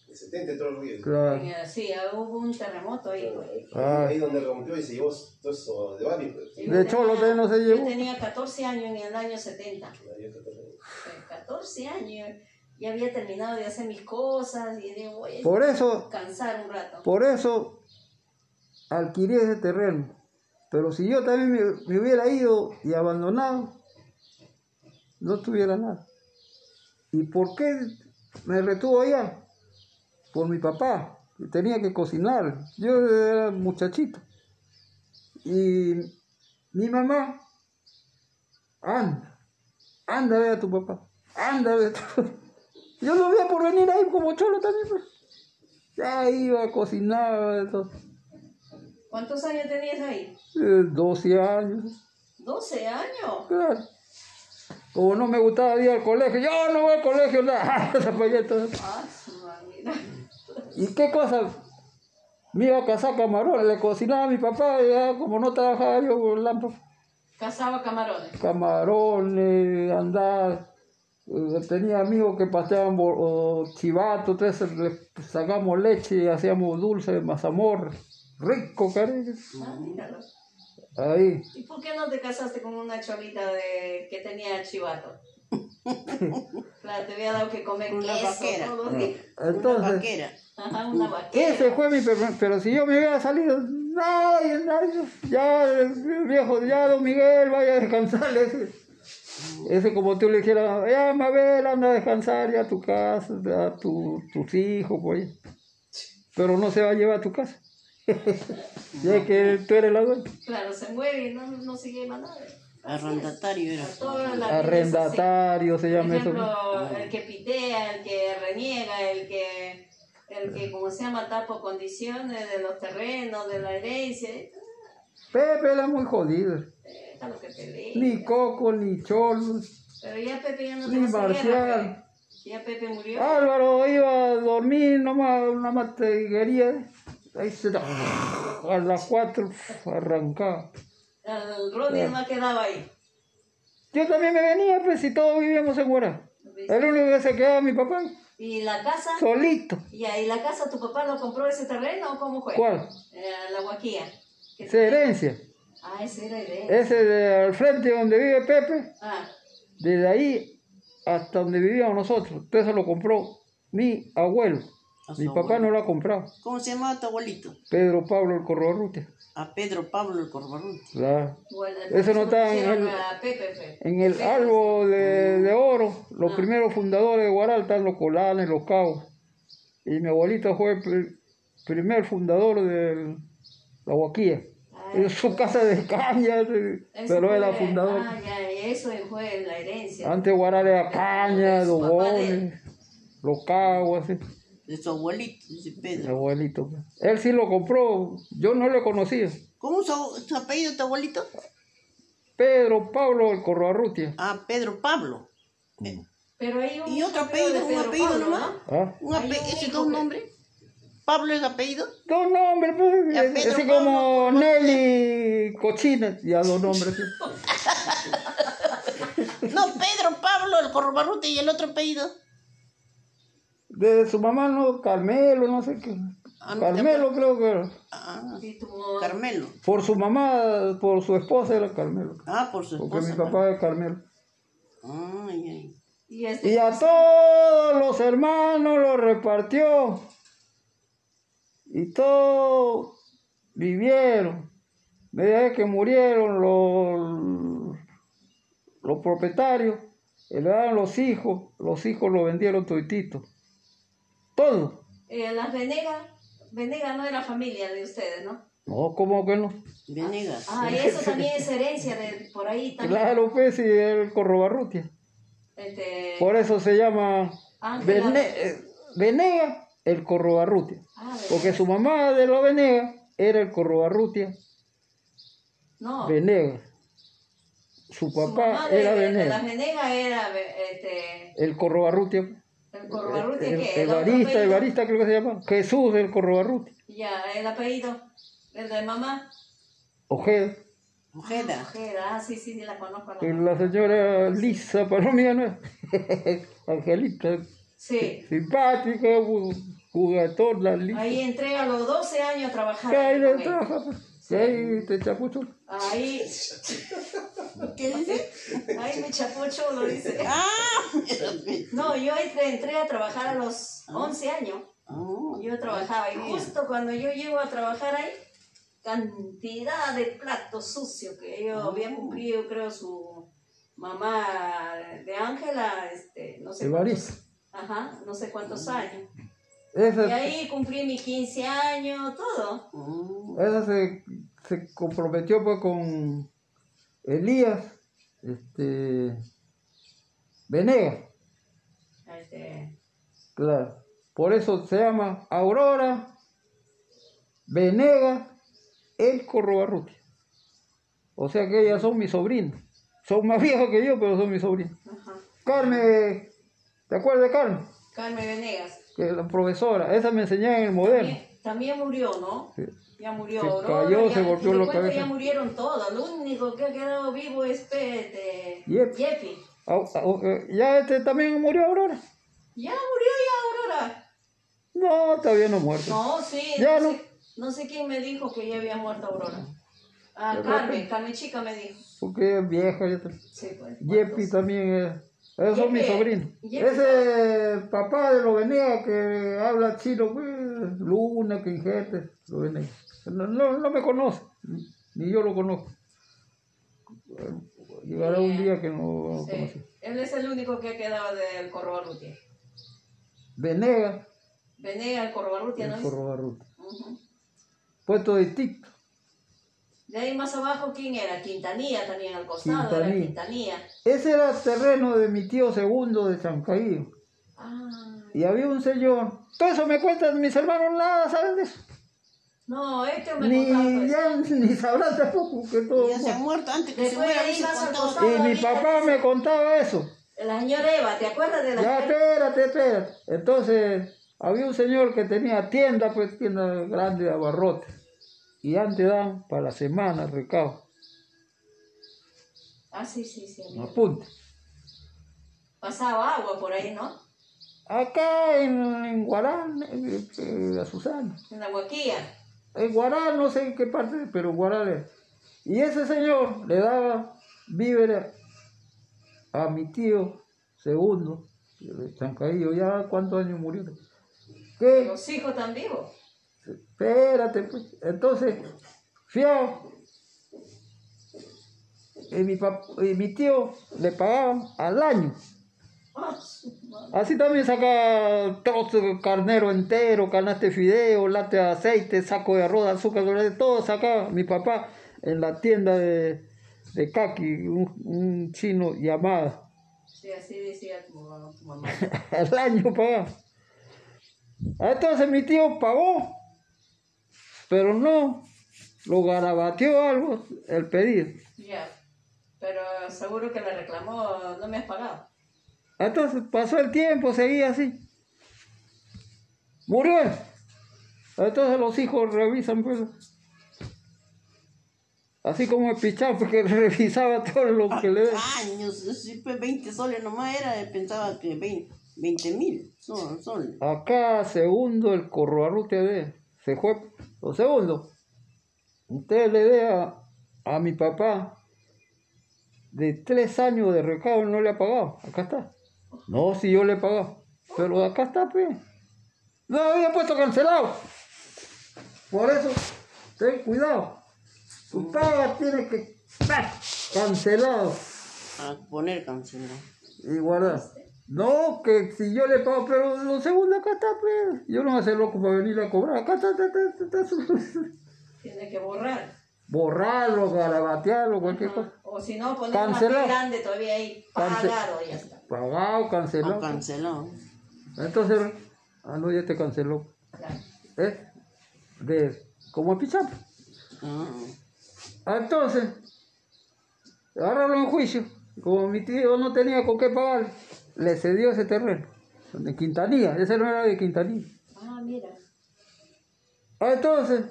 El 70 entró al río. Claro. Sí, hubo un terremoto ahí. pues. Ah. Ahí donde rompió y se llevó todo eso de varios. pues. Yo De Cholo también no se Yo llevó. tenía 14 años en el año 70. Eh, 14 años. Ya había terminado de hacer mis cosas y digo, voy a Por eso- descansar un rato. Por eso adquirí ese terreno. Pero si yo también me, hubiera ido y abandonado, no tuviera nada. ¿Y por qué me retuvo allá? Por mi papá, tenía que cocinar. Yo era muchachito. Y mi mamá, anda, anda, ve a tu papá, anda, ve a tu Yo lo veía por venir ahí como cholo también. pues. Ya iba a cocinar, todo. ¿Cuántos años tenías ahí? Eh, 12 años. 12 años. Claro. Como no me gustaba ir al colegio, yo no voy al colegio, nada. *laughs* Ah, mira. ¿Y qué cosa? Me iba a cazar camarones, le cocinaba a mi papá, y ya como no trabajaba yo con lámpara. Cazaba camarones. Camarones, andar. eh, Tenía amigos que paseaban chivato, entonces sacamos leche hacíamos dulce, mazamorra. Rico, cariño. Ah, míralo. Ahí. ¿Y por qué no te casaste con una cholita de que tenía chivato? *laughs* Claro, te había dado que comer Una queso vaquera. todos los días. Entonces, Vaquera. Ajá, una vaquera. Ese fue mi pero si yo me hubiera salido, no, ya, el viejo, ya, don Miguel, vaya a descansar, ese, ese como tú le dijeras, ya, Mabel, anda a descansar, ya a tu casa, a tu, tus hijos, pues, pero no se va a llevar a tu casa, ya que tú eres la dueña, Claro, se muere y no, no se lleva nada. Arrendatario era. Arrendatario se Por llama eso. ejemplo, el que pitea, el que reniega, el que, el que como se llama, está por condiciones de los terrenos, de la herencia, Pepe era muy jodido, está lo que pelea. ni Coco, ni Cholo, Pero ya Pepe ya no ni te Marcial. Ya Pepe murió. Álvaro iba a dormir nomás una mateguería. Ahí se a las cuatro arrancaba. El Ronnie Ya. nomás quedaba ahí. Yo también me venía, pues, si todos vivíamos en Guará. El único que se quedaba mi papá, ¿Y la casa? solito. Ya, ¿y la casa tu papá lo compró ese terreno o cómo fue? ¿Cuál? Eh, la Guaquía. ¿Qué Esa herencia. Ah, ese era herencia. Ese de al frente donde vive Pepe, Ah, desde ahí hasta donde vivíamos nosotros. Entonces lo compró mi abuelo. Mi papá no lo ha comprado. ¿Cómo se llamaba tu abuelito? Pedro Pablo el Corrorrute. A Pedro Pablo el Corbarrón. Claro. Eso no está en el-. En el árbol de, de oro, los Ah. primeros fundadores de Guaral están los colanes, los cabos. Y mi abuelito fue el pri- primer fundador de la Huaquía. En su casa de caña, *laughs* Eso pero fue- era fundador. Ah, ya, eso fue la herencia. Antes Guaral era caña, él. dogones, los cabos, así. De su abuelito, dice Mi Pedro. abuelito. pues. Él sí lo compró, yo no le conocía. ¿Cómo su, su apellido de tu abuelito? Pedro Pablo el Corroarrutia. Ah, Pedro Pablo. Pero hay un ¿Y otro apellido? ¿Un apellido Pablo, nomás? ¿no? ¿Ah? ¿Un ape- ¿Ese dos nombres? ¿Pablo es apellido? Dos nombres, pues. Ya, Pedro Así Pablo como Nelly Cochina, ya dos nombres. pues. *laughs* No, Pedro Pablo el Corbarrute y el otro apellido. De su mamá, no, Carmelo, no sé qué. Ah, no, Carmelo creo que era. Ah, Carmelo. Por su mamá, por su esposa era Carmelo. Ah, por su Porque esposa. mi papá es Carmelo. Ay, ay. y este, Y a todos los hermanos los repartió. Y todos vivieron. Desde que murieron los, los propietarios, le daban los hijos, los hijos lo vendieron toditito. Todo. eh, las Venegas, Venegas no era familia de ustedes, ¿no? No, ¿cómo que no? Venegas. Ah, y eso también es herencia de por ahí también. Claro, pues, y el Corrobarrutia. Este, Por eso se llama Ángela- Vene- Venega el Corrobarrutia. Ah. Porque su mamá de los Venegas era el Corrobarrutia no, Venegas. Su su papá mamá de, era Venegas. Venegas era este, El Corrobarrutia. El Corbarrutia, El, que el Evarista, Evarista creo que se llama. Jesús el Corrobarrutia. Ya, el apellido, el de mamá. Ojeda. Ojeda. Ojeda, ah, sí, sí, la conozco. la señora Lisa Palomía, ¿no? *laughs* Angelita. Sí, Simpática, ju- jugatona, Lisa. ahí entré a los 12 años. ¿Qué hay ahí? ¿Qué hay de chapucho? Ahí, *laughs* ¿Qué dice? ahí me chapucho, lo dice. *laughs* Ah, No, yo entré, entré a trabajar a los 11 años. Oh, Yo trabajaba y justo cuando yo llego a trabajar ahí, cantidad de platos sucios que yo había cumplido, creo, su mamá de Ángela, este, no sé cuántos, ajá, no sé cuántos años. Esa, Y ahí cumplí mis 15 años, todo. esa se, se comprometió pues con Elías, este, Venegas, Este, claro. Por eso se llama Aurora Venegas El Corrobarrutia. O sea que ellas son mis sobrinas. Son más *laughs* viejas que yo, pero son mis sobrinas. ajá. Carmen, ¿te acuerdas de Carmen? Carmen Venegas. Que es la profesora, esa me enseñaba en el moderno. También, también murió, ¿no? Sí. Ya murió Se Aurora, cayó, ya, se golpeó te la cuento, cabeza. Ya murieron todos. Lo único que ha quedado vivo es Pete, Yepi. Yepi. Eh, ya este también murió Aurora. Ya murió ya Aurora. No, todavía no ha muerto. No, sí. Ya no, no. Sé, no sé quién me dijo que ya había muerto Aurora. Ah, Carmen. Carmen Chica me dijo. Porque es vieja. Ya está. Sí, pues. Yepi también es. Esos son mis Yepi. sobrinos. Yepi. Ese papá de los Venegas que habla chino, pues, Luna, Quinjete, los Venegas. No, no, no me conoce, ni yo lo conozco. Llegará un día que no lo Sí. conocí. Él es el único que ha quedado del Corrobarrutia. Venegas, Venegas, el Corrobarrutia, ¿no el es? Corrobarruta. Ujú. Puesto de Tic, De ahí más abajo, ¿quién era? Quintanilla también al costado, era Quintanilla. Quintanilla. Ese era terreno de mi tío segundo de Chancaío. Ah, Y había un señor. Todo eso me cuentan mis hermanos, nada saben de eso. no, Héctor me contaba. Ni, pues. ya, ni sabrán tampoco que todo. Ya se ha muerto antes que se muera. contaba. Y mi papá me contaba eso. La señora Eva, ¿te acuerdas de la Ya, espérate, espérate. Entonces, había un señor que tenía tienda, pues tienda grande de abarrotes. Y antes daban para la semana recado. Ah, sí, sí, sí. amigo. Apunte. Pasaba agua por ahí, ¿no? Acá en, en Guarán, eh, eh, Azucena. En la huaquilla. En Guarán, no sé en qué parte, pero Guarán era. Y ese señor le daba víveres a mi tío segundo, Chancaillo. ¿Ya cuántos años murió? ¿Qué? Los hijos están vivos. Espérate, pues. Entonces, fiado. Y mi, pap- y mi tío le pagaban al año. Así también saca trozo de carnero entero, canasta de fideo, late de aceite, saco de arroz, azúcar, todo sacaba mi papá en la tienda de, de Kaki, un, un chino llamado. Sí, así decía tu, tu mamá. *laughs* al año pagaba. Entonces mi tío pagó, pero no, lo garabateó algo el pedido. Ya. Pero seguro que le reclamó, no me has pagado. Entonces pasó el tiempo, seguía así. Murió. Entonces los hijos revisan, pues. Así como el pichán, porque *laughs* revisaba todo lo que le Años, sí, pues 20 soles nomás era, pensaba que 20 mil son, soles. Acá, segundo, el corroarrute de se fue. Lo segundo, usted le dé a, a mi papá de tres años de recado no le ha pagado. Acá está. No, si yo le he pagado. Pero acá está, pues. No había puesto cancelado. Por eso, ten cuidado. Tu paga tiene que estar cancelado A poner cancelado. y guardar. No, que si yo le pago, pero lo segundo acá está, pues. Yo no voy a ser loco para venir a cobrar. Acá está, está, está, está, está. Tiene que borrar. Borrarlo, garabatearlo, cualquier cosa. O si no, poner Cancelado. más grande todavía ahí. Pagado, ya está. Pagado, cancelado. O cancelado. Entonces, ah, no, ya te canceló. ¿Eh? De, como a pichar. Ah, Entonces, agarraron en juicio. Como mi tío no tenía con qué pagar, le cedió ese terreno. De Quintanilla, ese no era de Quintanilla. Ah, mira. Entonces,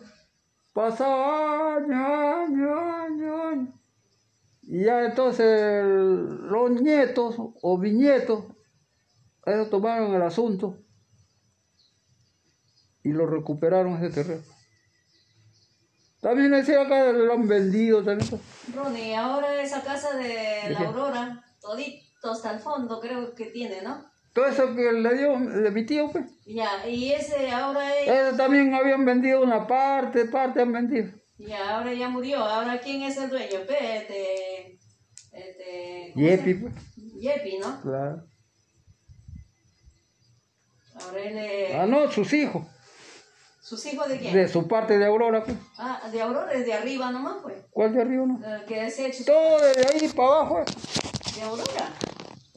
pasaba año, año, año, año. Y ya entonces los nietos o bisnietos, ellos tomaron el asunto y lo recuperaron ese terreno. También decía acá lo han vendido también. Ronnie, ahora esa casa de ¿De la? Aurora, todito hasta el fondo creo que tiene, ¿no? Todo eso que le dio de mi tío, pues. Ya, y ese ahora es... Ellos también habían vendido una parte, parte han vendido. Y ahora ya murió. Ahora, ¿quién es el dueño? Este. Este. ¿cómo Yepi, pues. Yepi, ¿no? Claro. Ahora él es. Ah, no, sus hijos. ¿Sus hijos de quién? De su parte de Aurora, pues. Ah, de Aurora, desde arriba nomás, pues. ¿Cuál de arriba no? Eh, Que es Todo desde ahí para abajo. eh. de Aurora.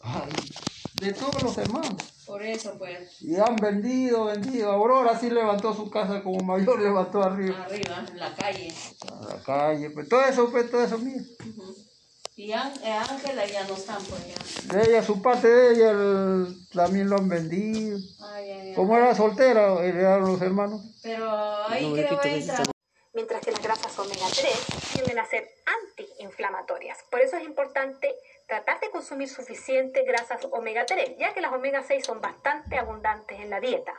Ay, de todos los hermanos. Por eso, pues. Y han vendido, vendido. Aurora sí levantó su casa como mayor, levantó arriba. Arriba, en la calle. A la calle, pues todo eso, pues todo eso mío. Ujú. Y Án- eh, Ángela ya no están, pues ya. De ella, su parte de ella, el- también lo han vendido. Ay, ay, ay. Como era soltera, heredaron los hermanos. Pero ahí No, creo repito, entra. mientras que las grasas omega 3 tienden a ser antiinflamatorias. Por eso es importante tratar de consumir suficiente grasas omega 3, ya que las omega 6 son bastante abundantes en la dieta.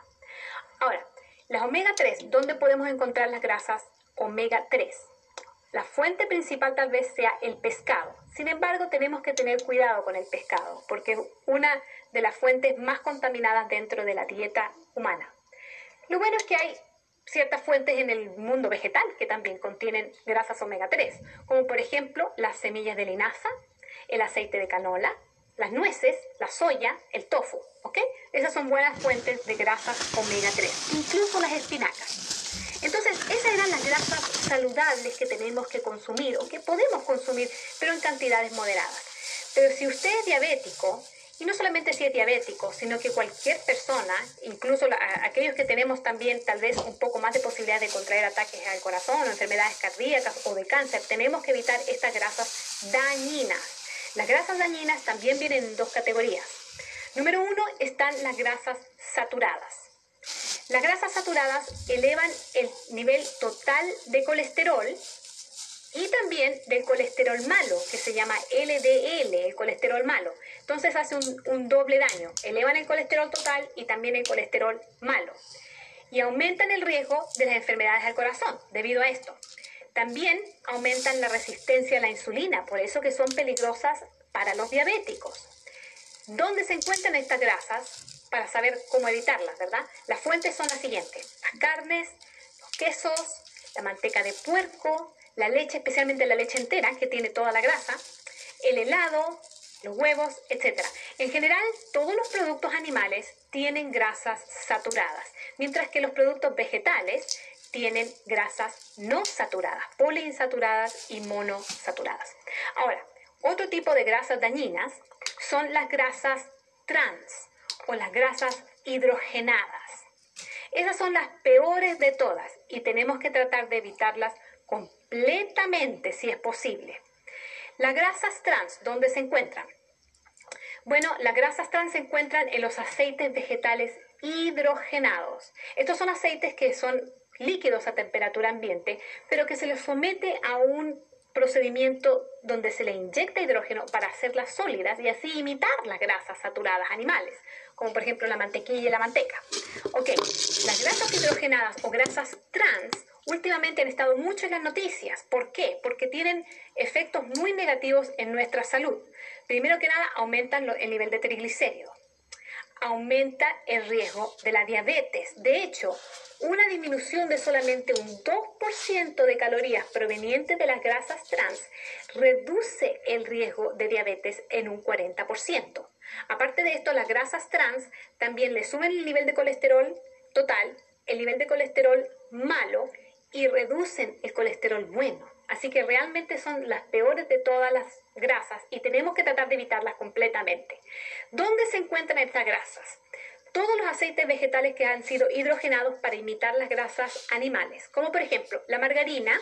Ahora, las omega 3, ¿dónde podemos encontrar las grasas omega 3? La fuente principal tal vez sea el pescado. Sin embargo, tenemos que tener cuidado con el pescado, porque es una de las fuentes más contaminadas dentro de la dieta humana. Lo bueno es que hay ciertas fuentes en el mundo vegetal que también contienen grasas omega 3, como por ejemplo las semillas de linaza, el aceite de canola, las nueces, la soya, el tofu, ¿ok? Esas son buenas fuentes de grasas omega 3, incluso las espinacas. Entonces, esas eran las grasas saludables que tenemos que consumir o que podemos consumir, pero en cantidades moderadas. Pero si usted es diabético, y no solamente si es diabético, sino que cualquier persona, incluso aquellos que tenemos también tal vez un poco más de posibilidad de contraer ataques al corazón o enfermedades cardíacas o de cáncer, tenemos que evitar estas grasas dañinas. Las grasas dañinas también vienen en dos categorías. Número uno están las grasas saturadas. Las grasas saturadas elevan el nivel total de colesterol y también del colesterol malo, que se llama LDL, el colesterol malo. Entonces hace un, doble daño. Elevan el colesterol total y también el colesterol malo. Y aumentan el riesgo de las enfermedades al corazón debido a esto. También aumentan la resistencia a la insulina, por eso que son peligrosas para los diabéticos. ¿Dónde se encuentran estas grasas? Para saber cómo evitarlas, ¿verdad? Las fuentes son las siguientes. Las carnes, los quesos, la manteca de puerco, la leche, especialmente la leche entera, que tiene toda la grasa, el helado, los huevos, etc. En general, todos los productos animales tienen grasas saturadas, mientras que los productos vegetales tienen grasas no saturadas, poliinsaturadas y monosaturadas. Ahora, otro tipo de grasas dañinas son las grasas trans o las grasas hidrogenadas. Esas son las peores de todas y tenemos que tratar de evitarlas completamente si es posible. Las grasas trans, ¿dónde se encuentran? Bueno, las grasas trans se encuentran en los aceites vegetales hidrogenados. Estos son aceites que son líquidos a temperatura ambiente, pero que se les somete a un procedimiento donde se le inyecta hidrógeno para hacerlas sólidas y así imitar las grasas saturadas animales, como por ejemplo la mantequilla y la manteca. Ok, las grasas hidrogenadas o grasas trans últimamente han estado mucho en las noticias. ¿Por qué? Porque tienen efectos muy negativos en nuestra salud. Primero que nada, aumentan el nivel de triglicéridos aumenta el riesgo de la diabetes. De hecho, una disminución de solamente un 2% de calorías provenientes de las grasas trans reduce el riesgo de diabetes en un 40%. Aparte de esto, las grasas trans también le suben el nivel de colesterol total, el nivel de colesterol malo y reducen el colesterol bueno. Así que realmente son las peores de todas las grasas y tenemos que tratar de evitarlas completamente. ¿Dónde se encuentran estas grasas? Todos los aceites vegetales que han sido hidrogenados para imitar las grasas animales, como por ejemplo la margarina,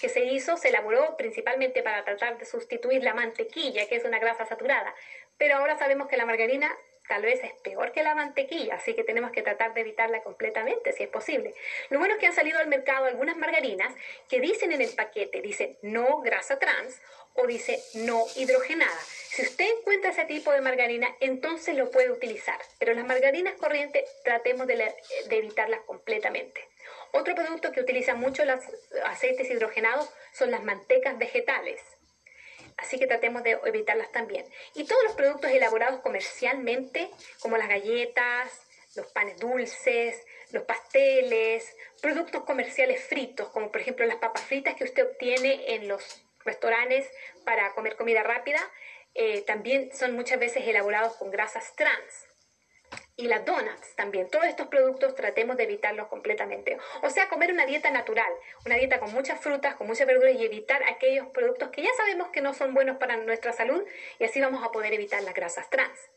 que se hizo, se elaboró principalmente para tratar de sustituir la mantequilla, que es una grasa saturada, pero ahora sabemos que la margarina tal vez es peor que la mantequilla, así que tenemos que tratar de evitarla completamente si es posible. Lo bueno es que han salido al mercado algunas margarinas que dicen en el paquete, dice no grasa trans o dice no hidrogenada. Si usted encuentra ese tipo de margarina, entonces lo puede utilizar, pero las margarinas corrientes tratemos de, de evitarlas completamente. Otro producto que utiliza mucho los aceites hidrogenados son las mantecas vegetales. Así que tratemos de evitarlas también. Y todos los productos elaborados comercialmente, como las galletas, los panes dulces, los pasteles, productos comerciales fritos, como por ejemplo las papas fritas que usted obtiene en los restaurantes para comer comida rápida, eh, también son muchas veces elaborados con grasas trans. Y las donuts también. Todos estos productos tratemos de evitarlos completamente. O sea, comer una dieta natural, una dieta con muchas frutas, con muchas verduras y evitar aquellos productos que ya sabemos que no son buenos para nuestra salud y así vamos a poder evitar las grasas trans.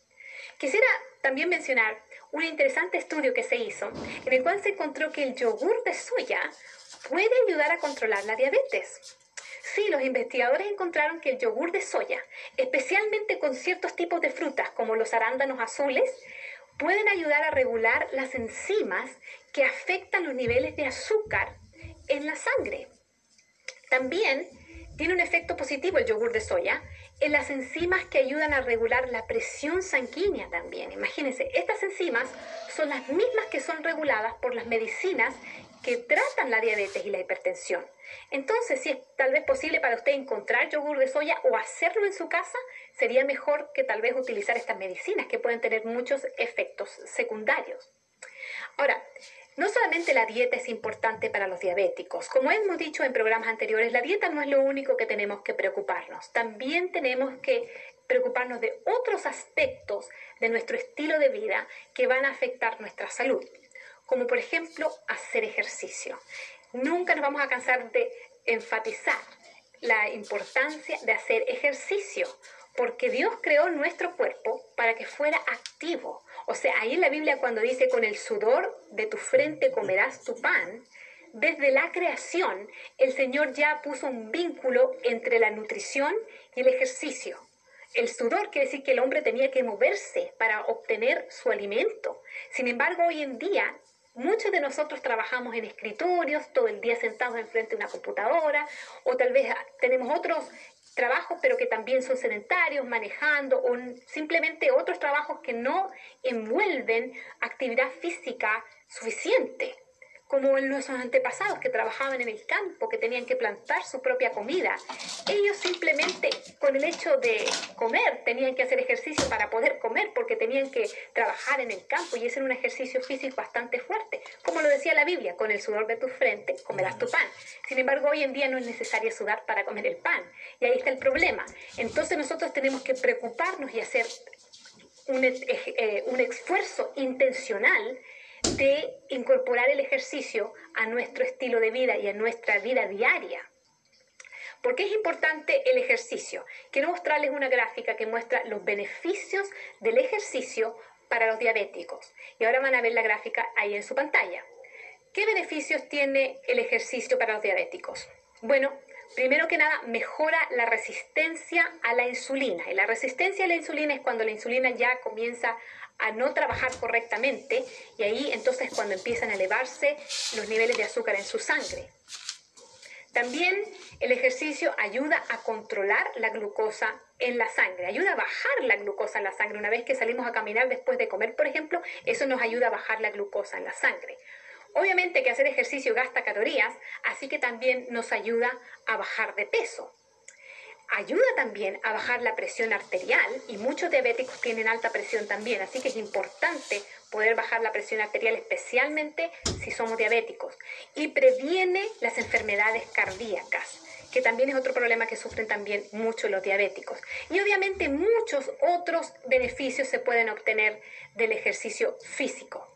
Quisiera también mencionar un interesante estudio que se hizo en el cual se encontró que el yogur de soya puede ayudar a controlar la diabetes. Sí, los investigadores encontraron que el yogur de soya, especialmente con ciertos tipos de frutas como los arándanos azules, pueden ayudar a regular las enzimas que afectan los niveles de azúcar en la sangre. También tiene un efecto positivo el yogur de soya en las enzimas que ayudan a regular la presión sanguínea también. Imagínense, estas enzimas son las mismas que son reguladas por las medicinas que tratan la diabetes y la hipertensión. Entonces, si es tal vez posible para usted encontrar yogur de soya o hacerlo en su casa, sería mejor que tal vez utilizar estas medicinas que pueden tener muchos efectos secundarios. Ahora, no solamente la dieta es importante para los diabéticos, como hemos dicho en programas anteriores, la dieta no es lo único que tenemos que preocuparnos, también tenemos que preocuparnos de otros aspectos de nuestro estilo de vida que van a afectar nuestra salud, como por ejemplo hacer ejercicio. Nunca nos vamos a cansar de enfatizar la importancia de hacer ejercicio, porque Dios creó nuestro cuerpo para que fuera activo. O sea, ahí en la Biblia cuando dice, con el sudor de tu frente comerás tu pan, desde la creación el Señor ya puso un vínculo entre la nutrición y el ejercicio. El sudor quiere decir que el hombre tenía que moverse para obtener su alimento. Sin embargo, hoy en día Muchos de nosotros trabajamos en escritorios, todo el día sentados enfrente de una computadora, o tal vez tenemos otros trabajos, pero que también son sedentarios, manejando, o simplemente otros trabajos que no envuelven actividad física suficiente como en nuestros antepasados que trabajaban en el campo, que tenían que plantar su propia comida. Ellos simplemente con el hecho de comer tenían que hacer ejercicio para poder comer porque tenían que trabajar en el campo y ese era un ejercicio físico bastante fuerte. Como lo decía la Biblia, con el sudor de tu frente comerás tu pan. Sin embargo, hoy en día no es necesario sudar para comer el pan y ahí está el problema. Entonces nosotros tenemos que preocuparnos y hacer un, eh, un esfuerzo intencional de incorporar el ejercicio a nuestro estilo de vida y a nuestra vida diaria. ¿Por qué es importante el ejercicio? Quiero mostrarles una gráfica que muestra los beneficios del ejercicio para los diabéticos. Y ahora van a ver la gráfica ahí en su pantalla. ¿Qué beneficios tiene el ejercicio para los diabéticos? Bueno, primero que nada, mejora la resistencia a la insulina. Y la resistencia a la insulina es cuando la insulina ya comienza a no trabajar correctamente y ahí entonces cuando empiezan a elevarse los niveles de azúcar en su sangre. También el ejercicio ayuda a controlar la glucosa en la sangre, ayuda a bajar la glucosa en la sangre. Una vez que salimos a caminar después de comer, por ejemplo, eso nos ayuda a bajar la glucosa en la sangre. Obviamente que hacer ejercicio gasta calorías, así que también nos ayuda a bajar de peso ayuda también a bajar la presión arterial y muchos diabéticos tienen alta presión también, así que es importante poder bajar la presión arterial especialmente si somos diabéticos y previene las enfermedades cardíacas que también es otro problema que sufren también muchos los diabéticos. Y obviamente muchos otros beneficios se pueden obtener del ejercicio físico.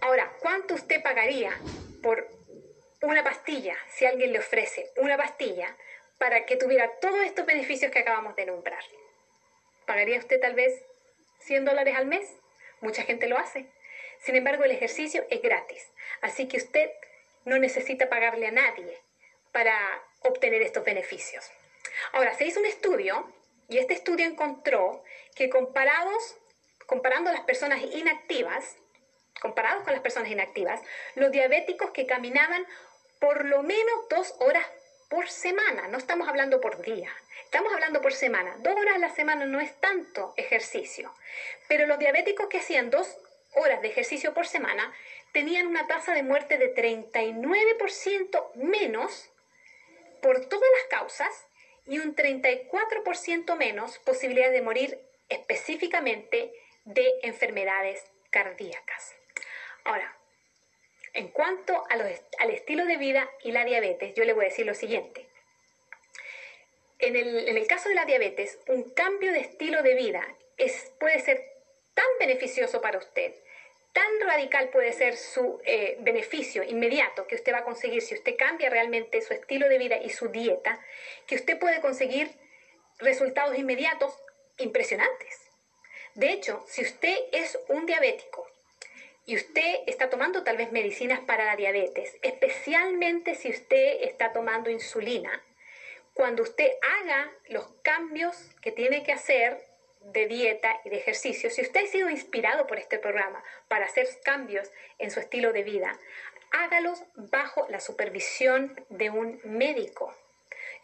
Ahora, ¿cuánto usted pagaría por una pastilla si alguien le ofrece una pastilla para que tuviera todos estos beneficios que acabamos de nombrar. ¿Pagaría usted tal vez 100 dólares al mes? Mucha gente lo hace. Sin embargo, el ejercicio es gratis, así que usted no necesita pagarle a nadie para obtener estos beneficios. Ahora, se hizo un estudio y este estudio encontró que comparados, comparando las personas inactivas, comparados con las personas inactivas, los diabéticos que caminaban por lo menos dos horas por semana, no estamos hablando por día, estamos hablando por semana. Dos horas a la semana no es tanto ejercicio, pero los diabéticos que hacían dos horas de ejercicio por semana tenían una tasa de muerte de 39% menos por todas las causas y un 34% menos posibilidades de morir específicamente de enfermedades cardíacas. Ahora, en cuanto a los, al estilo de vida y la diabetes, yo le voy a decir lo siguiente. En el, caso de la diabetes, un cambio de estilo de vida es, puede ser tan beneficioso para usted, tan radical puede ser su eh, beneficio inmediato que usted va a conseguir si usted cambia realmente su estilo de vida y su dieta, que usted puede conseguir resultados inmediatos impresionantes. De hecho, si usted es un diabético y usted está tomando tal vez medicinas para la diabetes, especialmente si usted está tomando insulina, cuando usted haga los cambios que tiene que hacer de dieta y de ejercicio, si usted ha sido inspirado por este programa para hacer cambios en su estilo de vida, hágalos bajo la supervisión de un médico,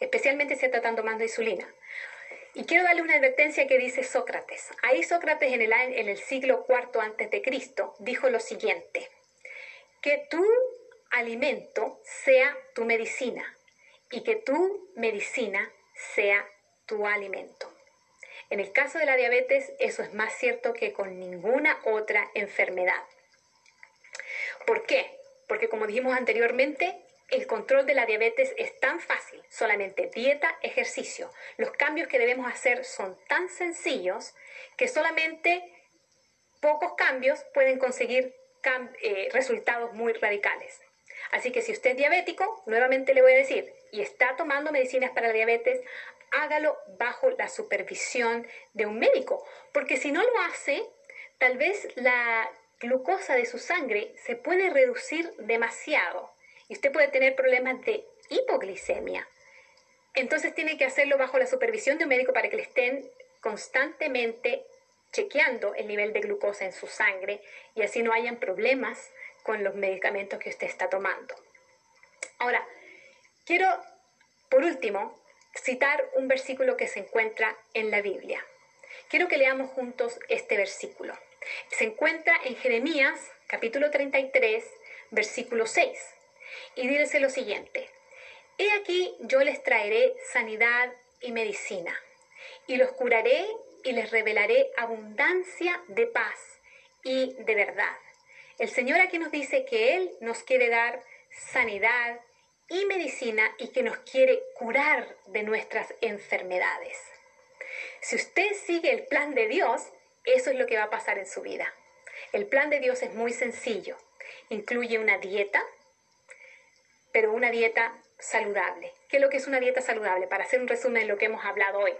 especialmente si está tomando insulina. Y quiero darle una advertencia que dice Sócrates. Ahí Sócrates en el, en el siglo IV antes de Cristo dijo lo siguiente, que tu alimento sea tu medicina y que tu medicina sea tu alimento. En el caso de la diabetes, eso es más cierto que con ninguna otra enfermedad. ¿Por qué? Porque como dijimos anteriormente, el control de la diabetes es tan fácil, solamente dieta, ejercicio. Los cambios que debemos hacer son tan sencillos que solamente pocos cambios pueden conseguir eh, resultados muy radicales. Así que si usted es diabético, nuevamente le voy a decir, y está tomando medicinas para la diabetes, hágalo bajo la supervisión de un médico, porque si no lo hace, tal vez la glucosa de su sangre se puede reducir demasiado y usted puede tener problemas de hipoglicemia. Entonces tiene que hacerlo bajo la supervisión de un médico para que le estén constantemente chequeando el nivel de glucosa en su sangre y así no hayan problemas con los medicamentos que usted está tomando. Ahora, quiero, por último, citar un versículo que se encuentra en la Biblia. Quiero que leamos juntos este versículo. Se encuentra en Jeremías capítulo 33, versículo 6. Y dice lo siguiente, He aquí yo les traeré sanidad y medicina, y los curaré y les revelaré abundancia de paz y de verdad. El Señor aquí nos dice que Él nos quiere dar sanidad y medicina y que nos quiere curar de nuestras enfermedades. Si usted sigue el plan de Dios, eso es lo que va a pasar en su vida. El plan de Dios es muy sencillo. Incluye una dieta, pero una dieta saludable. ¿Qué es lo que es una dieta saludable? Para hacer un resumen de lo que hemos hablado hoy.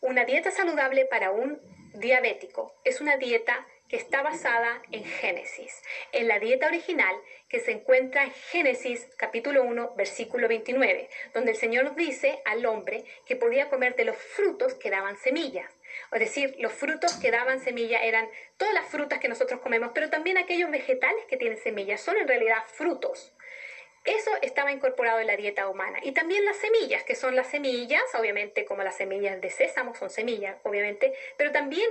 Una dieta saludable para un diabético es una dieta que está basada en Génesis, en la dieta original que se encuentra en Génesis capítulo 1, versículo 29, donde el Señor dice al hombre que podía comer de los frutos que daban semillas. Es decir, los frutos que daban semilla eran todas las frutas que nosotros comemos, pero también aquellos vegetales que tienen semillas, son en realidad frutos. Eso estaba incorporado en la dieta humana. Y también las semillas, que son las semillas, obviamente como las semillas de sésamo son semillas, obviamente, pero también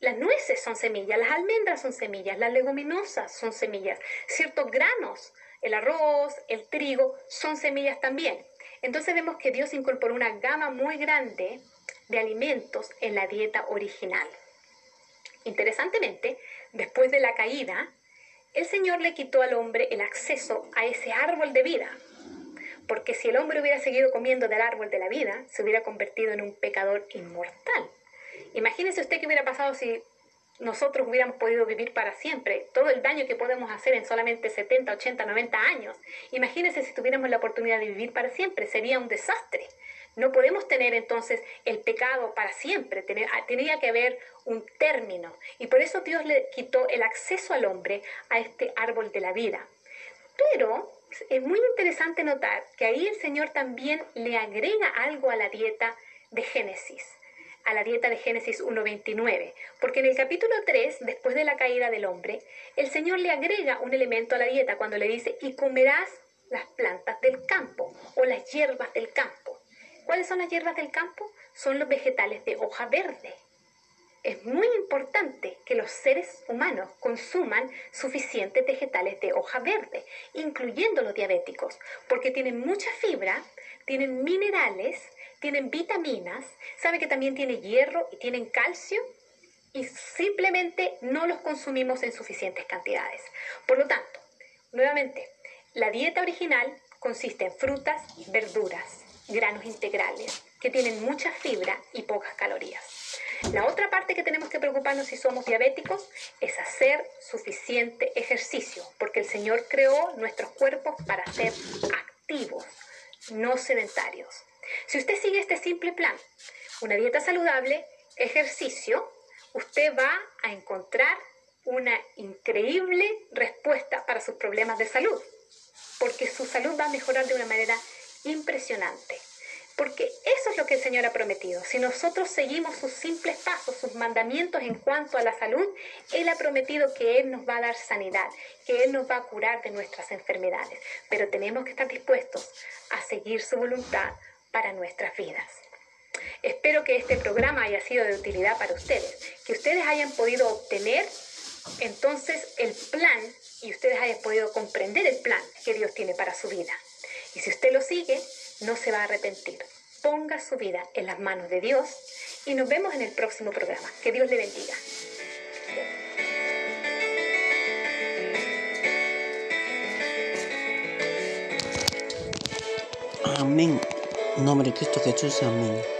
las nueces son semillas, las almendras son semillas, las leguminosas son semillas, ciertos granos, el arroz, el trigo, son semillas también. Entonces vemos que Dios incorporó una gama muy grande de alimentos en la dieta original. Interesantemente, después de la caída, el Señor le quitó al hombre el acceso a ese árbol de vida, porque si el hombre hubiera seguido comiendo del árbol de la vida, se hubiera convertido en un pecador inmortal. Imagínese usted qué hubiera pasado si nosotros hubiéramos podido vivir para siempre, todo el daño que podemos hacer en solamente 70, 80, 90 años. Imagínese si tuviéramos la oportunidad de vivir para siempre, sería un desastre. No podemos tener entonces el pecado para siempre, ah, tenía que haber un término. Y por eso Dios le quitó el acceso al hombre a este árbol de la vida. Pero es muy interesante notar que ahí el Señor también le agrega algo a la dieta de Génesis a la dieta de Génesis 1.29, porque en el capítulo 3, después de la caída del hombre, el Señor le agrega un elemento a la dieta cuando le dice, y comerás las plantas del campo o las hierbas del campo. ¿Cuáles son las hierbas del campo? Son los vegetales de hoja verde. Es muy importante que los seres humanos consuman suficientes vegetales de hoja verde, incluyendo los diabéticos, porque tienen mucha fibra, tienen minerales, tienen vitaminas, sabe que también tiene hierro y tienen calcio y simplemente no los consumimos en suficientes cantidades. Por lo tanto, nuevamente, la dieta original consiste en frutas, verduras, granos integrales, que tienen mucha fibra y pocas calorías. La otra parte que tenemos que preocuparnos si somos diabéticos es hacer suficiente ejercicio, porque el Señor creó nuestros cuerpos para ser activos, no sedentarios. Si usted sigue este simple plan, una dieta saludable, ejercicio, usted va a encontrar una increíble respuesta para sus problemas de salud, porque su salud va a mejorar de una manera impresionante. Porque eso es lo que el Señor ha prometido. Si nosotros seguimos sus simples pasos, sus mandamientos en cuanto a la salud, Él ha prometido que Él nos va a dar sanidad, que Él nos va a curar de nuestras enfermedades. Pero tenemos que estar dispuestos a seguir su voluntad para nuestras vidas. Espero que este programa haya sido de utilidad para ustedes, que ustedes hayan podido obtener entonces el plan y ustedes hayan podido comprender el plan que Dios tiene para su vida. Y si usted lo sigue, no se va a arrepentir. Ponga su vida en las manos de Dios y nos vemos en el próximo programa. Que Dios le bendiga. Amén. En nombre de Cristo Jesús, amén.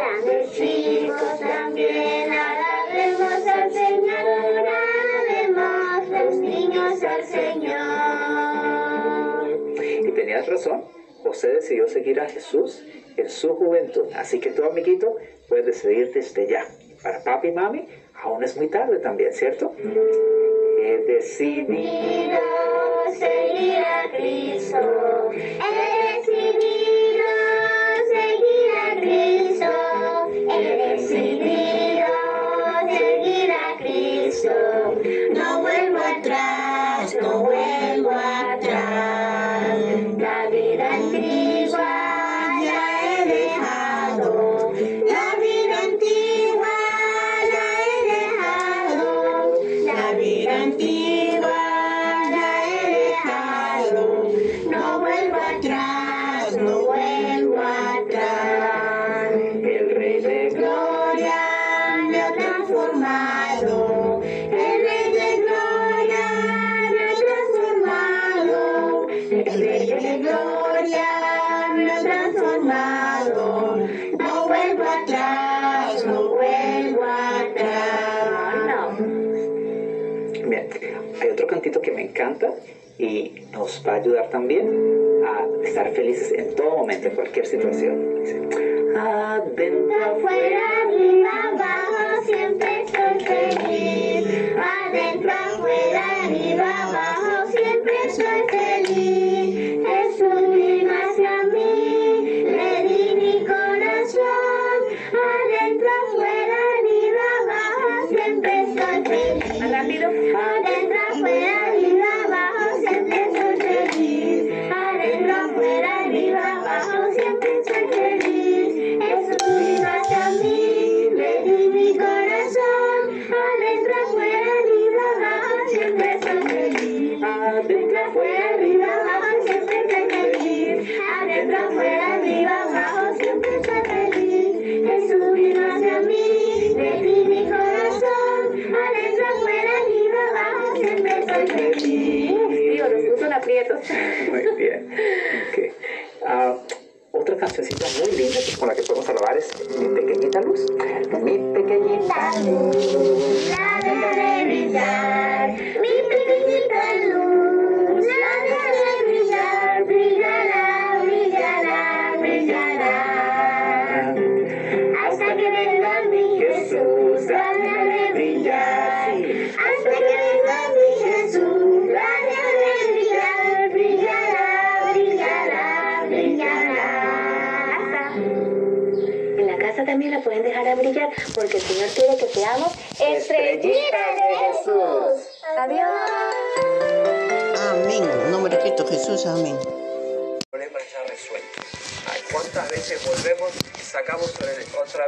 Grandes hijos también, alabemos al Señor, alabemos los niños al Señor. Y tenías razón, José decidió seguir a Jesús en su juventud, así que tú, amiguito, puedes decidir desde ya. Para papi y mami, aún es muy tarde también, ¿cierto? He decidido seguir a Cristo. He decidido seguir a Cristo. Y nos va a ayudar también a estar felices en todo momento, en cualquier situación. Dice, adentro, Afuera, arriba, abajo, siempre estoy feliz. Adentro, afuera, arriba, abajo, siempre estoy feliz.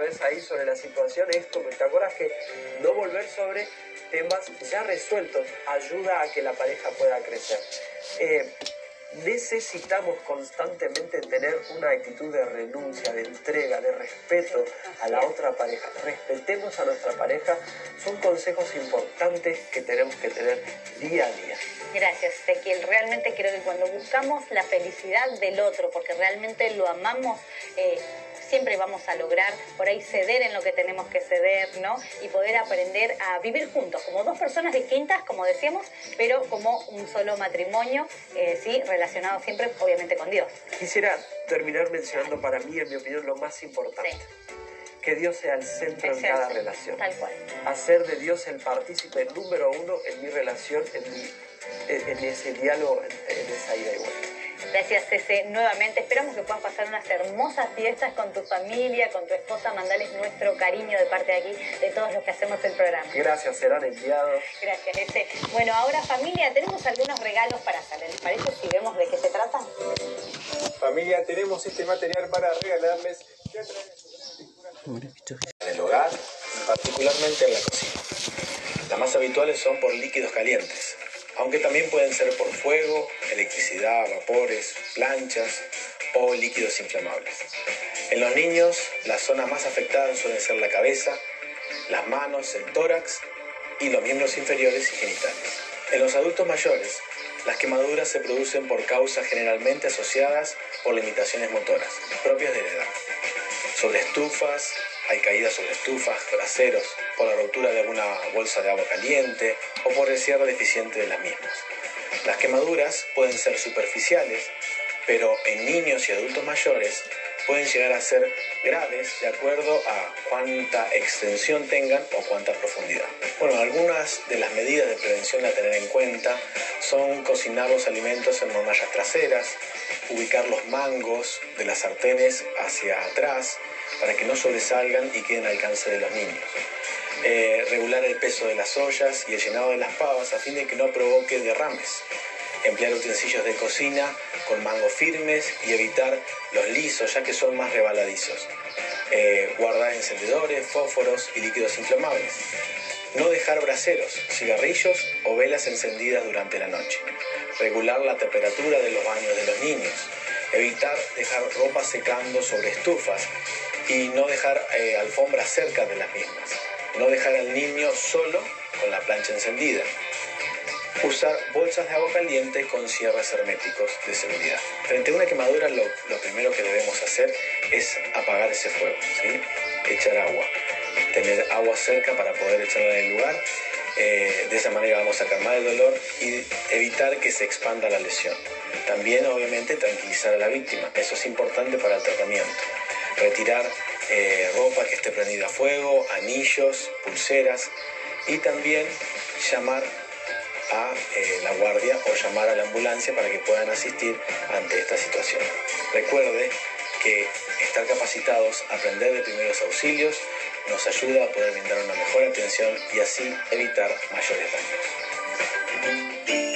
Vez ahí sobre la situación esto? ¿Te acuerdas que no volver sobre temas ya resueltos ayuda a que la pareja pueda crecer. Eh, necesitamos constantemente tener una actitud de renuncia, de entrega, de respeto a la otra pareja. Respetemos a nuestra pareja. Son consejos importantes que tenemos que tener día a día. Gracias, Ezequiel. Realmente creo que cuando buscamos la felicidad del otro, porque realmente lo amamos, eh, siempre vamos a lograr por ahí ceder en lo que tenemos que ceder, ¿no? Y poder aprender a vivir juntos, como dos personas distintas, como decíamos, pero como un solo matrimonio, eh, sí, relacionado siempre, obviamente, con Dios. Quisiera terminar mencionando para mí, en mi opinión, lo más importante. Que Dios sea el centro en cada el- relación. Tal cual. Hacer de Dios el partícipe número uno en mi relación, en, mi- en ese diálogo, en, en esa ida y vuelta. Gracias, Cece. Nuevamente esperamos que puedan pasar unas hermosas fiestas con tu familia, con tu esposa. Mandales nuestro cariño de parte de aquí, de todos los que hacemos el programa. Gracias, serán enviados. Gracias, Ece. Bueno, ahora familia, tenemos algunos regalos para hacer. ¿Les parece si vemos de qué se trata? Familia, tenemos este material para regalarles en el hogar particularmente en la cocina. Las más habituales son por líquidos calientes, aunque también pueden ser por fuego, electricidad, vapores, planchas o líquidos inflamables. En los niños, las zonas más afectadas suelen ser la cabeza, las manos, el tórax y los miembros inferiores y genitales. En los adultos mayores, las quemaduras se producen por causas generalmente asociadas por limitaciones motoras, propias de la edad. Sobre estufas, hay caídas sobre estufas, braseros, por la rotura de alguna bolsa de agua caliente o por el cierre deficiente de las mismas. Las quemaduras pueden ser superficiales, pero en niños y adultos mayores pueden llegar a ser graves de acuerdo a cuánta extensión tengan o cuánta profundidad. Bueno, algunas de las medidas de prevención a tener en cuenta son cocinar los alimentos en hornallas traseras, ubicar los mangos de las sartenes hacia atrás para que no sobresalgan y queden al alcance de los niños. Eh, regular el peso de las ollas y el llenado de las pavas a fin de que no provoque derrames. Emplear utensilios de cocina con mangos firmes y evitar los lisos ya que son más rebaladizos. Eh, guardar encendedores, fósforos y líquidos inflamables. No dejar braseros, cigarrillos o velas encendidas durante la noche. Regular la temperatura de los baños de los niños. Evitar dejar ropa secando sobre estufas y no dejar eh, alfombras cerca de las mismas. No dejar al niño solo con la plancha encendida. Usar bolsas de agua caliente con cierres herméticos de seguridad. Frente a una quemadura lo, primero que debemos hacer es apagar ese fuego, ¿sí? echar agua, tener agua cerca para poder echarla en el lugar. Eh, de esa manera vamos a calmar el dolor y evitar que se expanda la lesión. También obviamente tranquilizar a la víctima, eso es importante para el tratamiento. Retirar eh, ropa que esté prendida a fuego, anillos, pulseras y también llamar a eh, la guardia o llamar a la ambulancia para que puedan asistir ante esta situación. Recuerde que estar capacitados, aprender de primeros auxilios, nos ayuda a poder brindar una mejor atención y así evitar mayores daños.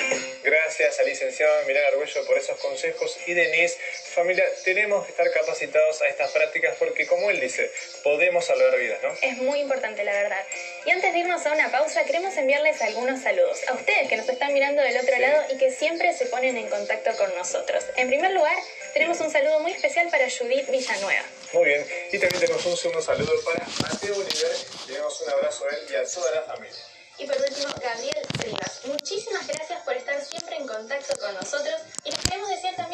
Gracias al licenciado Milán Arguello por esos consejos y Denise, familia, tenemos que estar capacitados a estas prácticas porque como él dice, podemos salvar vidas, ¿no? Es muy importante, la verdad. Y antes de irnos a una pausa, queremos enviarles algunos saludos a ustedes que nos están mirando del otro lado y que siempre se ponen en contacto con nosotros. En primer lugar, tenemos un saludo muy especial para Judith Villanueva. Muy bien, y también tenemos un segundo saludo para Mateo Oliver, le damos un abrazo a él y a toda la familia. Y por último, Gabriel Rivas. Muchísimas gracias por estar siempre en contacto con nosotros y les queremos decir también